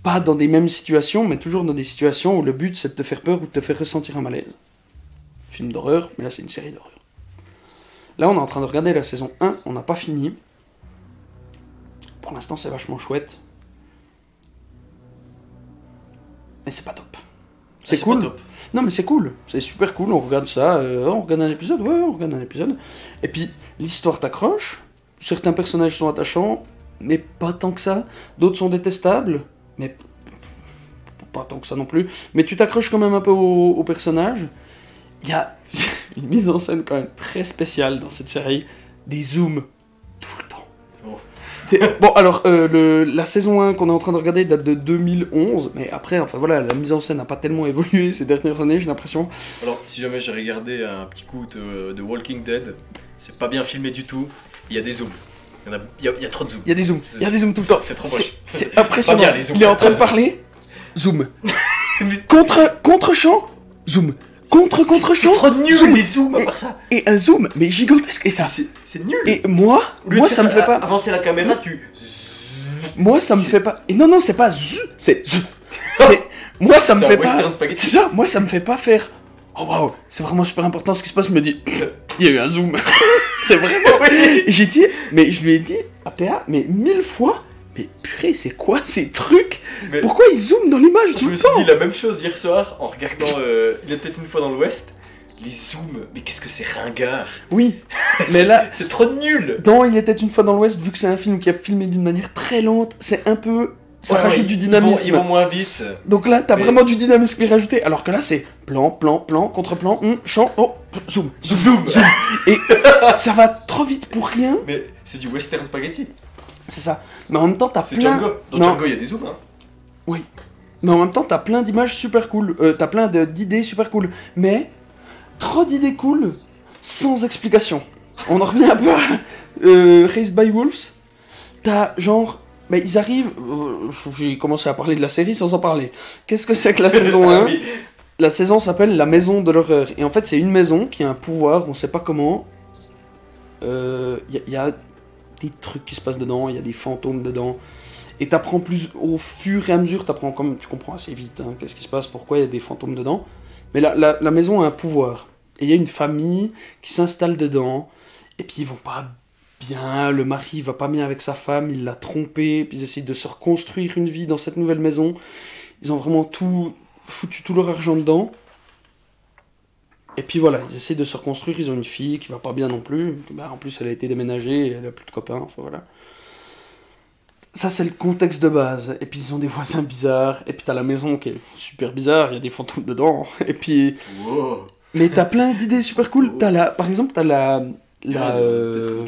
pas dans des mêmes situations, mais toujours dans des situations où le but c'est de te faire peur ou de te faire ressentir un malaise. Film d'horreur, mais là c'est une série d'horreur. Là on est en train de regarder la saison 1, on n'a pas fini. Pour l'instant c'est vachement chouette. Mais c'est pas top. C'est pas cool. top. Non, mais c'est cool. C'est super cool. On regarde ça. euh, on regarde un épisode. Ouais, on regarde un épisode. Et puis, l'histoire t'accroche. Certains personnages sont attachants, mais pas tant que ça. D'autres sont détestables, mais pas tant que ça non plus. Mais tu t'accroches quand même un peu au, au personnage. Il y a une mise en scène quand même très spéciale dans cette série. Des zooms tout le temps. Oh. Bon, alors, euh, le- la saison 1 qu'on est en train de regarder date de 2011, mais après, enfin voilà, la mise en scène n'a pas tellement évolué ces dernières années, j'ai l'impression. Alors, si jamais j'ai regardé un petit coup de, de Walking Dead, c'est pas bien filmé du tout. Il y a des zooms. Il y, a, il y a- il y a trop de zooms. Il y a des zooms, C'est- il y a des zooms tout le c'est- temps. c'est trop moche. C'est impressionnant. Pas bien, les zooms. Il est en train de parler, zoom. contre, contre champ, zoom. Contre, contre C'est champ, trop nul zoom. les zooms à part ça. Et un zoom, mais gigantesque. Et ça. C'est c'est nul. Et moi, moi ça me fait pas. Avancer la caméra, tu. Moi ça me C'est- fait pas. Et non, non, c'est pas zu, c'est. C'est- Moi ça me C'est fait pas. C'est ça, moi ça me fait pas faire. Oh waouh, c'est vraiment super important ce qui se passe. Je me dis, il y a eu un zoom. c'est vraiment. J'ai dit, mais je lui ai dit à Théa, mais mille fois, mais purée, c'est quoi ces trucs? Mais- Pourquoi ils zooment dans l'image Je tout me le suis temps? dit la même chose hier soir en regardant euh, Il était une fois dans l'Ouest. Les zooms, mais qu'est-ce que c'est ringard Oui, C'est- là- C'est trop nul dans Il était une fois dans l'Ouest, vu que c'est un film qui a filmé d'une manière très lente, c'est un peu. Ça Ouais, rajoute ouais, du dynamisme. Ils vont, ils vont moins vite. Donc là, t'as Mais- vraiment du dynamisme qui est rajouté, alors que là, c'est plan, plan, plan, contre-plan, hum, champ, oh, zoom, zoom, Zoom. Et ça va trop vite pour rien, Mais c'est du western spaghetti. c'est ça. Mais en même temps, t'as C'est plein. Django. Dans Non. Django, il y a des zooms. Hein. Mais en même temps, t'as plein d'images super cool, euh, t'as plein d'idées super cool. Mais trop d'idées cool sans explication. On en revient un peu à euh, Raised by Wolves. T'as genre. Bah, ils arrivent. euh, J'ai commencé à parler de la série sans en parler. Qu'est-ce que c'est que la saison 1 Ah. La saison s'appelle La Maison de l'horreur. Et en fait, c'est une maison qui a un pouvoir, on sait pas comment. Il y, y a des trucs qui se passent dedans, il y a des fantômes dedans. Et t'apprends plus au fur et à mesure, t'apprends comme tu comprends assez vite hein, qu'est-ce qui se passe, pourquoi il y a des fantômes dedans. Mais la, la, la maison a un pouvoir. Et il y a une famille qui s'installe dedans. Et puis ils vont pas bien, le mari va pas bien avec sa femme, il l'a trompé, puis ils essayent de se reconstruire une vie dans cette nouvelle maison. Ils ont vraiment tout foutu tout leur argent dedans. Et puis voilà, ils essaient de se reconstruire, ils ont une fille qui va pas bien non plus. Bah, en plus, elle a été déménagée, elle a plus de copains, enfin voilà. Ça, c'est le contexte de base. Et puis, ils ont des voisins bizarres. Et puis, t'as la maison qui est super bizarre, il y a des fantômes dedans. Et puis. Wow. Mais t'as plein d'idées super cool. T'as la... Par exemple, t'as la. La. Ah, euh,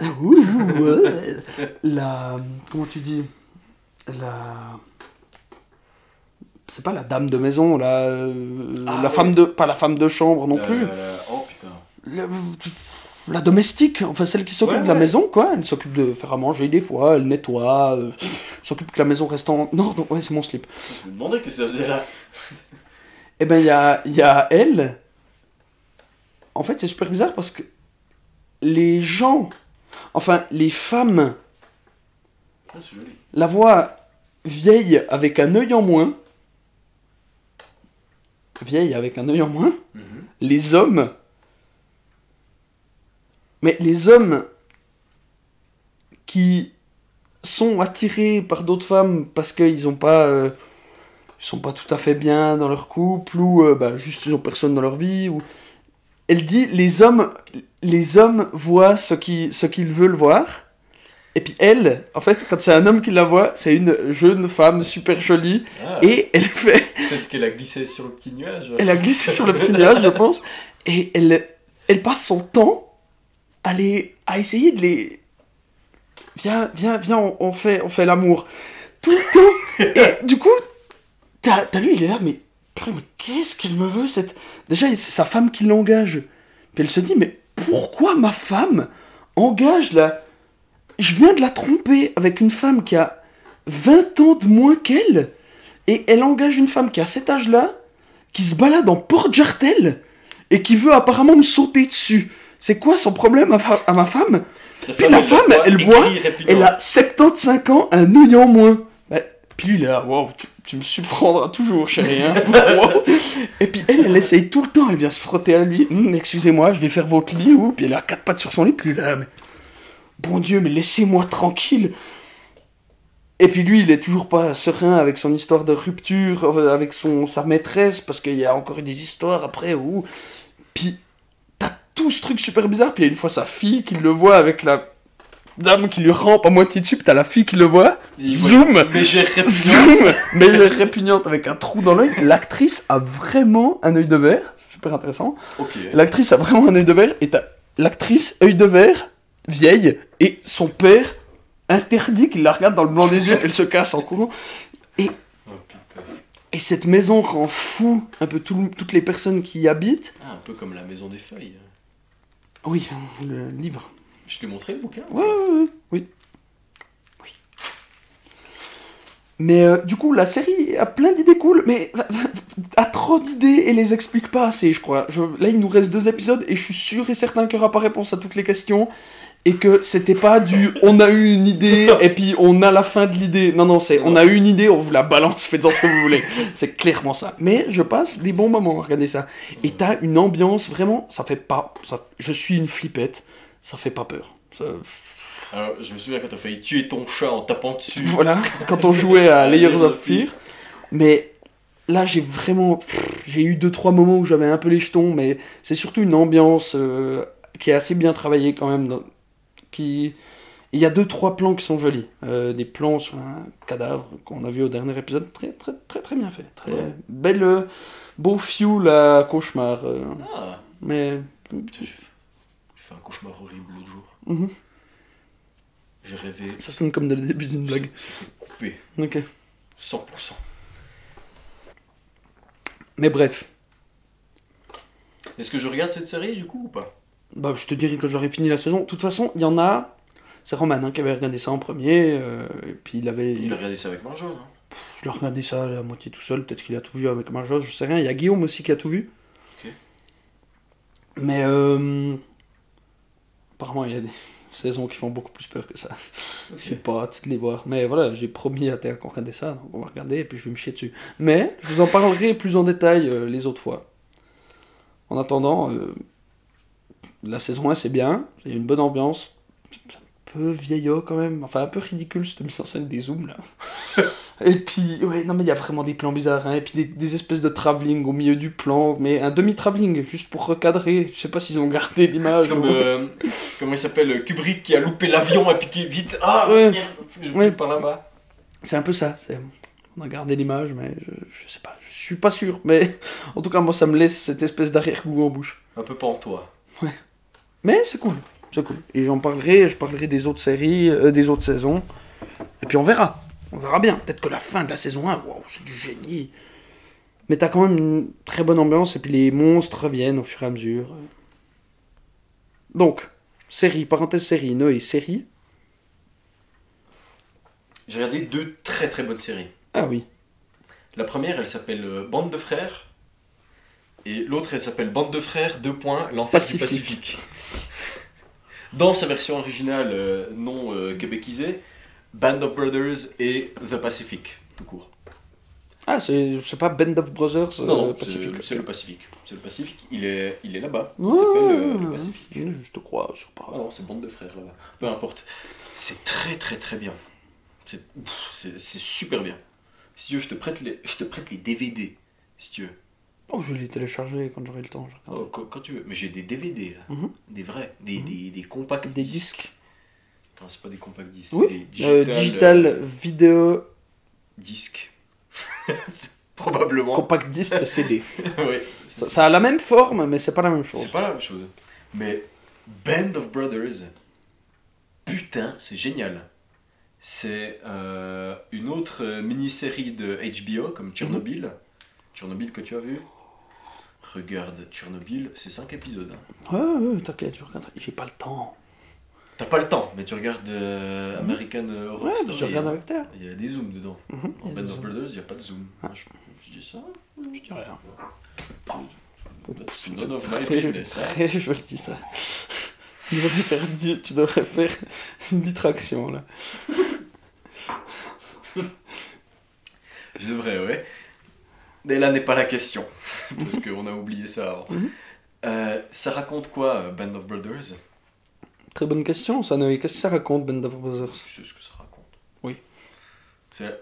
la. Comment tu dis La. C'est pas la dame de maison, la. euh, Ah, la ouais. femme de. Pas la femme de chambre non La- plus. la- Oh putain. La, domestique, enfin celle qui s'occupe Ouais, de la ouais. maison, quoi. Elle s'occupe de faire à manger des fois, elle nettoie, euh, s'occupe que la maison reste en ordre. Ouais, c'est mon slip. Je me demandais que ça faisait là. Eh ben, il y a, il y a elle. En fait, c'est super bizarre parce que les gens, enfin, les femmes, Ah, la voient vieille avec un œil en moins. Vieille avec un œil en moins. Mhm. Les hommes. Mais les hommes qui sont attirés par d'autres femmes parce qu'ils ont pas. euh, ils sont pas tout à fait bien dans leur couple ou euh, bah, juste ils ont personne dans leur vie. Ou... Elle dit les hommes, les hommes voient ce qui- ce qu'ils veulent voir. Et puis elle, en fait, quand c'est un homme qui la voit, c'est une jeune femme super jolie. Ah, Et elle fait, Peut-être qu'elle a glissé sur le petit nuage. elle a glissé sur le petit nuage, je pense, et elle, elle passe son temps à, les, à essayer de les... Viens, viens, viens, on, on fait, on fait l'amour. Tout le temps. Et du coup, t'as t'as lui, il est là, mais, mais qu'est-ce qu'elle me veut cette... Déjà, c'est sa femme qui l'engage. Puis elle se dit, mais pourquoi ma femme engage la... Je viens de la tromper avec une femme qui a 20 ans de moins qu'elle. Et elle engage une femme qui a cet âge-là, qui se balade en porte-jartel, et qui veut apparemment me sauter dessus. C'est quoi son problème à, fa- à ma femme? Puis la femme, elle voit. Elle a 75 ans, un œil en moins. Puis lui, il est là, wow, tu, tu me surprendras toujours, chérie. Hein Wow. Et puis elle, elle essaye tout le temps, elle vient se frotter à lui. Hum, Excusez-moi, je vais faire votre lit. Ou, puis elle a quatre pattes sur son lit, puis là, mais... Bon Dieu, mais laissez-moi tranquille. Et puis lui, il est toujours pas serein avec son histoire de rupture, euh, avec son, sa maîtresse, parce qu'il y a encore des histoires après où. Puis t'as tout ce truc super bizarre, puis il y a une fois sa fille qui le voit avec la dame qui lui rampe à moitié dessus, puis t'as la fille qui le voit, zoom, Mais j'ai répugnant. zoom, est répugnante avec un trou dans l'œil. L'actrice a vraiment un œil de verre, super intéressant. L'actrice a vraiment un œil de verre, et t'as l'actrice, œil de verre, vieille, et son père interdit qu'il la regarde dans le blanc des yeux, elle se casse en courant. Oh putain. Et cette maison rend fou un peu tout- toutes les personnes qui y habitent. Ah, un peu comme la maison des feuilles. Oui, le livre. Je t'ai montré le bouquin ouais, oui. Oui. Mais euh, du coup, la série a plein d'idées cool, mais a trop d'idées et les explique pas assez, je crois. Je- là, il nous reste deux épisodes et je suis sûr et certain qu'il n'y aura pas réponse à toutes les questions. Et que c'était pas du on a eu une idée et puis on a la fin de l'idée. Non, non, c'est on a eu une idée, on vous la balance, faites-en ce que vous voulez. C'est clairement ça. Mais je passe des bons moments à regarder ça. Et t'as une ambiance vraiment, ça fait pas. ça- je suis une flippette, ça fait pas peur. Ça- Alors, je me souviens quand t'as failli tuer ton chat en tapant dessus. voilà, quand on jouait à Layers of Fear. Mais là, j'ai vraiment. J'ai eu deux trois moments où j'avais un peu les jetons, mais c'est surtout une ambiance euh, qui est assez bien travaillée quand même. dans- qui... Il y a deux trois plans qui sont jolis. Euh, des plans sur un cadavre qu'on a vu au dernier épisode. Très, très, très, très bien fait. Très Ouais. belle. euh, beau fuel à cauchemar. euh, Ah, mais. putain, j'ai fait un cauchemar horrible l'autre jour. Mhm. J'ai rêvé. Ça sonne comme le début d'une blague. Ça s'est coupé. Ok. 100%. Mais bref. Est-ce que je regarde cette série du coup ou pas? Bah, je te dirai que j'aurai fini la saison. De toute façon, il y en a. C'est Roman hein, qui avait regardé ça en premier. euh, et puis il avait. Il a regardé ça avec Marjol. Hein. Je l'ai regardé ça à moitié tout seul. Peut-être qu'il a tout vu avec Marjol, je sais rien. Il y a Guillaume aussi qui a tout vu. Ok. Mais. euh, Apparemment, il y a des saisons qui font beaucoup plus peur que ça. Je sais pas hâte de les voir. Mais voilà, j'ai promis à Théa qu'on regardait ça. Donc on va regarder et puis je vais me chier dessus. Mais je vous en parlerai plus en détail euh, les autres fois. En attendant, euh, la saison 1 c'est bien. Il y a une bonne ambiance. C'est un peu vieillot quand même. Enfin, un peu ridicule cette mise en scène des zooms là. et puis, ouais, non mais il y a vraiment des plans bizarres. hein. Et puis des, des espèces de travelling au milieu du plan. Mais un demi-travelling juste pour recadrer. Je sais pas s'ils ont gardé l'image. Comme. ou- euh, comment il s'appelle Kubrick qui a loupé l'avion et puis qui est vite. Ah Ouais. merde Je Ouais. vais par là-bas. C'est un peu ça. C'est... On a gardé l'image, mais je, je sais pas. Je suis pas sûr. Mais en tout cas, moi, ça me laisse cette espèce d'arrière-goût en bouche. Un peu pantois. Mais c'est cool. C'est cool. Et j'en parlerai. Je parlerai des autres séries, euh, des autres saisons. Et puis on verra. On verra bien. Peut-être que la fin de la saison 1, waouh, c'est du génie. Mais t'as quand même une très bonne ambiance. Et puis les monstres reviennent au fur et à mesure. Donc, série, parenthèse série, Noé, série. J'ai regardé deux très très bonnes séries. Ah oui. La première, elle s'appelle euh, Bande de frères. Et l'autre, elle s'appelle Bande de frères, deux points, l'enfer du Pacifique. Pacifique. Dans sa version originale euh, non euh, québécisée, Band of Brothers et The Pacific, tout court. Ah, c'est, pas Band of Brothers euh, non, non, Pacifique. c'est le Pacifique. C'est le Pacifique, il est, il est là-bas. Il Ouais, s'appelle euh, le. Pacifique. Je te crois sur Ah parole. non, c'est Bande de frères là-bas. Peu importe. C'est très très très bien. C'est super bien. Si tu veux, je te prête les, je te prête les DVD. Si tu veux. Oh, je vais les télécharger quand j'aurai le temps. je. Oh, quand, quand tu veux. Mais j'ai des DVD là. Mhm. Des vrais. Des, des, des compacts Des disques. disques. C'est pas des compacts disques. Oui. c'est Euh, des digital, euh, vidéo, disques. Probablement. compact disque, CD. ouais, ça, c'est ça a la même forme, mais c'est pas la même chose. c'est pas la même chose. Mais Band of Brothers, putain, c'est génial. C'est euh, une autre euh, mini-série de HBO comme Tchernobyl. Mhm. Tchernobyl que tu as vu Regarde, Tchernobyl, c'est 5 épisodes. Ouais, ouais, t'inquiète, je regarde. J'ai pas le temps. T'as pas le temps, mais tu regardes euh, American Horror Mhm. Ouais, Story. je regarde hein. Il y a des zooms dedans. Mhm, En Band of. Brothers, il n'y a pas de zoom. Ah. Je, je dis ça Je dis rien. That's none of my business. hein. Très joli ça. Tu devrais faire, dix- tu devrais faire là. Je devrais, ouais. Mais là n'est pas la question, parce qu'on a oublié ça avant. Mhm. Euh, ça raconte quoi, euh, Band of Brothers? Très bonne question ça. Qu'est-ce que ça raconte, Band of Brothers? Tu sais ce que ça raconte? Oui.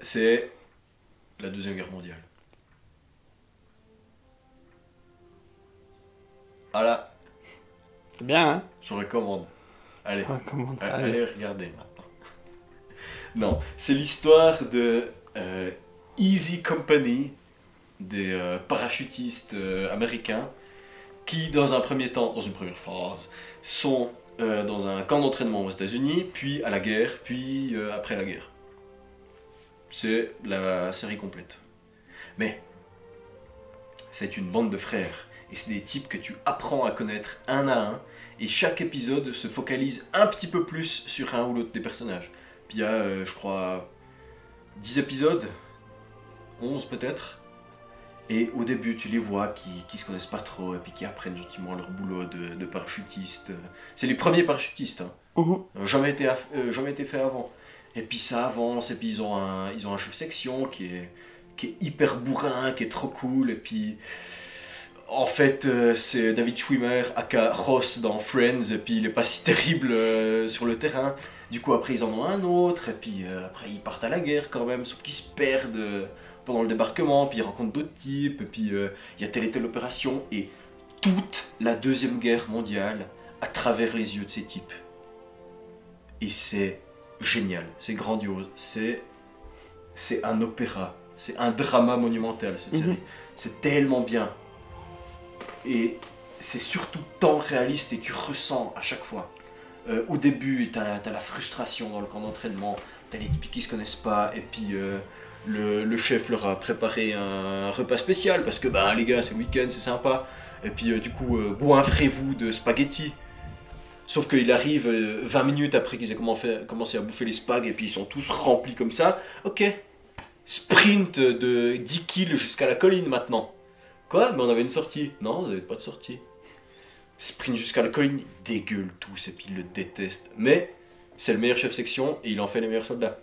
C'est- la Deuxième Guerre mondiale. Voilà, C'est bien, hein? Je recommande. Allez. Ah, Allez. Allez regarder maintenant. Non, c'est l'histoire de euh, Easy Company, des euh, parachutistes euh, américains, qui dans un premier temps, dans une première phase, sont euh, dans un camp d'entraînement aux États-Unis, puis à la guerre, puis euh, après la guerre. C'est la série complète. Mais c'est une bande de frères, et c'est des types que tu apprends à connaître un à un, et chaque épisode se focalise un petit peu plus sur un ou l'autre des personnages. Puis il y a, euh, je crois, 10 épisodes, 11 peut-être. Et au début, tu les vois qui, qui se connaissent pas trop et puis qui apprennent gentiment leur boulot de, de parachutiste. C'est les premiers parachutistes, hein. Mhm. Jamais, été euh, jamais été fait avant. Et puis ça avance, et puis ils ont un, ils ont un chef section qui est, qui est hyper bourrin, qui est trop cool, et puis en fait euh, c'est David Schwimmer, aka Ross dans Friends, et puis il est pas si terrible euh, sur le terrain. Du coup après ils en ont un autre, et puis après ils partent à la guerre quand même, sauf qu'ils se perdent pendant le débarquement, puis ils rencontrent d'autres types, et puis euh, il y a telle et telle opération, et toute la Deuxième Guerre mondiale à travers les yeux de ces types. Et c'est génial, c'est grandiose, c'est c'est un opéra, c'est un drama monumental cette Mhm. série. C'est tellement bien. Et c'est surtout tant réaliste et tu ressens à chaque fois. Euh, au début, t'as as la frustration dans le camp d'entraînement, t'as les types qui se connaissent pas, et puis euh, le, chef leur a préparé un repas spécial parce que bah les gars, c'est week-end, c'est sympa. Et puis euh, du coup, euh, goinfrez-vous de spaghettis. Sauf qu'il arrive euh, 20 minutes après qu'ils aient commencé, commencé à bouffer les spags et puis ils sont tous remplis comme ça. Ok, sprint de 10 kills jusqu'à la colline maintenant. Quoi? Mais on avait une sortie. Non, vous n'avez pas de sortie. Sprint jusqu'à la colline, ils dégueulent tous et puis ils le détestent. Mais c'est le meilleur chef section et il en fait les meilleurs soldats.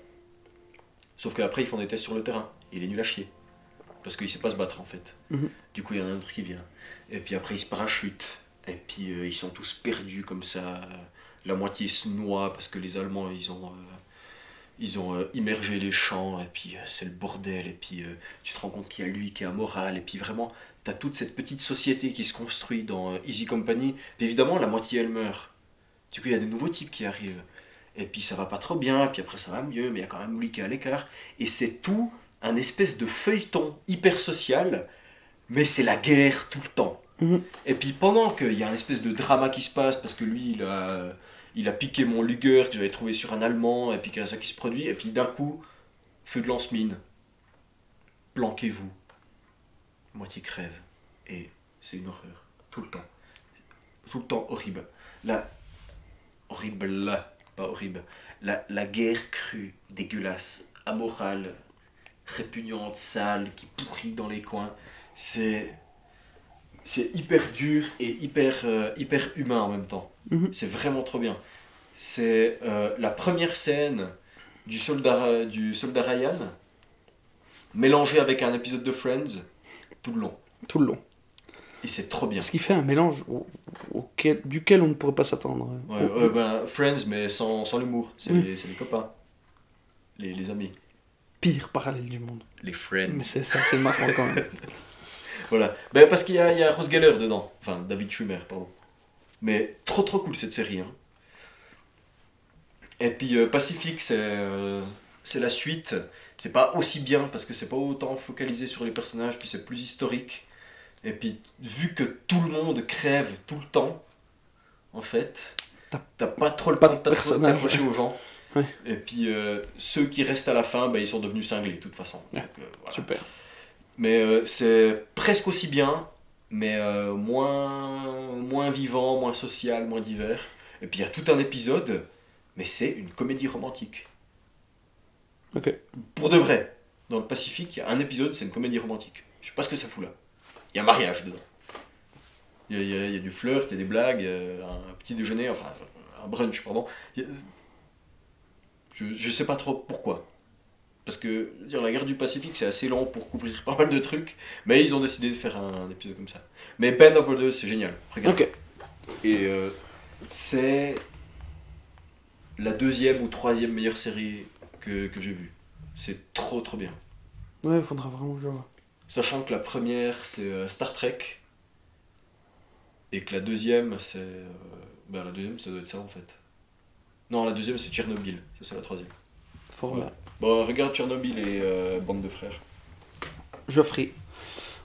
Sauf qu'après ils font des tests sur le terrain. Il est nul à chier. Parce qu'il sait pas se battre en fait. Mhm. Du coup il y en a un autre qui vient. Et puis après ils se parachutent. Et puis euh, ils sont tous perdus comme ça. La moitié se noie parce que les Allemands ils ont, euh, ils ont euh, immergé les champs. Et puis c'est le bordel. Et puis tu te rends compte qu'il y a lui qui est amoral. Et puis vraiment, t'as toute cette petite société qui se construit dans Easy Company. Puis évidemment, la moitié elle meurt. Du coup, il y a des nouveaux types qui arrivent. Et puis ça va pas trop bien, puis après ça va mieux, mais il y a quand même lui qui est à l'écart. Et c'est tout un espèce de feuilleton hyper social, mais c'est la guerre tout le temps. Mhm. Et puis pendant qu'il y a un espèce de drama qui se passe, parce que lui, il a, il a piqué mon Luger que j'avais trouvé sur un Allemand, et puis qu'il y a ça qui se produit, et puis d'un coup, feu de lance-mine. Planquez-vous. Moitié crève. Et c'est une horreur. Tout le temps. Tout le temps horrible. La... Horrible. Pas horrible. La, la guerre crue, dégueulasse, amorale, répugnante, sale, qui pourrit dans les coins. C'est... C'est hyper dur et hyper, euh, hyper humain en même temps. Mhm. C'est vraiment trop bien. C'est euh, la première scène du soldat, du soldat Ryan mélangée avec un épisode de Friends tout le long. Tout le long. Et c'est trop bien. Ce qui fait un mélange au- auquel- duquel on ne pourrait pas s'attendre. Ouais, ouais, ben, Friends, mais sans, sans l'humour. C'est Oui. les, les copains. Les, les amis. Pire parallèle du monde. Les friends. Mais c'est ça, c'est marrant quand même. Voilà. Ben, parce qu'il y a, il y a Ross Geller dedans. Enfin, David Schwimmer, pardon. Mais trop trop cool cette série. hein. Et puis euh, Pacific, c'est euh, c'est la suite. C'est pas aussi bien parce que c'est pas autant focalisé sur les personnages, puis c'est plus historique. Et puis vu que tout le monde crève tout le temps, en fait, T'as pas trop le pas temps de t'accrocher aux gens. Ouais. Et puis euh, ceux qui restent à la fin, ben, ils sont devenus cinglés de toute façon. Ouais. Donc, euh, voilà. Super. Mais euh, c'est presque aussi bien, mais moins, moins vivant, moins social, moins divers. Et puis il y a tout un épisode, mais c'est une comédie romantique. Ok. Pour de vrai. Dans le Pacifique, il y a un épisode, c'est une comédie romantique. Je sais pas ce que ça fout là. Il y a un mariage dedans. Il y y y a du flirt, il y a des blagues, euh, un petit déjeuner, enfin un brunch, pardon. A- Je, je sais pas trop pourquoi. Parce que dire, la guerre du Pacifique, c'est assez long pour couvrir pas mal de trucs, mais ils ont décidé de faire un, épisode comme ça. Mais Band of Brothers, c'est génial. Regarde. Et euh, c'est la deuxième ou troisième meilleure série que, que j'ai vue. C'est trop trop bien. Ouais, il faudra vraiment que je vois. Sachant que la première, c'est euh, Star Trek. Et que la deuxième, c'est. euh, bah, la deuxième, ça doit être ça en fait. Non, la deuxième, c'est Tchernobyl. Ça, c'est la troisième. Ouais. bien. Bon, regarde Tchernobyl et euh, Bande de frères. Je ferai.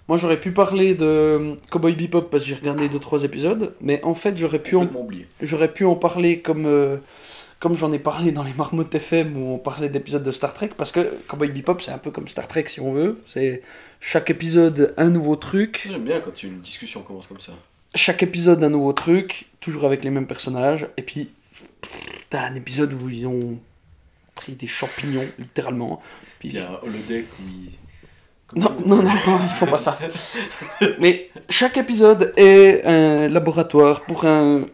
Moi, j'aurais pu parler de Cowboy Bebop parce que j'ai regardé 2-3 épisodes, mais en fait, j'aurais pu, en... J'aurais pu en parler comme, euh, comme j'en ai parlé dans les Marmottes FM où on parlait d'épisodes de Star Trek, parce que Cowboy Bebop, c'est un peu comme Star Trek si on veut. C'est chaque épisode un nouveau truc, J'aime bien quand une discussion commence comme ça. chaque épisode un nouveau truc, toujours avec les mêmes personnages, et puis t'as un épisode où ils ont pris des champignons, littéralement. Puis Il y a un holodeck où il. comme Non, non, non, non, il faut pas ça. Mais chaque épisode est un laboratoire pour un,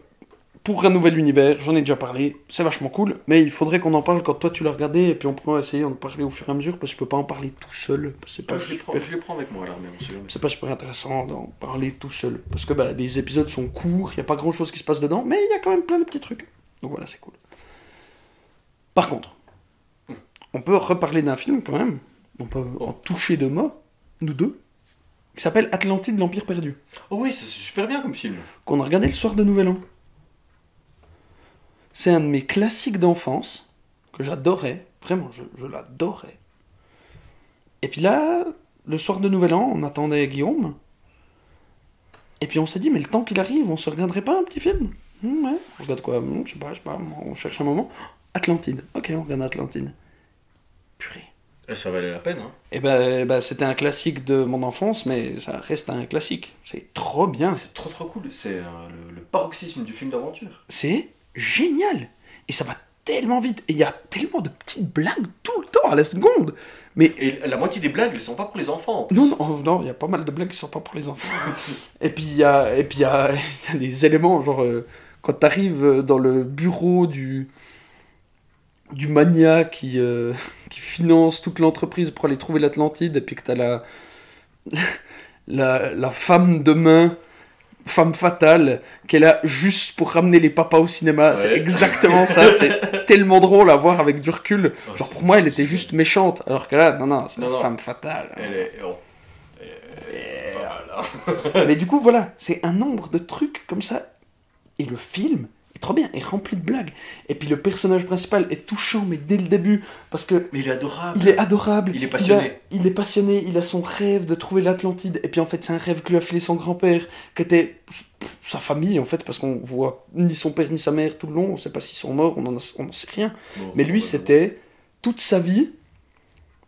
pour un nouvel univers. J'en ai déjà parlé, c'est vachement cool. Mais il faudrait qu'on en parle quand toi tu l'as regardé et puis on pourra essayer d'en parler au fur et à mesure parce que je peux pas en parler tout seul. C'est pas, Ah, je, les prends, super, je les prends avec moi à l'armée, on sait jamais. c'est pas super intéressant d'en parler tout seul. Parce que bah, les épisodes sont courts, il n'y a pas grand chose qui se passe dedans, mais il y a quand même plein de petits trucs. Donc voilà, c'est cool. Par contre, on peut reparler d'un film quand même. On peut en toucher deux mots, nous deux, qui s'appelle Atlantide, l'Empire perdu, Oh oui, c'est super bien comme film. qu'on a regardé le soir de Nouvel An. C'est un de mes classiques d'enfance, que j'adorais, vraiment, je, je l'adorais. Et puis là, le soir de Nouvel An, on attendait Guillaume. Et puis on s'est dit, mais le temps qu'il arrive, on se regarderait pas un petit film? Hmm, Ouais, on regarde quoi? Hmm, Je sais pas, je sais pas, on cherche un moment. Atlantide, ok, on regarde Atlantide. Purée. Et ça valait la peine, hein. Et ben, eh ben, c'était un classique de mon enfance, mais ça reste un classique. C'est trop bien. C'est trop trop cool. C'est euh, le, le paroxysme du film d'aventure. C'est? Génial. Et ça va tellement vite. Et il y a tellement de petites blagues tout le temps à la seconde. Mais Et la moitié des blagues, elles sont pas pour les enfants. non, non, non, il y a pas mal de blagues qui sont pas pour les enfants. et puis il y a, et puis il y a, il y a des éléments, genre euh, quand tu arrives dans le bureau du du mania qui, euh, qui finance toute l'entreprise pour aller trouver l'Atlantide, et puis que t'as la, la la femme de main femme fatale qui est là juste pour ramener les papas au cinéma. C'est exactement ça. C'est tellement drôle à voir avec du recul. Oh, Genre pour moi, elle était juste méchante. Alors que là, non, non, c'est une non. femme fatale. Elle est. oh. Elle est hein. Mais du coup, voilà, c'est un nombre de trucs comme ça. Et le film trop bien, est rempli de blagues. Et puis le personnage principal est touchant, mais dès le début, parce que Mais il est adorable. il est adorable. Il est passionné. Il, a- il est passionné, il a son rêve de trouver l'Atlantide. Et puis en fait, c'est un rêve que lui a filé son grand-père, qui était sa famille en fait, parce qu'on voit ni son père ni sa mère tout le long, on sait pas s'ils sont morts, on en, a- on en sait rien. Bon, Mais lui, c'était toute sa vie.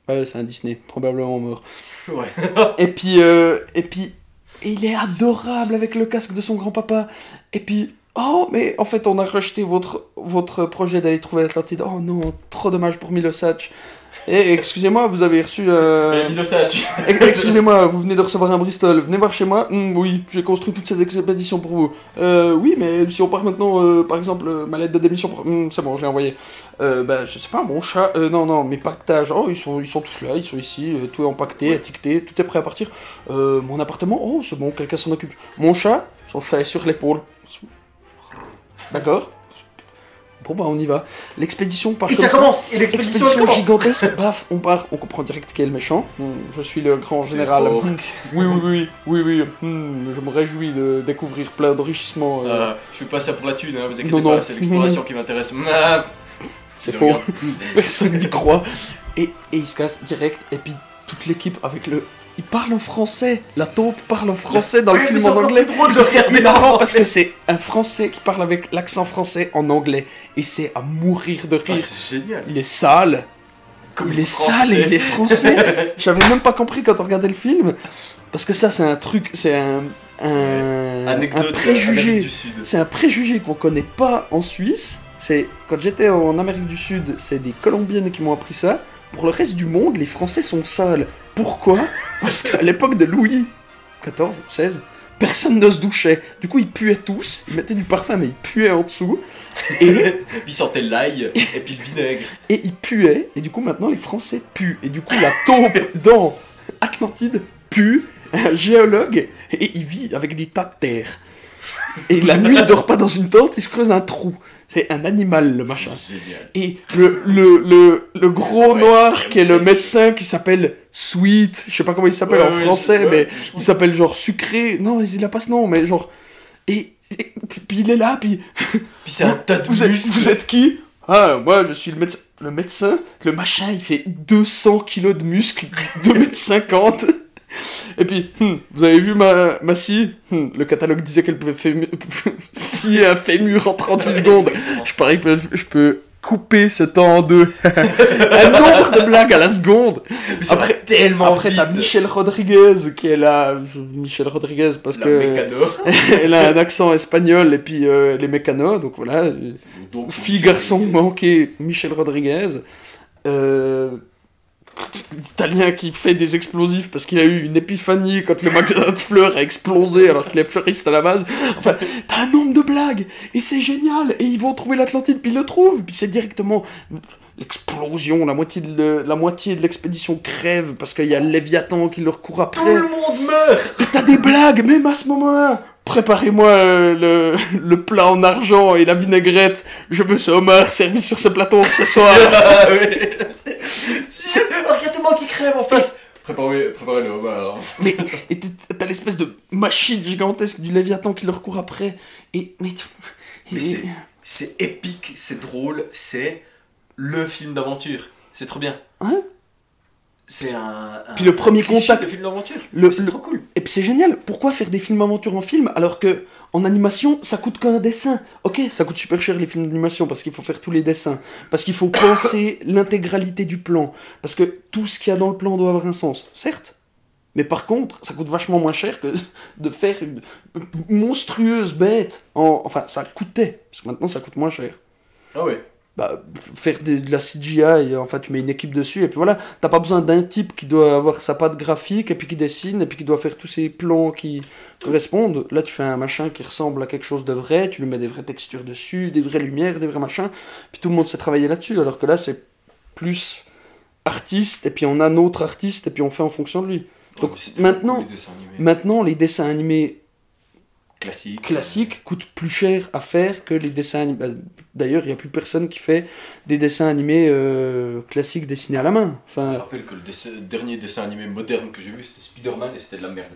Ouais, c'est un Disney, probablement mort. Ouais. Et puis, euh, et puis, et il est adorable avec le casque de son grand-papa. Et puis, oh, mais en fait, on a rejeté votre, votre projet d'aller trouver l'Atlantide. Oh non, trop dommage pour Milosatch. Et excusez-moi, vous avez reçu Euh. Ex- Excusez-moi, vous venez de recevoir un Bristol. Venez voir chez moi. Hmm, oui, j'ai construit toute cette expédition pour vous. Euh, oui, mais si on part maintenant, euh, par exemple, euh, ma lettre de démission, pour... Hmm, c'est bon, je l'ai envoyé. Euh, bah, je sais pas, mon chat. Euh, non, non, mes pactages. Oh, ils sont, ils sont tous là, ils sont ici. tout est empaqueté, étiqueté, tout est prêt à partir. Euh, mon appartement, oh, c'est bon, quelqu'un s'en occupe. Mon chat, son chat est sur l'épaule. D'accord Bon, bah, on y va. L'expédition part Et comme ça commence. Et l'expédition gigantesque, paf, on part, on comprend direct qui est le méchant. Je suis le grand général. Hmm, Oui, oui, oui, oui, oui. hmm, Je me réjouis de découvrir plein d'enrichissements. euh, Euh, je fais pas ça pour la thune, hein, vous inquiétez Non, pas, non. c'est l'exploration qui m'intéresse. Ah, C'est il faux. Personne n'y croit. Et, et il se casse direct, et puis toute l'équipe avec le. Il parle en français. La taupe parle en français dans le film c'est en anglais. plus drôle de C'est hilarant la- parce que c'est un français qui parle avec l'accent français en anglais. Et c'est à mourir de Ah, rire. c'est génial. Il est sale. Comme il est sale et il est français. J'avais même pas compris quand on regardait le film. Parce que ça, c'est un truc, c'est un, un, Anecdote un préjugé. C'est un préjugé qu'on connaît pas en Suisse. C'est quand j'étais en Amérique du Sud, c'est des Colombiennes qui m'ont appris ça. Pour le reste du monde, les Français sont sales. Pourquoi Parce qu'à l'époque de Louis XIV, XVI, personne ne se douchait. Du coup, ils puaient tous. Ils mettaient du parfum, mais ils puaient en dessous. Et Il sentait l'ail et puis le vinaigre. et il puait, et du coup maintenant les Français puent. Et du coup la taupe dans Atlantide pue, un géologue, et il vit avec des tas de terre. Et la nuit, il dort pas dans une tente, il se creuse un trou. C'est un animal, le machin. Et le, le, le, le gros Ouais, noir qui est le médecin qui s'appelle Sweet, je sais pas comment il s'appelle Ouais, en ouais, français, mais il s'appelle genre sucré. Non, il a pas ce nom, mais genre. Et, et- puis, il est là, puis. Puis c'est un tas de Vous êtes, vous êtes qui? Ah, moi je suis le médecin. Le médecin, le machin, il fait 200 kilos de muscles, 2m50. Et puis, hmm, vous avez vu ma, ma scie Hmm, Le catalogue disait qu'elle pouvait fému- scier un fémur en 38 secondes. Je parie que je peux couper ce temps en deux. un nombre de blagues à la seconde. Après- tellement Après, t'as. Michel Rodriguez qui est là. Michel Rodriguez parce La que mécano. elle a un accent espagnol et puis euh, les mécanos, donc voilà. Donc, Fille, garçon manqué, Michel Rodriguez. Euh, L'Italien qui fait des explosifs parce qu'il a eu une épiphanie quand le magasin de fleurs a explosé alors qu'il est fleuriste à la base. Enfin, t'as un nombre de blagues et c'est génial. Et ils vont trouver l'Atlantide puis ils le trouvent. Puis c'est directement l'explosion. La moitié de le- la moitié de l'expédition crève parce qu'il y a le Léviathan qui leur court après. Tout le monde meurt T'as des blagues, même à ce moment-là. Préparez-moi euh, le, le plat en argent et la vinaigrette. Je veux ce homard servi sur ce plateau ce soir. Ah c'est- y a tout le monde qui crève en face Préparez, préparez le homard. mais et t'as l'espèce de machine gigantesque du Léviathan qui leur court après. Et mais, Mais et- c'est- C'est épique, c'est drôle, c'est le film d'aventure. C'est trop bien. Ouais. C'est un, un- Puis le premier contact- de film d'aventure. Le- C'est le- trop cool. Et puis c'est génial. Pourquoi faire des films aventure en film alors que en animation ça coûte qu'un dessin? Ok, ça coûte super cher les films d'animation parce qu'il faut faire tous les dessins, parce qu'il faut penser l'intégralité du plan, parce que tout ce qu'il y a dans le plan doit avoir un sens. Certes. Mais par contre, ça coûte vachement moins cher que de faire une monstrueuse bête. En... Enfin, ça coûtait. Parce que maintenant, ça coûte moins cher. Ah ouais. Bah, faire de, de la CGI, enfin tu mets une équipe dessus, et puis voilà, t'as pas besoin d'un type qui doit avoir sa patte graphique, et puis qui dessine, et puis qui doit faire tous ces plans qui correspondent. Là, tu fais un machin qui ressemble à quelque chose de vrai, tu lui mets des vraies textures dessus, des vraies lumières, des vrais machins, puis tout le monde sait travailler là-dessus, alors que là, c'est plus artiste, et puis on a notre artiste, et puis on fait en fonction de lui. Donc, maintenant- les. Maintenant, les dessins animés Classique. classiques coûtent plus cher à faire que les dessins animés. Bah, D'ailleurs, il n'y a plus personne qui fait des dessins animés euh, classiques dessinés à la main. Je rappelle que le dessin- dernier dessin animé moderne que j'ai vu, c'était Spider-Man et c'était de la merde.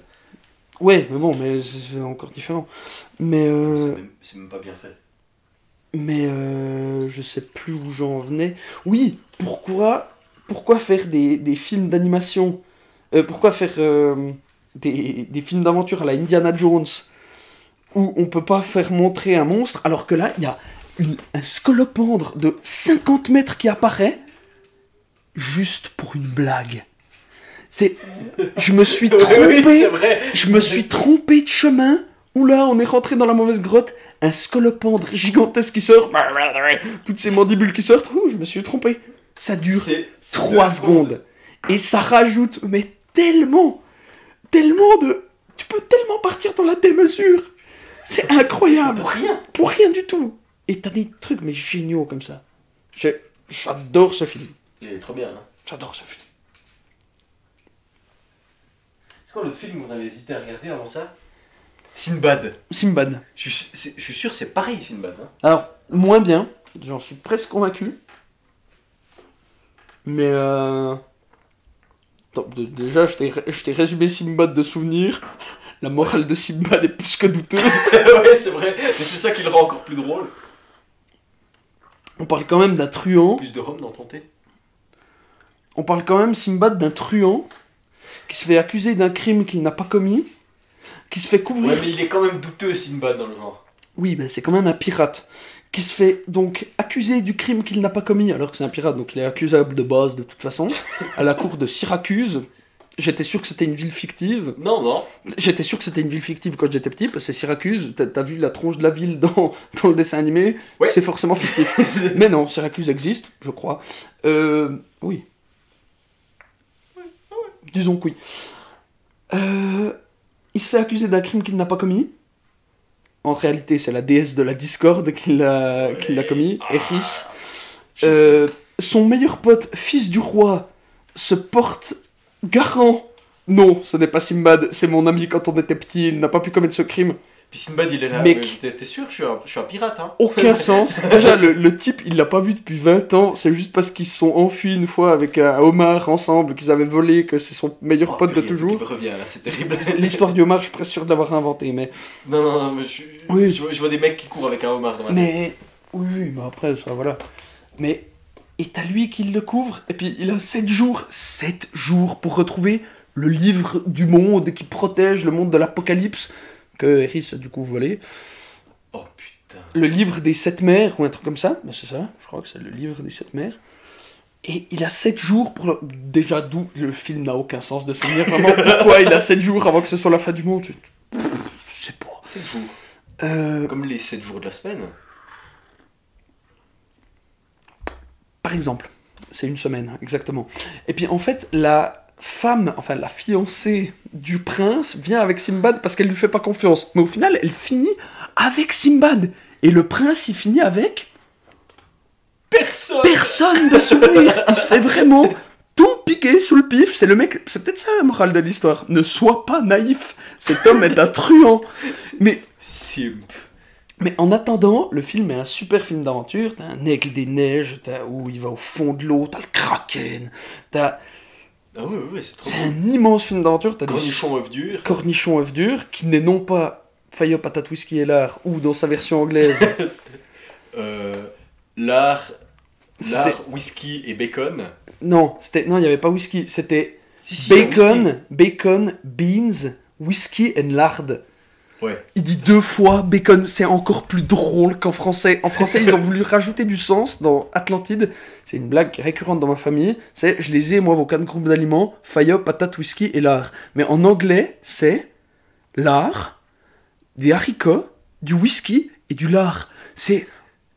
ouais, mais bon, mais c'est encore différent. Mais, euh, C'est même, pas bien fait. mais euh, je sais plus où j'en venais. Oui, pourquoi, pourquoi faire des, des films d'animation? Euh, Pourquoi faire euh, des, des films d'aventure à la Indiana Jones? Où on peut pas faire montrer un monstre alors que là, il y a une- un scolopendre de 50 mètres qui apparaît juste pour une blague. C'est. Je me suis trompé. oui. Je me suis trompé de chemin. Oula, on est rentré dans la mauvaise grotte. Un scolopendre gigantesque qui sort. Toutes ces mandibules qui sortent. Ouh, je me suis trompé. Ça dure C'est c'est 3 deux secondes. Et ça rajoute, mais tellement, tellement de. Tu peux tellement partir dans la démesure. C'est incroyable. Pour rien. Pour rien du tout. Et t'as des trucs, mais géniaux comme ça. J'adore ce film. Il est trop bien. Hein. J'adore ce film. C'est quoi l'autre film qu'on avait hésité à regarder avant ça? Sinbad. Simbad. Je suis, je suis sûr c'est pareil Sinbad. Hein. Alors, moins bien, j'en suis presque convaincu. Mais euh... déjà, je t'ai je t'ai résumé Simbad de souvenirs. La morale de Simbad est plus que douteuse. ouais, c'est vrai. Mais c'est ça qui le rend encore plus drôle. On parle quand même d'un truand. Plus de rhum dans ton thé. On parle quand même Simbad d'un truand qui se fait accuser d'un crime qu'il n'a pas commis, qui se fait couvrir. Ouais, mais il est quand même douteux Sinbad dans le genre. Oui, ben c'est quand même un pirate qui se fait donc accuser du crime qu'il n'a pas commis, alors que c'est un pirate, donc il est accusable de base de toute façon, à la cour de Syracuse. J'étais sûr que c'était une ville fictive. Non, non. J'étais sûr que c'était une ville fictive quand j'étais petit, parce que c'est Syracuse. T'as vu la tronche de la ville dans, dans le dessin animé Ouais. C'est forcément fictif. Mais non, Syracuse existe, je crois. Euh, oui. Disons que oui. Euh, il se fait accuser d'un crime qu'il n'a pas commis. En réalité, c'est la déesse de la discorde qui l'a commis, Eris. Euh, son meilleur pote, fils du roi, se porte garant. Non, ce n'est pas Simbad, c'est mon ami quand on était petit, il n'a pas pu commettre ce crime. Puis Sinbad, il est là. Mec. mais T'es sûr, je suis, un, je suis un pirate, hein. Aucun sens. Déjà, le, le type, il l'a pas vu depuis 20 ans. C'est juste parce qu'ils se sont enfuis une fois avec un homard ensemble, qu'ils avaient volé, que c'est son meilleur Oh, pote de toujours. il revient là, c'est terrible. L'histoire du homard, je suis presque sûr de l'avoir inventé, mais. Non, non, non, mais je, Oui. je, vois, je vois des mecs qui courent avec un homard dans la tête. Mais. Oui, oui, mais après, ça, voilà. Mais. Et t'as lui qui le couvre, et puis il a 7 jours, 7 jours pour retrouver le livre du monde qui protège le monde de l'apocalypse, que Eris a du coup volé. Oh putain. le livre des sept mers ou un truc comme ça, mais c'est ça, je crois que c'est le livre des sept mers. Et il a sept jours pour le... déjà d'où le film n'a aucun sens de souvenir vraiment pourquoi il a sept jours avant que ce soit la fin du monde? Je, je sais pas. 7 jours. Euh, Comme les 7 jours de la semaine. Par exemple, c'est une semaine exactement. Et puis en fait la femme, enfin la fiancée du prince vient avec Simbad parce qu'elle lui fait pas confiance. Mais au final elle finit avec Simbad et le prince il finit avec Personne personne de souvenir. Il se fait vraiment tout piquer sous le pif. C'est le mec. C'est peut-être ça la morale de l'histoire. Ne sois pas naïf. Cet homme est un truand. Mais, Simp. Mais en attendant, le film est un super film d'aventure. T'as un aigle des neiges, t'as où il va au fond de l'eau, t'as le kraken. T'as... Ah ouais, ouais, c'est trop C'est un immense film d'aventure. T'as Cornichon œuf dur. cornichons œufs durs qui n'est non pas Fire patate whisky et lard ou dans sa version anglaise. Euh, lard, C'était- lard, whisky et bacon. non, c'était non, il n'y avait pas whisky. C'était Si, si, bacon, whisky. bacon, beans, whisky and lard. Ouais. Il dit deux fois bacon, c'est encore plus drôle qu'en français. En français, ils ont voulu rajouter du sens dans Atlantide. C'est une blague récurrente dans ma famille. C'est je les ai, moi, vos quatre groupes d'aliments faillot, patate, whisky et lard. Mais en anglais, c'est lard, des haricots, du whisky et du lard. C'est.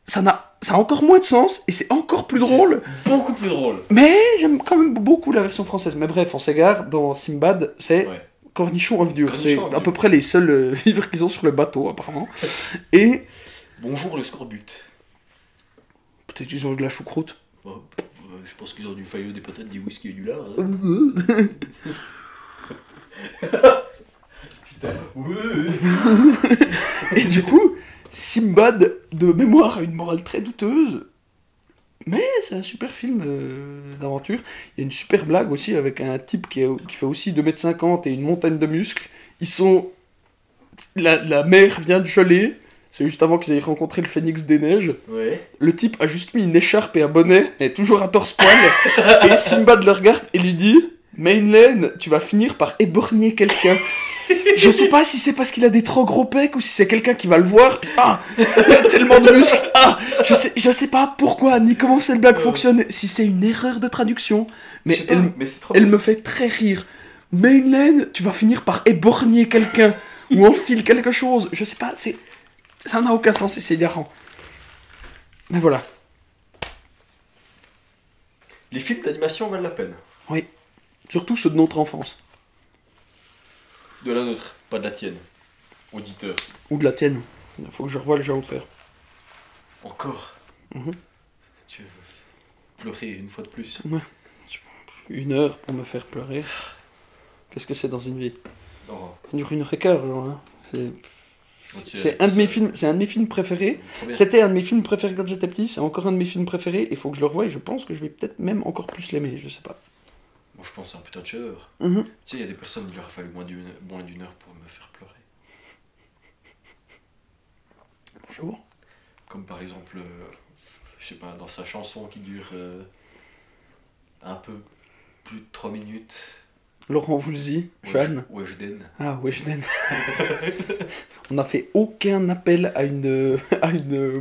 Ça n'a. Ça a encore moins de sens et c'est encore plus drôle. Beaucoup plus drôle. Mais j'aime quand même beaucoup la version française. Mais bref, on s'égare. Dans Simbad, c'est Ouais. Cornichon œuf dur. C'est à peu près les seuls euh, vivres qu'ils ont sur le bateau, apparemment. Et Bonjour le scorbut. peut-être qu'ils ont de la choucroute. Bon, euh, je pense qu'ils ont du faillot, des patates, du whisky et du lard. hein. Et du coup, Simbad, de mémoire, a une morale très douteuse. Mais c'est un super film euh, d'aventure. Il y a une super blague aussi avec un type qui, est- qui fait aussi 2m50 et une montagne de muscles. Ils sont. La, la mer vient de geler. C'est juste avant qu'ils aient rencontré le phénix des neiges. Ouais. Le type a juste mis une écharpe et un bonnet, et est toujours à torse-poil. et Simbad le regarde et lui dit Mainland, tu vas finir par éborgner quelqu'un. Je sais pas si c'est parce qu'il a des trop gros pecs ou si c'est quelqu'un qui va le voir. Puis, ah Il a tellement de muscles Ah je sais, je sais pas pourquoi ni comment cette blague fonctionne. Si c'est une erreur de traduction. Mais pas, elle, mais me fait très rire. Mainland, tu vas finir par éborgner quelqu'un. ou enfile quelque chose. Je sais pas, c'est. Ça n'a aucun sens et c'est hilarant. Mais voilà. Les films d'animation valent la peine. Oui. Surtout ceux de notre enfance. De la nôtre, pas de la tienne. Auditeur. Ou de la tienne. Il faut que je revoie le géant de fer. Encore. Mhm. Tu veux pleurer une fois de plus? Une heure pour me faire pleurer. Qu'est-ce que c'est dans une vie? Oh, Ça dure une heure et quart, genre, hein. C'est- un de mes films, c'est un de mes films préférés. C'était un de mes films préférés quand j'étais petit. C'est encore un de mes films préférés. Il faut que je le revoie et je pense que je vais peut-être même encore plus l'aimer. Je sais pas. Moi, je c'est un putain de chef-d'œuvre. Mhm. Tu sais, il y a des personnes, il leur a fallu moins d'une d'une heure pour me faire pleurer. Bonjour. Comme par exemple, euh, je sais pas, dans sa chanson qui dure euh, un peu plus de 3 minutes. Laurent Voulzy, Jeanne. Weshden. Ah, Weshden. On n'a fait aucun appel à une. à une. euh,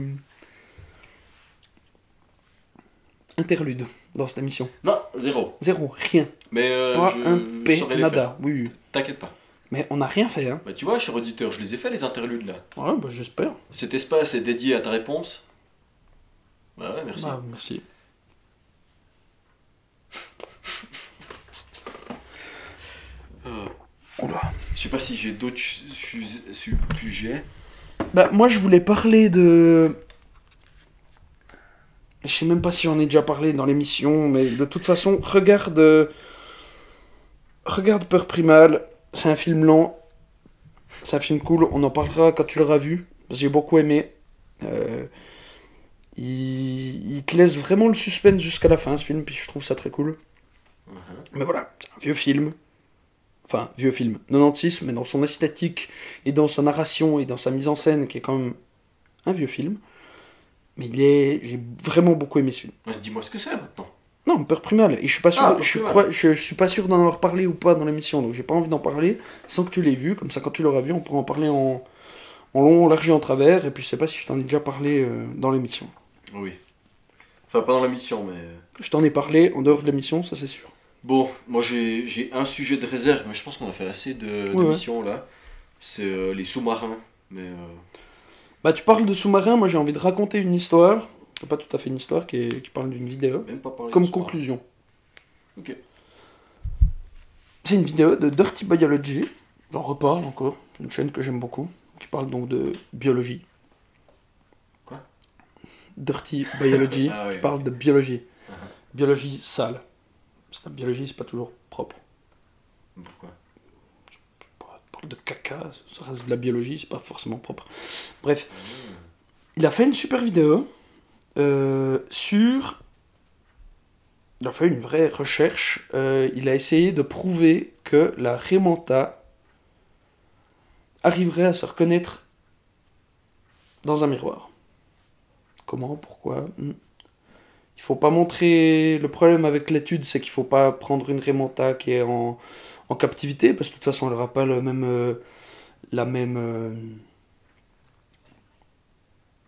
interlude dans cette émission. Non, zéro. Zéro, rien. Mais euh, Pas je, un je P, les nada. Oui, oui. T'inquiète pas. Mais on n'a rien fait, hein. Bah, tu vois, cher auditeur, je les ai fait les interludes là. Ouais, bah j'espère. Cet espace est dédié à ta réponse. Bah ouais, merci. Ah, merci. Euh, Oula. je sais pas si j'ai d'autres su- su- su- sujets. Bah, moi, je voulais parler de. Je sais même pas si j'en ai déjà parlé dans l'émission, mais de toute façon, regarde. euh, Regarde Peur Primale, c'est un film lent. C'est un film cool, on en parlera quand tu l'auras vu. J'ai beaucoup aimé. Euh, il, il te laisse vraiment le suspense jusqu'à la fin, ce film, puis je trouve ça très cool. Mais voilà, c'est un vieux film. Enfin, vieux film. 96, mais dans son esthétique, et dans sa narration, et dans sa mise en scène, qui est quand même un vieux film. Mais il est... J'ai vraiment beaucoup aimé ce film. Ouais, Dis-moi ce que c'est maintenant. Non, Peur Primale. Et je suis pas sûr, Ah, je, Primale. crois, je, je suis pas sûr d'en avoir parlé ou pas dans l'émission, donc j'ai pas envie d'en parler sans que tu l'aies vu. Comme ça, quand tu l'auras vu, on pourra en parler en, en long, en large et en travers. Et puis je sais pas si je t'en ai déjà parlé euh, dans l'émission. Oui. Enfin, pas dans la mission, mais. Je t'en ai parlé en dehors de l'émission, ça c'est sûr. Bon, moi j'ai j'ai un sujet de réserve, mais je pense qu'on a fait assez de d'émissions là. C'est euh, les sous-marins. Mais. euh, Bah, tu parles de sous-marin, moi j'ai envie de raconter une histoire. Pas tout à fait une histoire qui, est- qui parle d'une vidéo. même pas Comme conclusion. Ok. C'est une vidéo de Dirty Biology. J'en reparle encore. Une chaîne que j'aime beaucoup. Qui parle donc de biologie. Quoi? Dirty Biology. Ah ouais, qui parle de biologie. Uh-huh. Biologie sale. Parce que la biologie, c'est pas toujours propre. Pourquoi? De caca, ça reste de la biologie, c'est pas forcément propre. Bref. Il a fait une super vidéo euh, sur. Il a fait une vraie recherche. euh, il a essayé de prouver que la Remanta arriverait à se reconnaître dans un miroir. Comment? Pourquoi? Hmm. Il faut pas montrer. Le problème avec l'étude, c'est qu'il faut pas prendre une Remanta qui est en, en captivité, parce que de toute façon, elle n'aura pas le même, euh, la même. euh,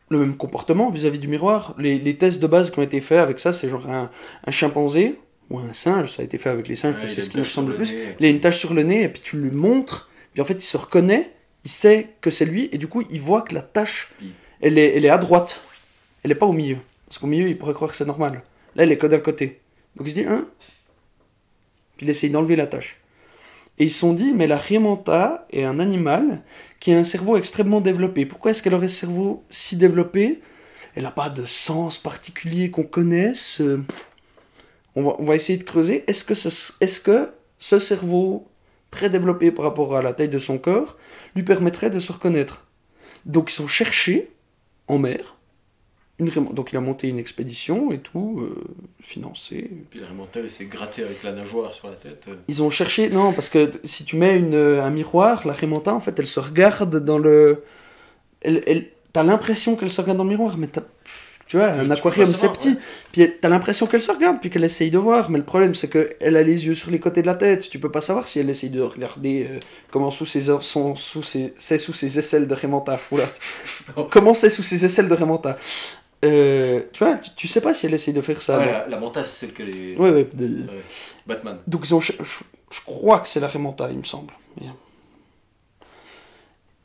le même comportement vis-à-vis du miroir. Les, les tests de base qui ont été faits avec ça, c'est genre un, un chimpanzé ou un singe, ça a été fait avec les singes, Ouais, parce que c'est ce qui ressemble le plus. nez. Il a une tache sur le nez, et puis tu lui montres, puis en fait il se reconnaît, il sait que c'est lui, et du coup il voit que la tache, elle est, elle est à droite, elle est pas au milieu. Parce qu'au milieu il pourrait croire que c'est normal. Là elle est que d'un côté. Donc il se dit, hein? Puis il essaye d'enlever la tache. Et ils se sont dit, mais la Riemanta est un animal qui a un cerveau extrêmement développé. Pourquoi est-ce qu'elle aurait ce cerveau si développé? Elle n'a pas de sens particulier qu'on connaisse. euh, On va, essayer de creuser. Est-ce que, ce, que ce cerveau très développé par rapport à la taille de son corps lui permettrait de se reconnaître? Donc ils sont cherchés en mer. Une donc il a monté une expédition et tout, euh, financé, Puis elle s'est grattée avec la nageoire sur la tête. euh. ils ont cherché, non, parce que si tu mets une, un miroir, la Remanta, en fait, elle se regarde dans le. Elle, elle, t'as l'impression qu'elle se regarde dans le miroir, mais t'as. Tu vois, un aquarium c'est petit, ouais. puis t'as l'impression qu'elle se regarde, puis qu'elle essaye de voir, mais le problème c'est qu'elle a les yeux sur les côtés de la tête, tu peux pas savoir si elle essaye de regarder euh, comment sous ses, heures sont sous ses, c'est sous ses aisselles de Remanta. Oula. comment c'est sous ses aisselles de Remanta. Euh, tu vois, tu, tu sais pas si elle essaye de faire ça. Ouais, la, la manta, c'est celle que les. Ouais, ouais, de- Ouais. Batman. donc ils ont, je, je crois que c'est la Remanta, il me semble.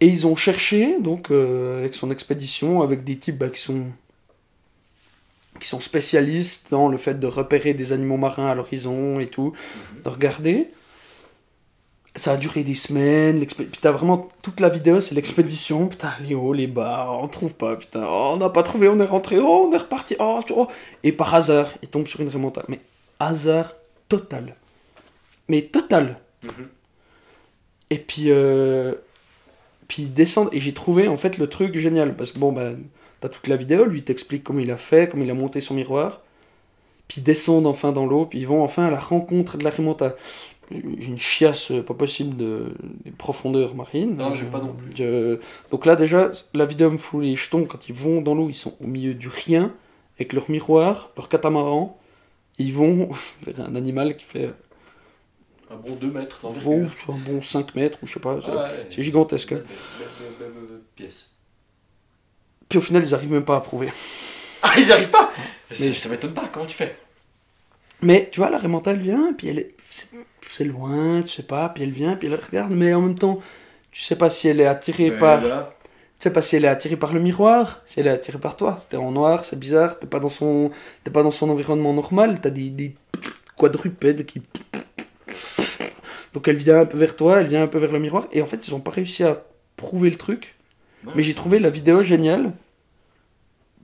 Et ils ont cherché, donc, euh, avec son expédition, avec des types bah, qui sont qui sont spécialistes dans le fait de repérer des animaux marins à l'horizon et tout, de regarder. Ça a duré des semaines, puis t'as vraiment toute la vidéo, c'est l'expédition, putain, les hauts, les bas, on trouve pas, putain, oh, on n'a pas trouvé, on est rentré, oh, on est reparti, oh, tu- oh. Et par hasard, il tombe sur une remontada. Mais hasard total. Mais total. Mhm. Et puis, euh, puis ils descendent, et j'ai trouvé en fait le truc génial, parce que bon, bah, t'as toute la vidéo, lui il t'explique comment il a fait, comment il a monté son miroir, puis ils descendent enfin dans l'eau, puis ils vont enfin à la rencontre de la remontada. J'ai une chiasse euh, pas possible de, des profondeurs marines. Non, j'ai pas non plus. Je- Donc là déjà, la vidéo fout les jetons quand ils vont dans l'eau, ils sont au milieu du rien, avec leur miroir, leur catamaran, ils vont vers un animal qui fait Un bon 2 mètres bon, un bon 5 mètres, ou je sais pas, c'est- Ah ouais. c'est gigantesque. hein. Belle, belle, belle pièce. Puis au final, ils arrivent même pas à prouver. Ah, ils arrivent pas Mais- ça m'étonne pas, comment tu fais? Mais tu vois, la Raymanta, elle vient, puis elle est. C'est loin, tu sais pas, puis elle vient, puis elle regarde, mais en même temps, tu sais pas si elle est attirée Ouais, par. là, Tu sais pas si elle est attirée par le miroir, si elle est attirée par toi. T'es en noir, c'est bizarre, t'es pas dans son. T'es pas dans son environnement normal, t'as des, des quadrupèdes qui. Donc elle vient un peu vers toi, elle vient un peu vers le miroir, et en fait, ils ont pas réussi à prouver le truc. Mais j'ai trouvé la vidéo géniale.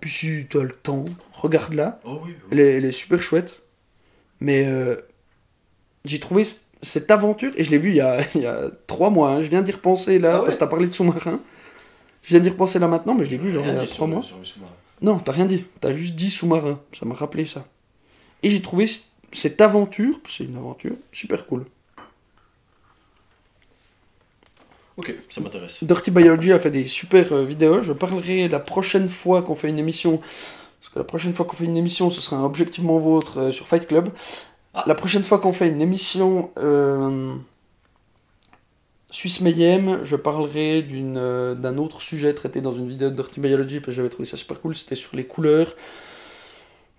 Puis si t'as le temps, regarde-la. Oh oui, oui. Elle est, elle est super chouette. Mais euh, j'ai trouvé cette aventure, et je l'ai vu il y a, il y a trois mois, hein, je viens d'y repenser là, Ah ouais parce que t'as parlé de sous-marin. Je viens d'y repenser là maintenant, mais je l'ai vu genre il y a trois mois. sur le sous-marin. Non, t'as rien dit. T'as juste dit sous-marin. Ça m'a rappelé ça. Et j'ai trouvé cette aventure, c'est une aventure, super cool. Ok, ça m'intéresse. Dirty Biology a fait des super euh, vidéos. Je parlerai la prochaine fois qu'on fait une émission. Parce que la prochaine fois qu'on fait une émission, ce sera un objectivement vôtre euh, sur Fight Club. Ah. La prochaine fois qu'on fait une émission euh, Suisse Mayhem, je parlerai euh, d'un autre sujet traité dans une vidéo de Dirty Biology parce que j'avais trouvé ça super cool. C'était sur les couleurs.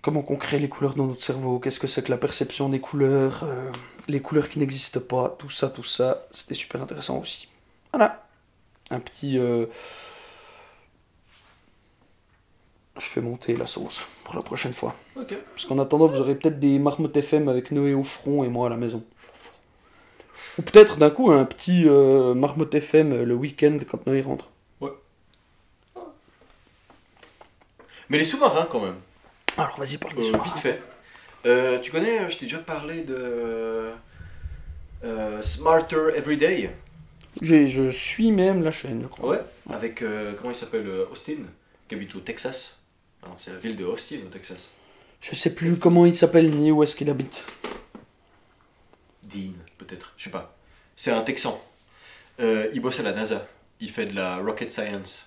Comment qu'on crée les couleurs dans notre cerveau, qu'est-ce que c'est que la perception des couleurs, euh, les couleurs qui n'existent pas, tout ça, tout ça. C'était super intéressant aussi. Voilà un petit. Je fais monter la sauce pour la prochaine fois. Parce qu'en attendant, vous aurez peut-être des marmottes FM avec Noé au front et moi à la maison. Ou peut-être d'un coup un petit euh, marmotte FM le week-end quand Noé rentre. Mais les sous-marins, quand même. Alors vas-y, parle des Euh, sous-marins. vite fait. Euh, tu connais, euh, je t'ai déjà parlé de Smarter Everyday. Je suis même la chaîne, je crois. Ouais. Avec, euh, comment il s'appelle Austin, qui habite au Texas. C'est la ville de Austin au Texas. Je sais plus comment il s'appelle ni où est-ce qu'il habite. Dean, peut-être. Je sais pas. C'est un Texan. Euh, il bosse à la NASA. Il fait de la rocket science.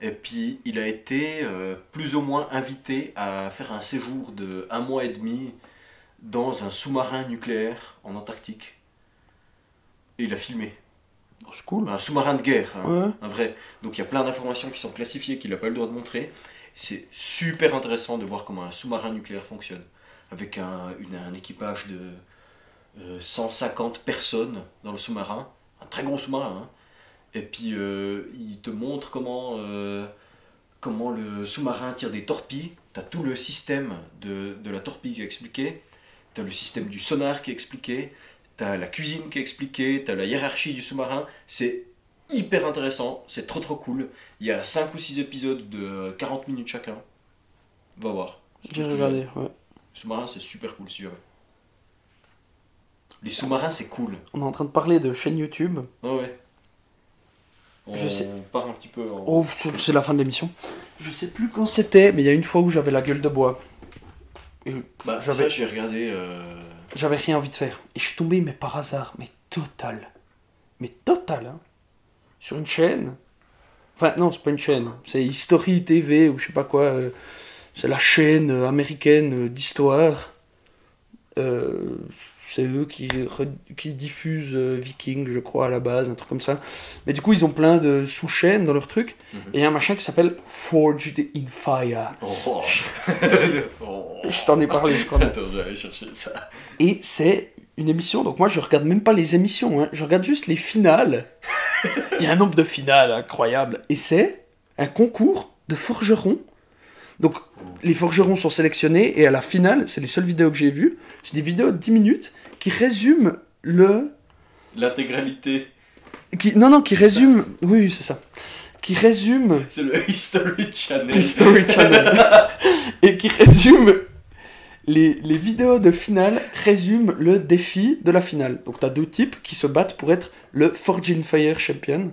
Et puis, il a été euh, plus ou moins invité à faire un séjour de un mois et demi dans un sous-marin nucléaire en Antarctique. Et il a filmé. Oh, C'est cool. Un sous-marin de guerre, hein, Ouais. un vrai. Donc il y a plein d'informations qui sont classifiées qu'il n'a pas le droit de montrer. C'est super intéressant de voir comment un sous-marin nucléaire fonctionne. Avec un, une- un équipage de euh, 150 personnes dans le sous-marin. Un très gros sous-marin. hein. Et puis euh, il te montre comment, euh, comment le sous-marin tire des torpilles. Tu as tout le système de, de la torpille qui est expliqué. Tu as le système du sonar qui est expliqué. T'as la cuisine qui est expliquée, t'as la hiérarchie du sous-marin, c'est hyper intéressant, c'est trop trop cool. Il y a 5 ou 6 épisodes de 40 minutes chacun. Va voir. Regardé, j'ai. ouais. Sous-marin, c'est super cool, si jamais. Les sous-marins, c'est cool. On est en train de parler de chaîne YouTube. Ouais, ouais. On Je sais- part un petit peu en... Oh, c'est- la fin de l'émission. Je sais plus quand c'était, mais il y a une fois où j'avais la gueule de bois. Et Bah, j'avais- ça, j'ai regardé... euh, J'avais rien envie de faire. Et je suis tombé, mais par hasard, mais total. Mais total, hein. Sur une chaîne. Enfin, non, c'est pas une chaîne. C'est History TV ou je sais pas quoi. euh, c'est la chaîne euh, américaine euh, d'histoire. Euh, c'est eux qui, qui diffusent euh, Viking, je crois, à la base, un truc comme ça. Mais du coup, ils ont plein de sous-chaînes dans leur truc. Mhm. Et il y a un machin qui s'appelle Forged in Fire. Oh. oh. Je t'en ai parlé, je crois. Attends, je vais aller chercher ça. Et c'est une émission, donc moi je regarde même pas les émissions, hein, je regarde juste les finales. Il y a un nombre de finales incroyable. Et c'est un concours de forgerons. Donc les forgerons sont sélectionnés et à la finale, c'est les seules vidéos que j'ai vues, c'est des vidéos de 10 minutes qui résument le... L'intégralité, Qui... Non, non, qui résument... Oui, c'est ça. Qui résument c'est le History Channel. History Channel. et qui résume les, vidéos de finale résument le défi de la finale. Donc t'as deux types qui se battent pour être le Forging Fire Champion.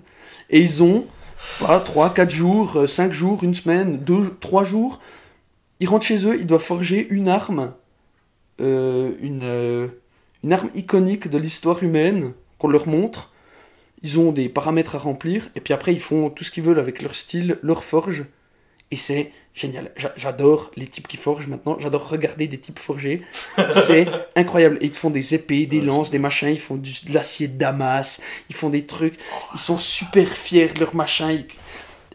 Et ils ont voilà, 3, 4 jours, euh, 5 jours, une semaine, 2, 3 jours. Ils rentrent chez eux, ils doivent forger une arme. euh, une, euh, une arme iconique de l'histoire humaine qu'on leur montre. Ils ont des paramètres à remplir. Et puis après, ils font tout ce qu'ils veulent avec leur style, leur forge. Et c'est génial. J'a- J'adore les types qui forgent maintenant. J'adore regarder des types forger. C'est incroyable. Ils te font des épées, des lances, des machins. Ils font du, de l'acier de Damas. Ils font des trucs. Ils sont super fiers de leur machin. Ils-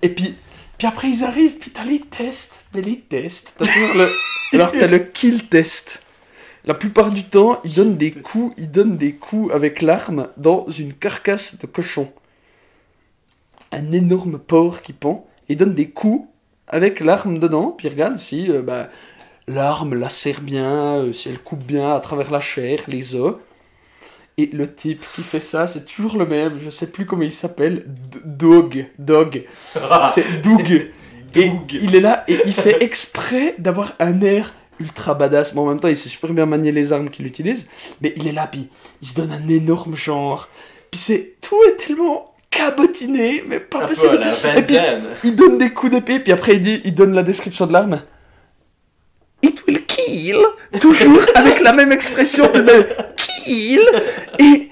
Et puis, puis après, ils arrivent. Puis t'as les tests. Mais les tests. Le... Alors, t'as le kill test. La plupart du temps, ils donnent des coups, ils donnent des coups avec l'arme dans une carcasse de cochon. Un énorme porc qui pend. Ils donnent des coups avec l'arme dedans, puis ils regardent si euh, bah, l'arme la serre bien, euh, si elle coupe bien à travers la chair, les os. Et le type qui fait ça, c'est toujours le même, je sais plus comment il s'appelle, D- Dog, Dog, c'est Doug. Et Doug. il est là et il fait exprès d'avoir un air ultra badass, mais en même temps, il sait super bien manier les armes qu'il utilise. Mais il est là, puis il se donne un énorme genre. Puis c'est. Tout est tellement cabotiné, mais pas possible. Et puis-. Il donne des coups d'épée, puis après il, dit, il donne la description de l'arme. It will kill. Toujours avec la même expression, le kill. Et,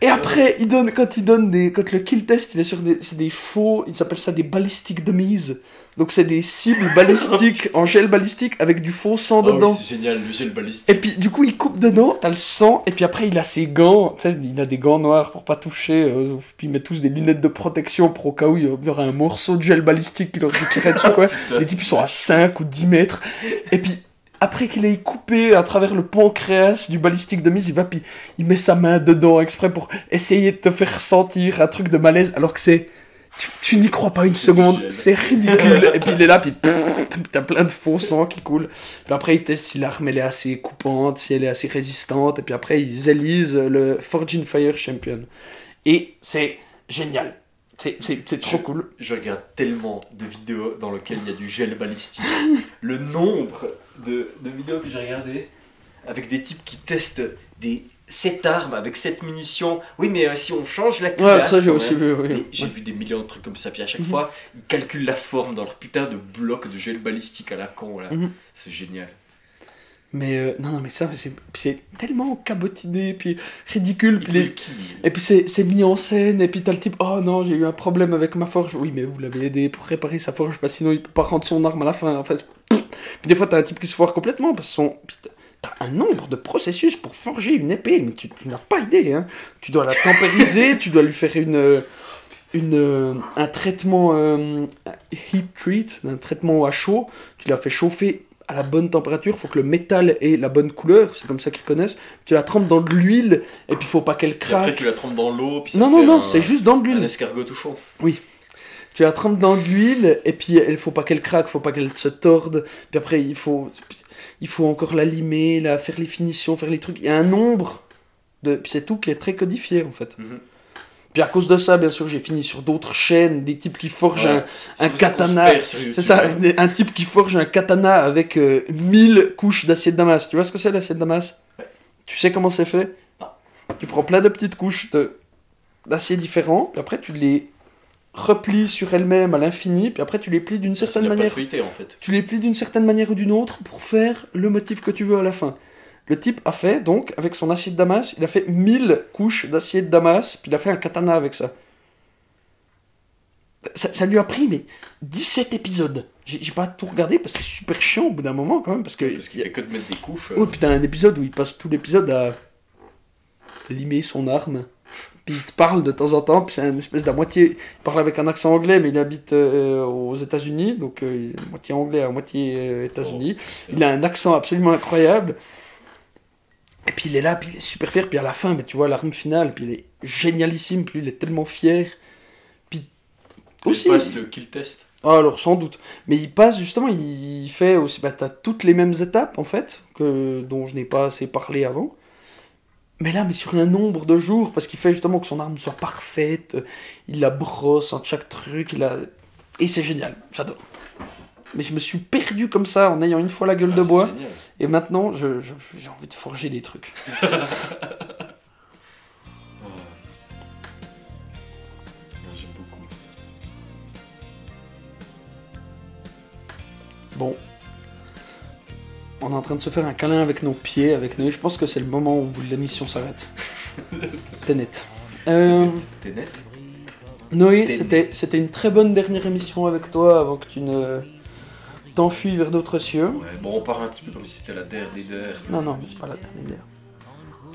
et après, il donne, quand il donne des, quand le kill test, il est sur des, c'est des faux, ils appellent ça des ballistic dummies. Donc c'est des cibles balistiques en gel balistique avec du faux sang Oh oui, dedans. c'est génial, le gel balistique. Et puis du coup il coupe dedans, t'as le sang, et puis après il a ses gants, tu sais, il a des gants noirs pour pas toucher, euh, puis il met tous des lunettes de protection pour au cas où il y aurait un morceau de gel balistique qui leur tirait dessus quoi. Les types sont à 5 ou 10 mètres, et puis après qu'il ait coupé à travers le pancréas du balistique de mise, il va puis il met sa main dedans exprès pour essayer de te faire sentir un truc de malaise alors que c'est... Tu, tu n'y crois pas une seconde, c'est ridicule. Et puis il est là, puis t'as plein de faux sang qui coulent. Puis après, ils testent si l'arme elle est assez coupante, si elle est assez résistante. Et puis après, ils élisent le Forging Fire Champion. Et c'est génial. C'est, c'est, c'est trop cool. Je regarde tellement de vidéos dans lesquelles il y a du gel balistique. le nombre de, de vidéos que j'ai regardées avec des types qui testent des 7 armes avec 7 munitions. Oui, mais euh, si on change la Ouais, culasse. ça j'ai aussi vu, oui. J'ai vu des millions de trucs comme ça, puis à chaque Mhm. fois, ils calculent la forme dans leur putain de bloc de gel balistique à la con, là. Mhm. C'est génial. Mais euh, non, non, mais ça, c'est, tellement cabotiné, puis ridicule. Puis Il les- Et puis c'est c'est mis en scène, et puis t'as le type, oh non, j'ai eu un problème avec ma forge. Oui, mais vous l'avez aidé pour réparer sa forge, parce que sinon il peut pas rendre son arme à la fin, en fait. Puis des fois t'as un type qui se foire complètement, parce que son... t'as- un nombre de processus pour forger une épée, mais tu, tu n'as pas idée, hein. Tu dois la tempériser, tu dois lui faire une... Une, euh, un traitement euh, heat treat, un traitement à chaud, tu la fais chauffer à la bonne température, faut que le métal ait la bonne couleur, c'est comme ça qu'ils connaissent. Tu la trempes dans de l'huile, et puis faut pas qu'elle Puis après, craque. tu la trempes dans l'eau, puis ça Non, fait non, non, un- c'est juste dans de Un l'huile. escargot tout chaud. Tu la trempes dans de l'huile, et puis il faut pas qu'elle craque, faut pas qu'elle se torde. Puis après, il faut, il faut encore la limer, la, faire les finitions, faire les trucs. Il y a un nombre de. Puis c'est tout qui est très codifié en fait. Mhm. Puis à cause de ça, bien sûr, j'ai fini sur d'autres chaînes, des types qui forgent Ouais. un, un katana. C'est ça, un type qui forge un katana avec euh, 1000 couches d'acier de damas. Tu vois ce que c'est l'acier de damas? Ouais. Tu sais comment c'est fait? Non. Tu prends plein de petites couches d'acier différents, puis après tu les replies sur elles-mêmes à l'infini, puis après tu les plies d'une certaine la manière. en fait. Tu les plies d'une certaine manière ou d'une autre pour faire le motif que tu veux à la fin. Le type a fait, donc, avec son acier de damas, il a fait 1000 couches d'acier de damas, puis il a fait un katana avec ça. Ça, ça lui a pris, mais 17 épisodes. J'ai pas tout regardé parce que c'est super chiant au bout d'un moment quand même, parce que. Parce qu'il fait que de mettre des couches. euh, Oh putain, un épisode où il passe tout l'épisode à limer son arme. Puis il te parle de temps en temps, puis c'est un espèce d'à moitié. Il parle avec un accent anglais, mais il habite euh, aux États-Unis, donc euh, il moitié anglais, à moitié euh, États-Unis. il a un accent absolument incroyable. Et puis il est là, puis il est super fier, puis à la fin, mais tu vois l'arme finale, puis il est génialissime, puis il est tellement fier. Puis il aussi. passe le kill test. Ah, alors sans doute. Mais il passe justement, il fait aussi, bah t'as toutes les mêmes étapes en fait, que, dont je n'ai pas assez parlé avant. Mais là, mais sur un nombre de jours, parce qu'il fait justement que son arme soit parfaite, euh, il la brosse entre chaque truc, il a... Et c'est génial, j'adore. Mais je me suis perdu comme ça en ayant une fois la gueule Ah, de bois, génial. et maintenant je- je- j'ai envie de forger des trucs. J'aime beaucoup. Bon. On est en train de se faire un câlin avec nos pieds, avec nous. Je pense que c'est le moment où l'émission s'arrête. T'es net. Euh, T'es net Noé, c'était c'était une très bonne dernière émission avec toi avant que tu ne t'enfuis vers d'autres cieux. Ouais, bon, on part un petit peu comme si c'était la dernière des guerres. Non, non, mais c'est pas la dernière.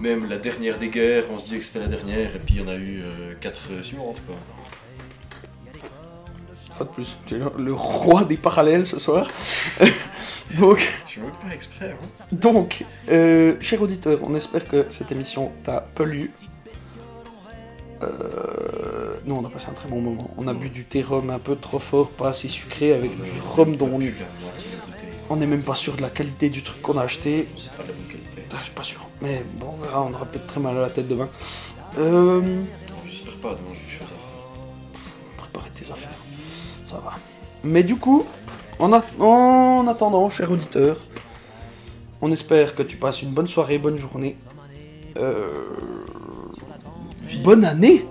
Même la dernière des guerres, on se disait que c'était la dernière, et puis il y en a eu 4 suivantes, quoi. Fois de plus, tu es le, roi des parallèles ce soir. donc, Je même pas exprès, hein. donc euh, cher auditeur, on espère que cette émission t'a plu. Euh, nous, on a passé un très bon moment. On a bu du thé rhum un peu trop fort, pas assez sucré, avec du rhum dont on bouteille. on n'est même pas sûr de la qualité du truc qu'on a acheté. C'est pas de la bonne qualité. Ah, je suis pas sûr. Mais bon, on verra, on aura peut-être très mal à la tête demain. Euh, Non, J'espère pas, demain j'ai des choses à faire. préparer tes affaires. Ça va. Mais du coup, en, a- en attendant, cher auditeur, On espère que tu passes une bonne soirée, bonne journée. Euh, Bonne année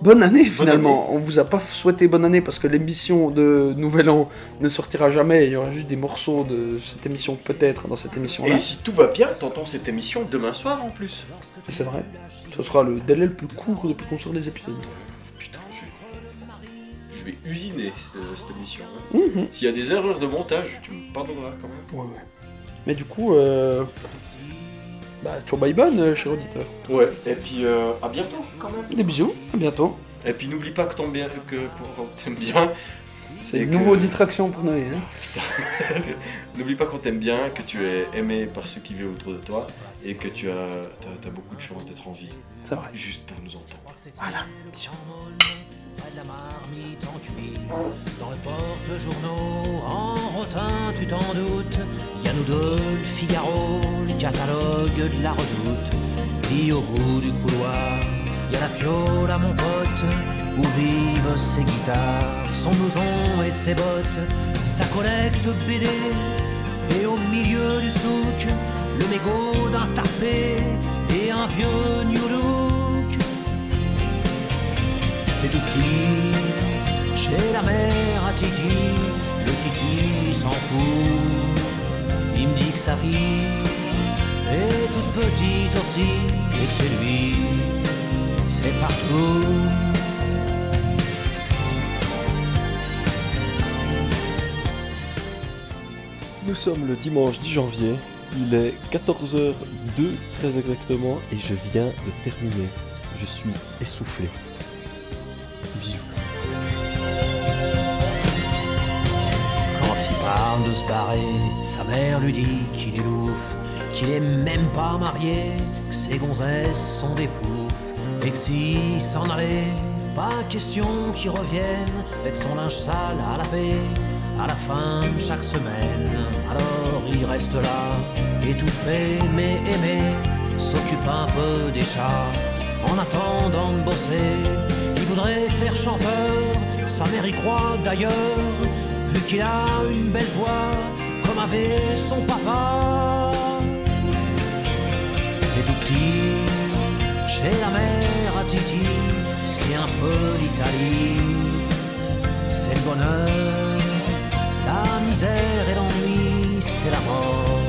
Bonne année finalement. On vous a pas souhaité bonne année parce que l'émission de Nouvel An ne sortira jamais. Il y aura juste des morceaux de cette émission peut-être dans cette émission-là. Et si tout va bien, t'entends cette émission demain soir en plus. C'est vrai. Ce sera le délai le plus court depuis qu'on sort des épisodes. Vais, usiner cette, cette émission. hein. Mhm. S'il y a des erreurs de montage, tu me pardonneras quand même. Ouais, ouais. Mais du coup, euh... bah, ciao bye bonne, euh, cher auditeur. Ouais, et puis euh, à bientôt quand même. Des bisous, à bientôt. Et puis n'oublie pas que t'aimes bien, que, qu'on t'aime bien. C'est Et une que- nouveau distraction pour Noé. Hein. N'oublie pas qu'on t'aime bien, que tu es aimé par ceux qui vivent autour de toi et que tu as, t'as, t'as beaucoup de chance d'être en vie, C'est vrai. juste pour nous entendre. Voilà. Bisous. La marmite en cuir, dans le porte-journaux, en rotin, tu t'en doutes. Y a nous deux, le Figaro, le catalogue de la redoute. Puis au bout du couloir, y a la fiole à mon pote, où vivent ses guitares, son blouson et ses bottes, sa collecte BD. Et au milieu du souk, le mégot d'un tarpé et un vieux New. C'est tout petit, chez la mère à Titi, le Titi s'en fout. Il me dit que sa fille est toute petite aussi, et que chez lui, c'est partout. Nous sommes le dimanche 10 janvier, il est 14h02 très exactement et je viens de terminer. Je suis essoufflé. De se barrer, sa mère lui dit qu'il est louche, qu'il est même pas marié, que ses gonzesses sont des poufs, et que s'il s'en allait, pas question qu'il revienne avec son linge sale à laver à la fin de chaque semaine. Alors il reste là, étouffé mais aimé, s'occupe un peu des chats en attendant de bosser. Il voudrait faire chanteur, sa mère y croit d'ailleurs, qu'il a une belle voix, comme avait son papa. C'est tout petit, chez la mère à Titi, c'est un peu l'Italie. C'est le bonheur, la misère et l'ennui, c'est la mort,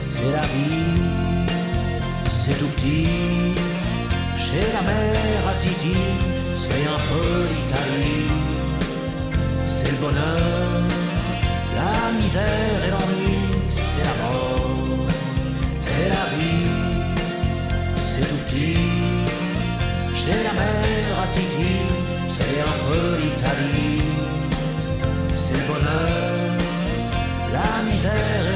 c'est la vie. C'est tout petit, chez la mère à Titi, c'est un peu l'Italie bonheur, la misère et l'ennui, c'est la mort, c'est la vie, c'est tout petit, j'ai la mer à Titi, c'est un peu l'Italie, c'est le bonheur, la misère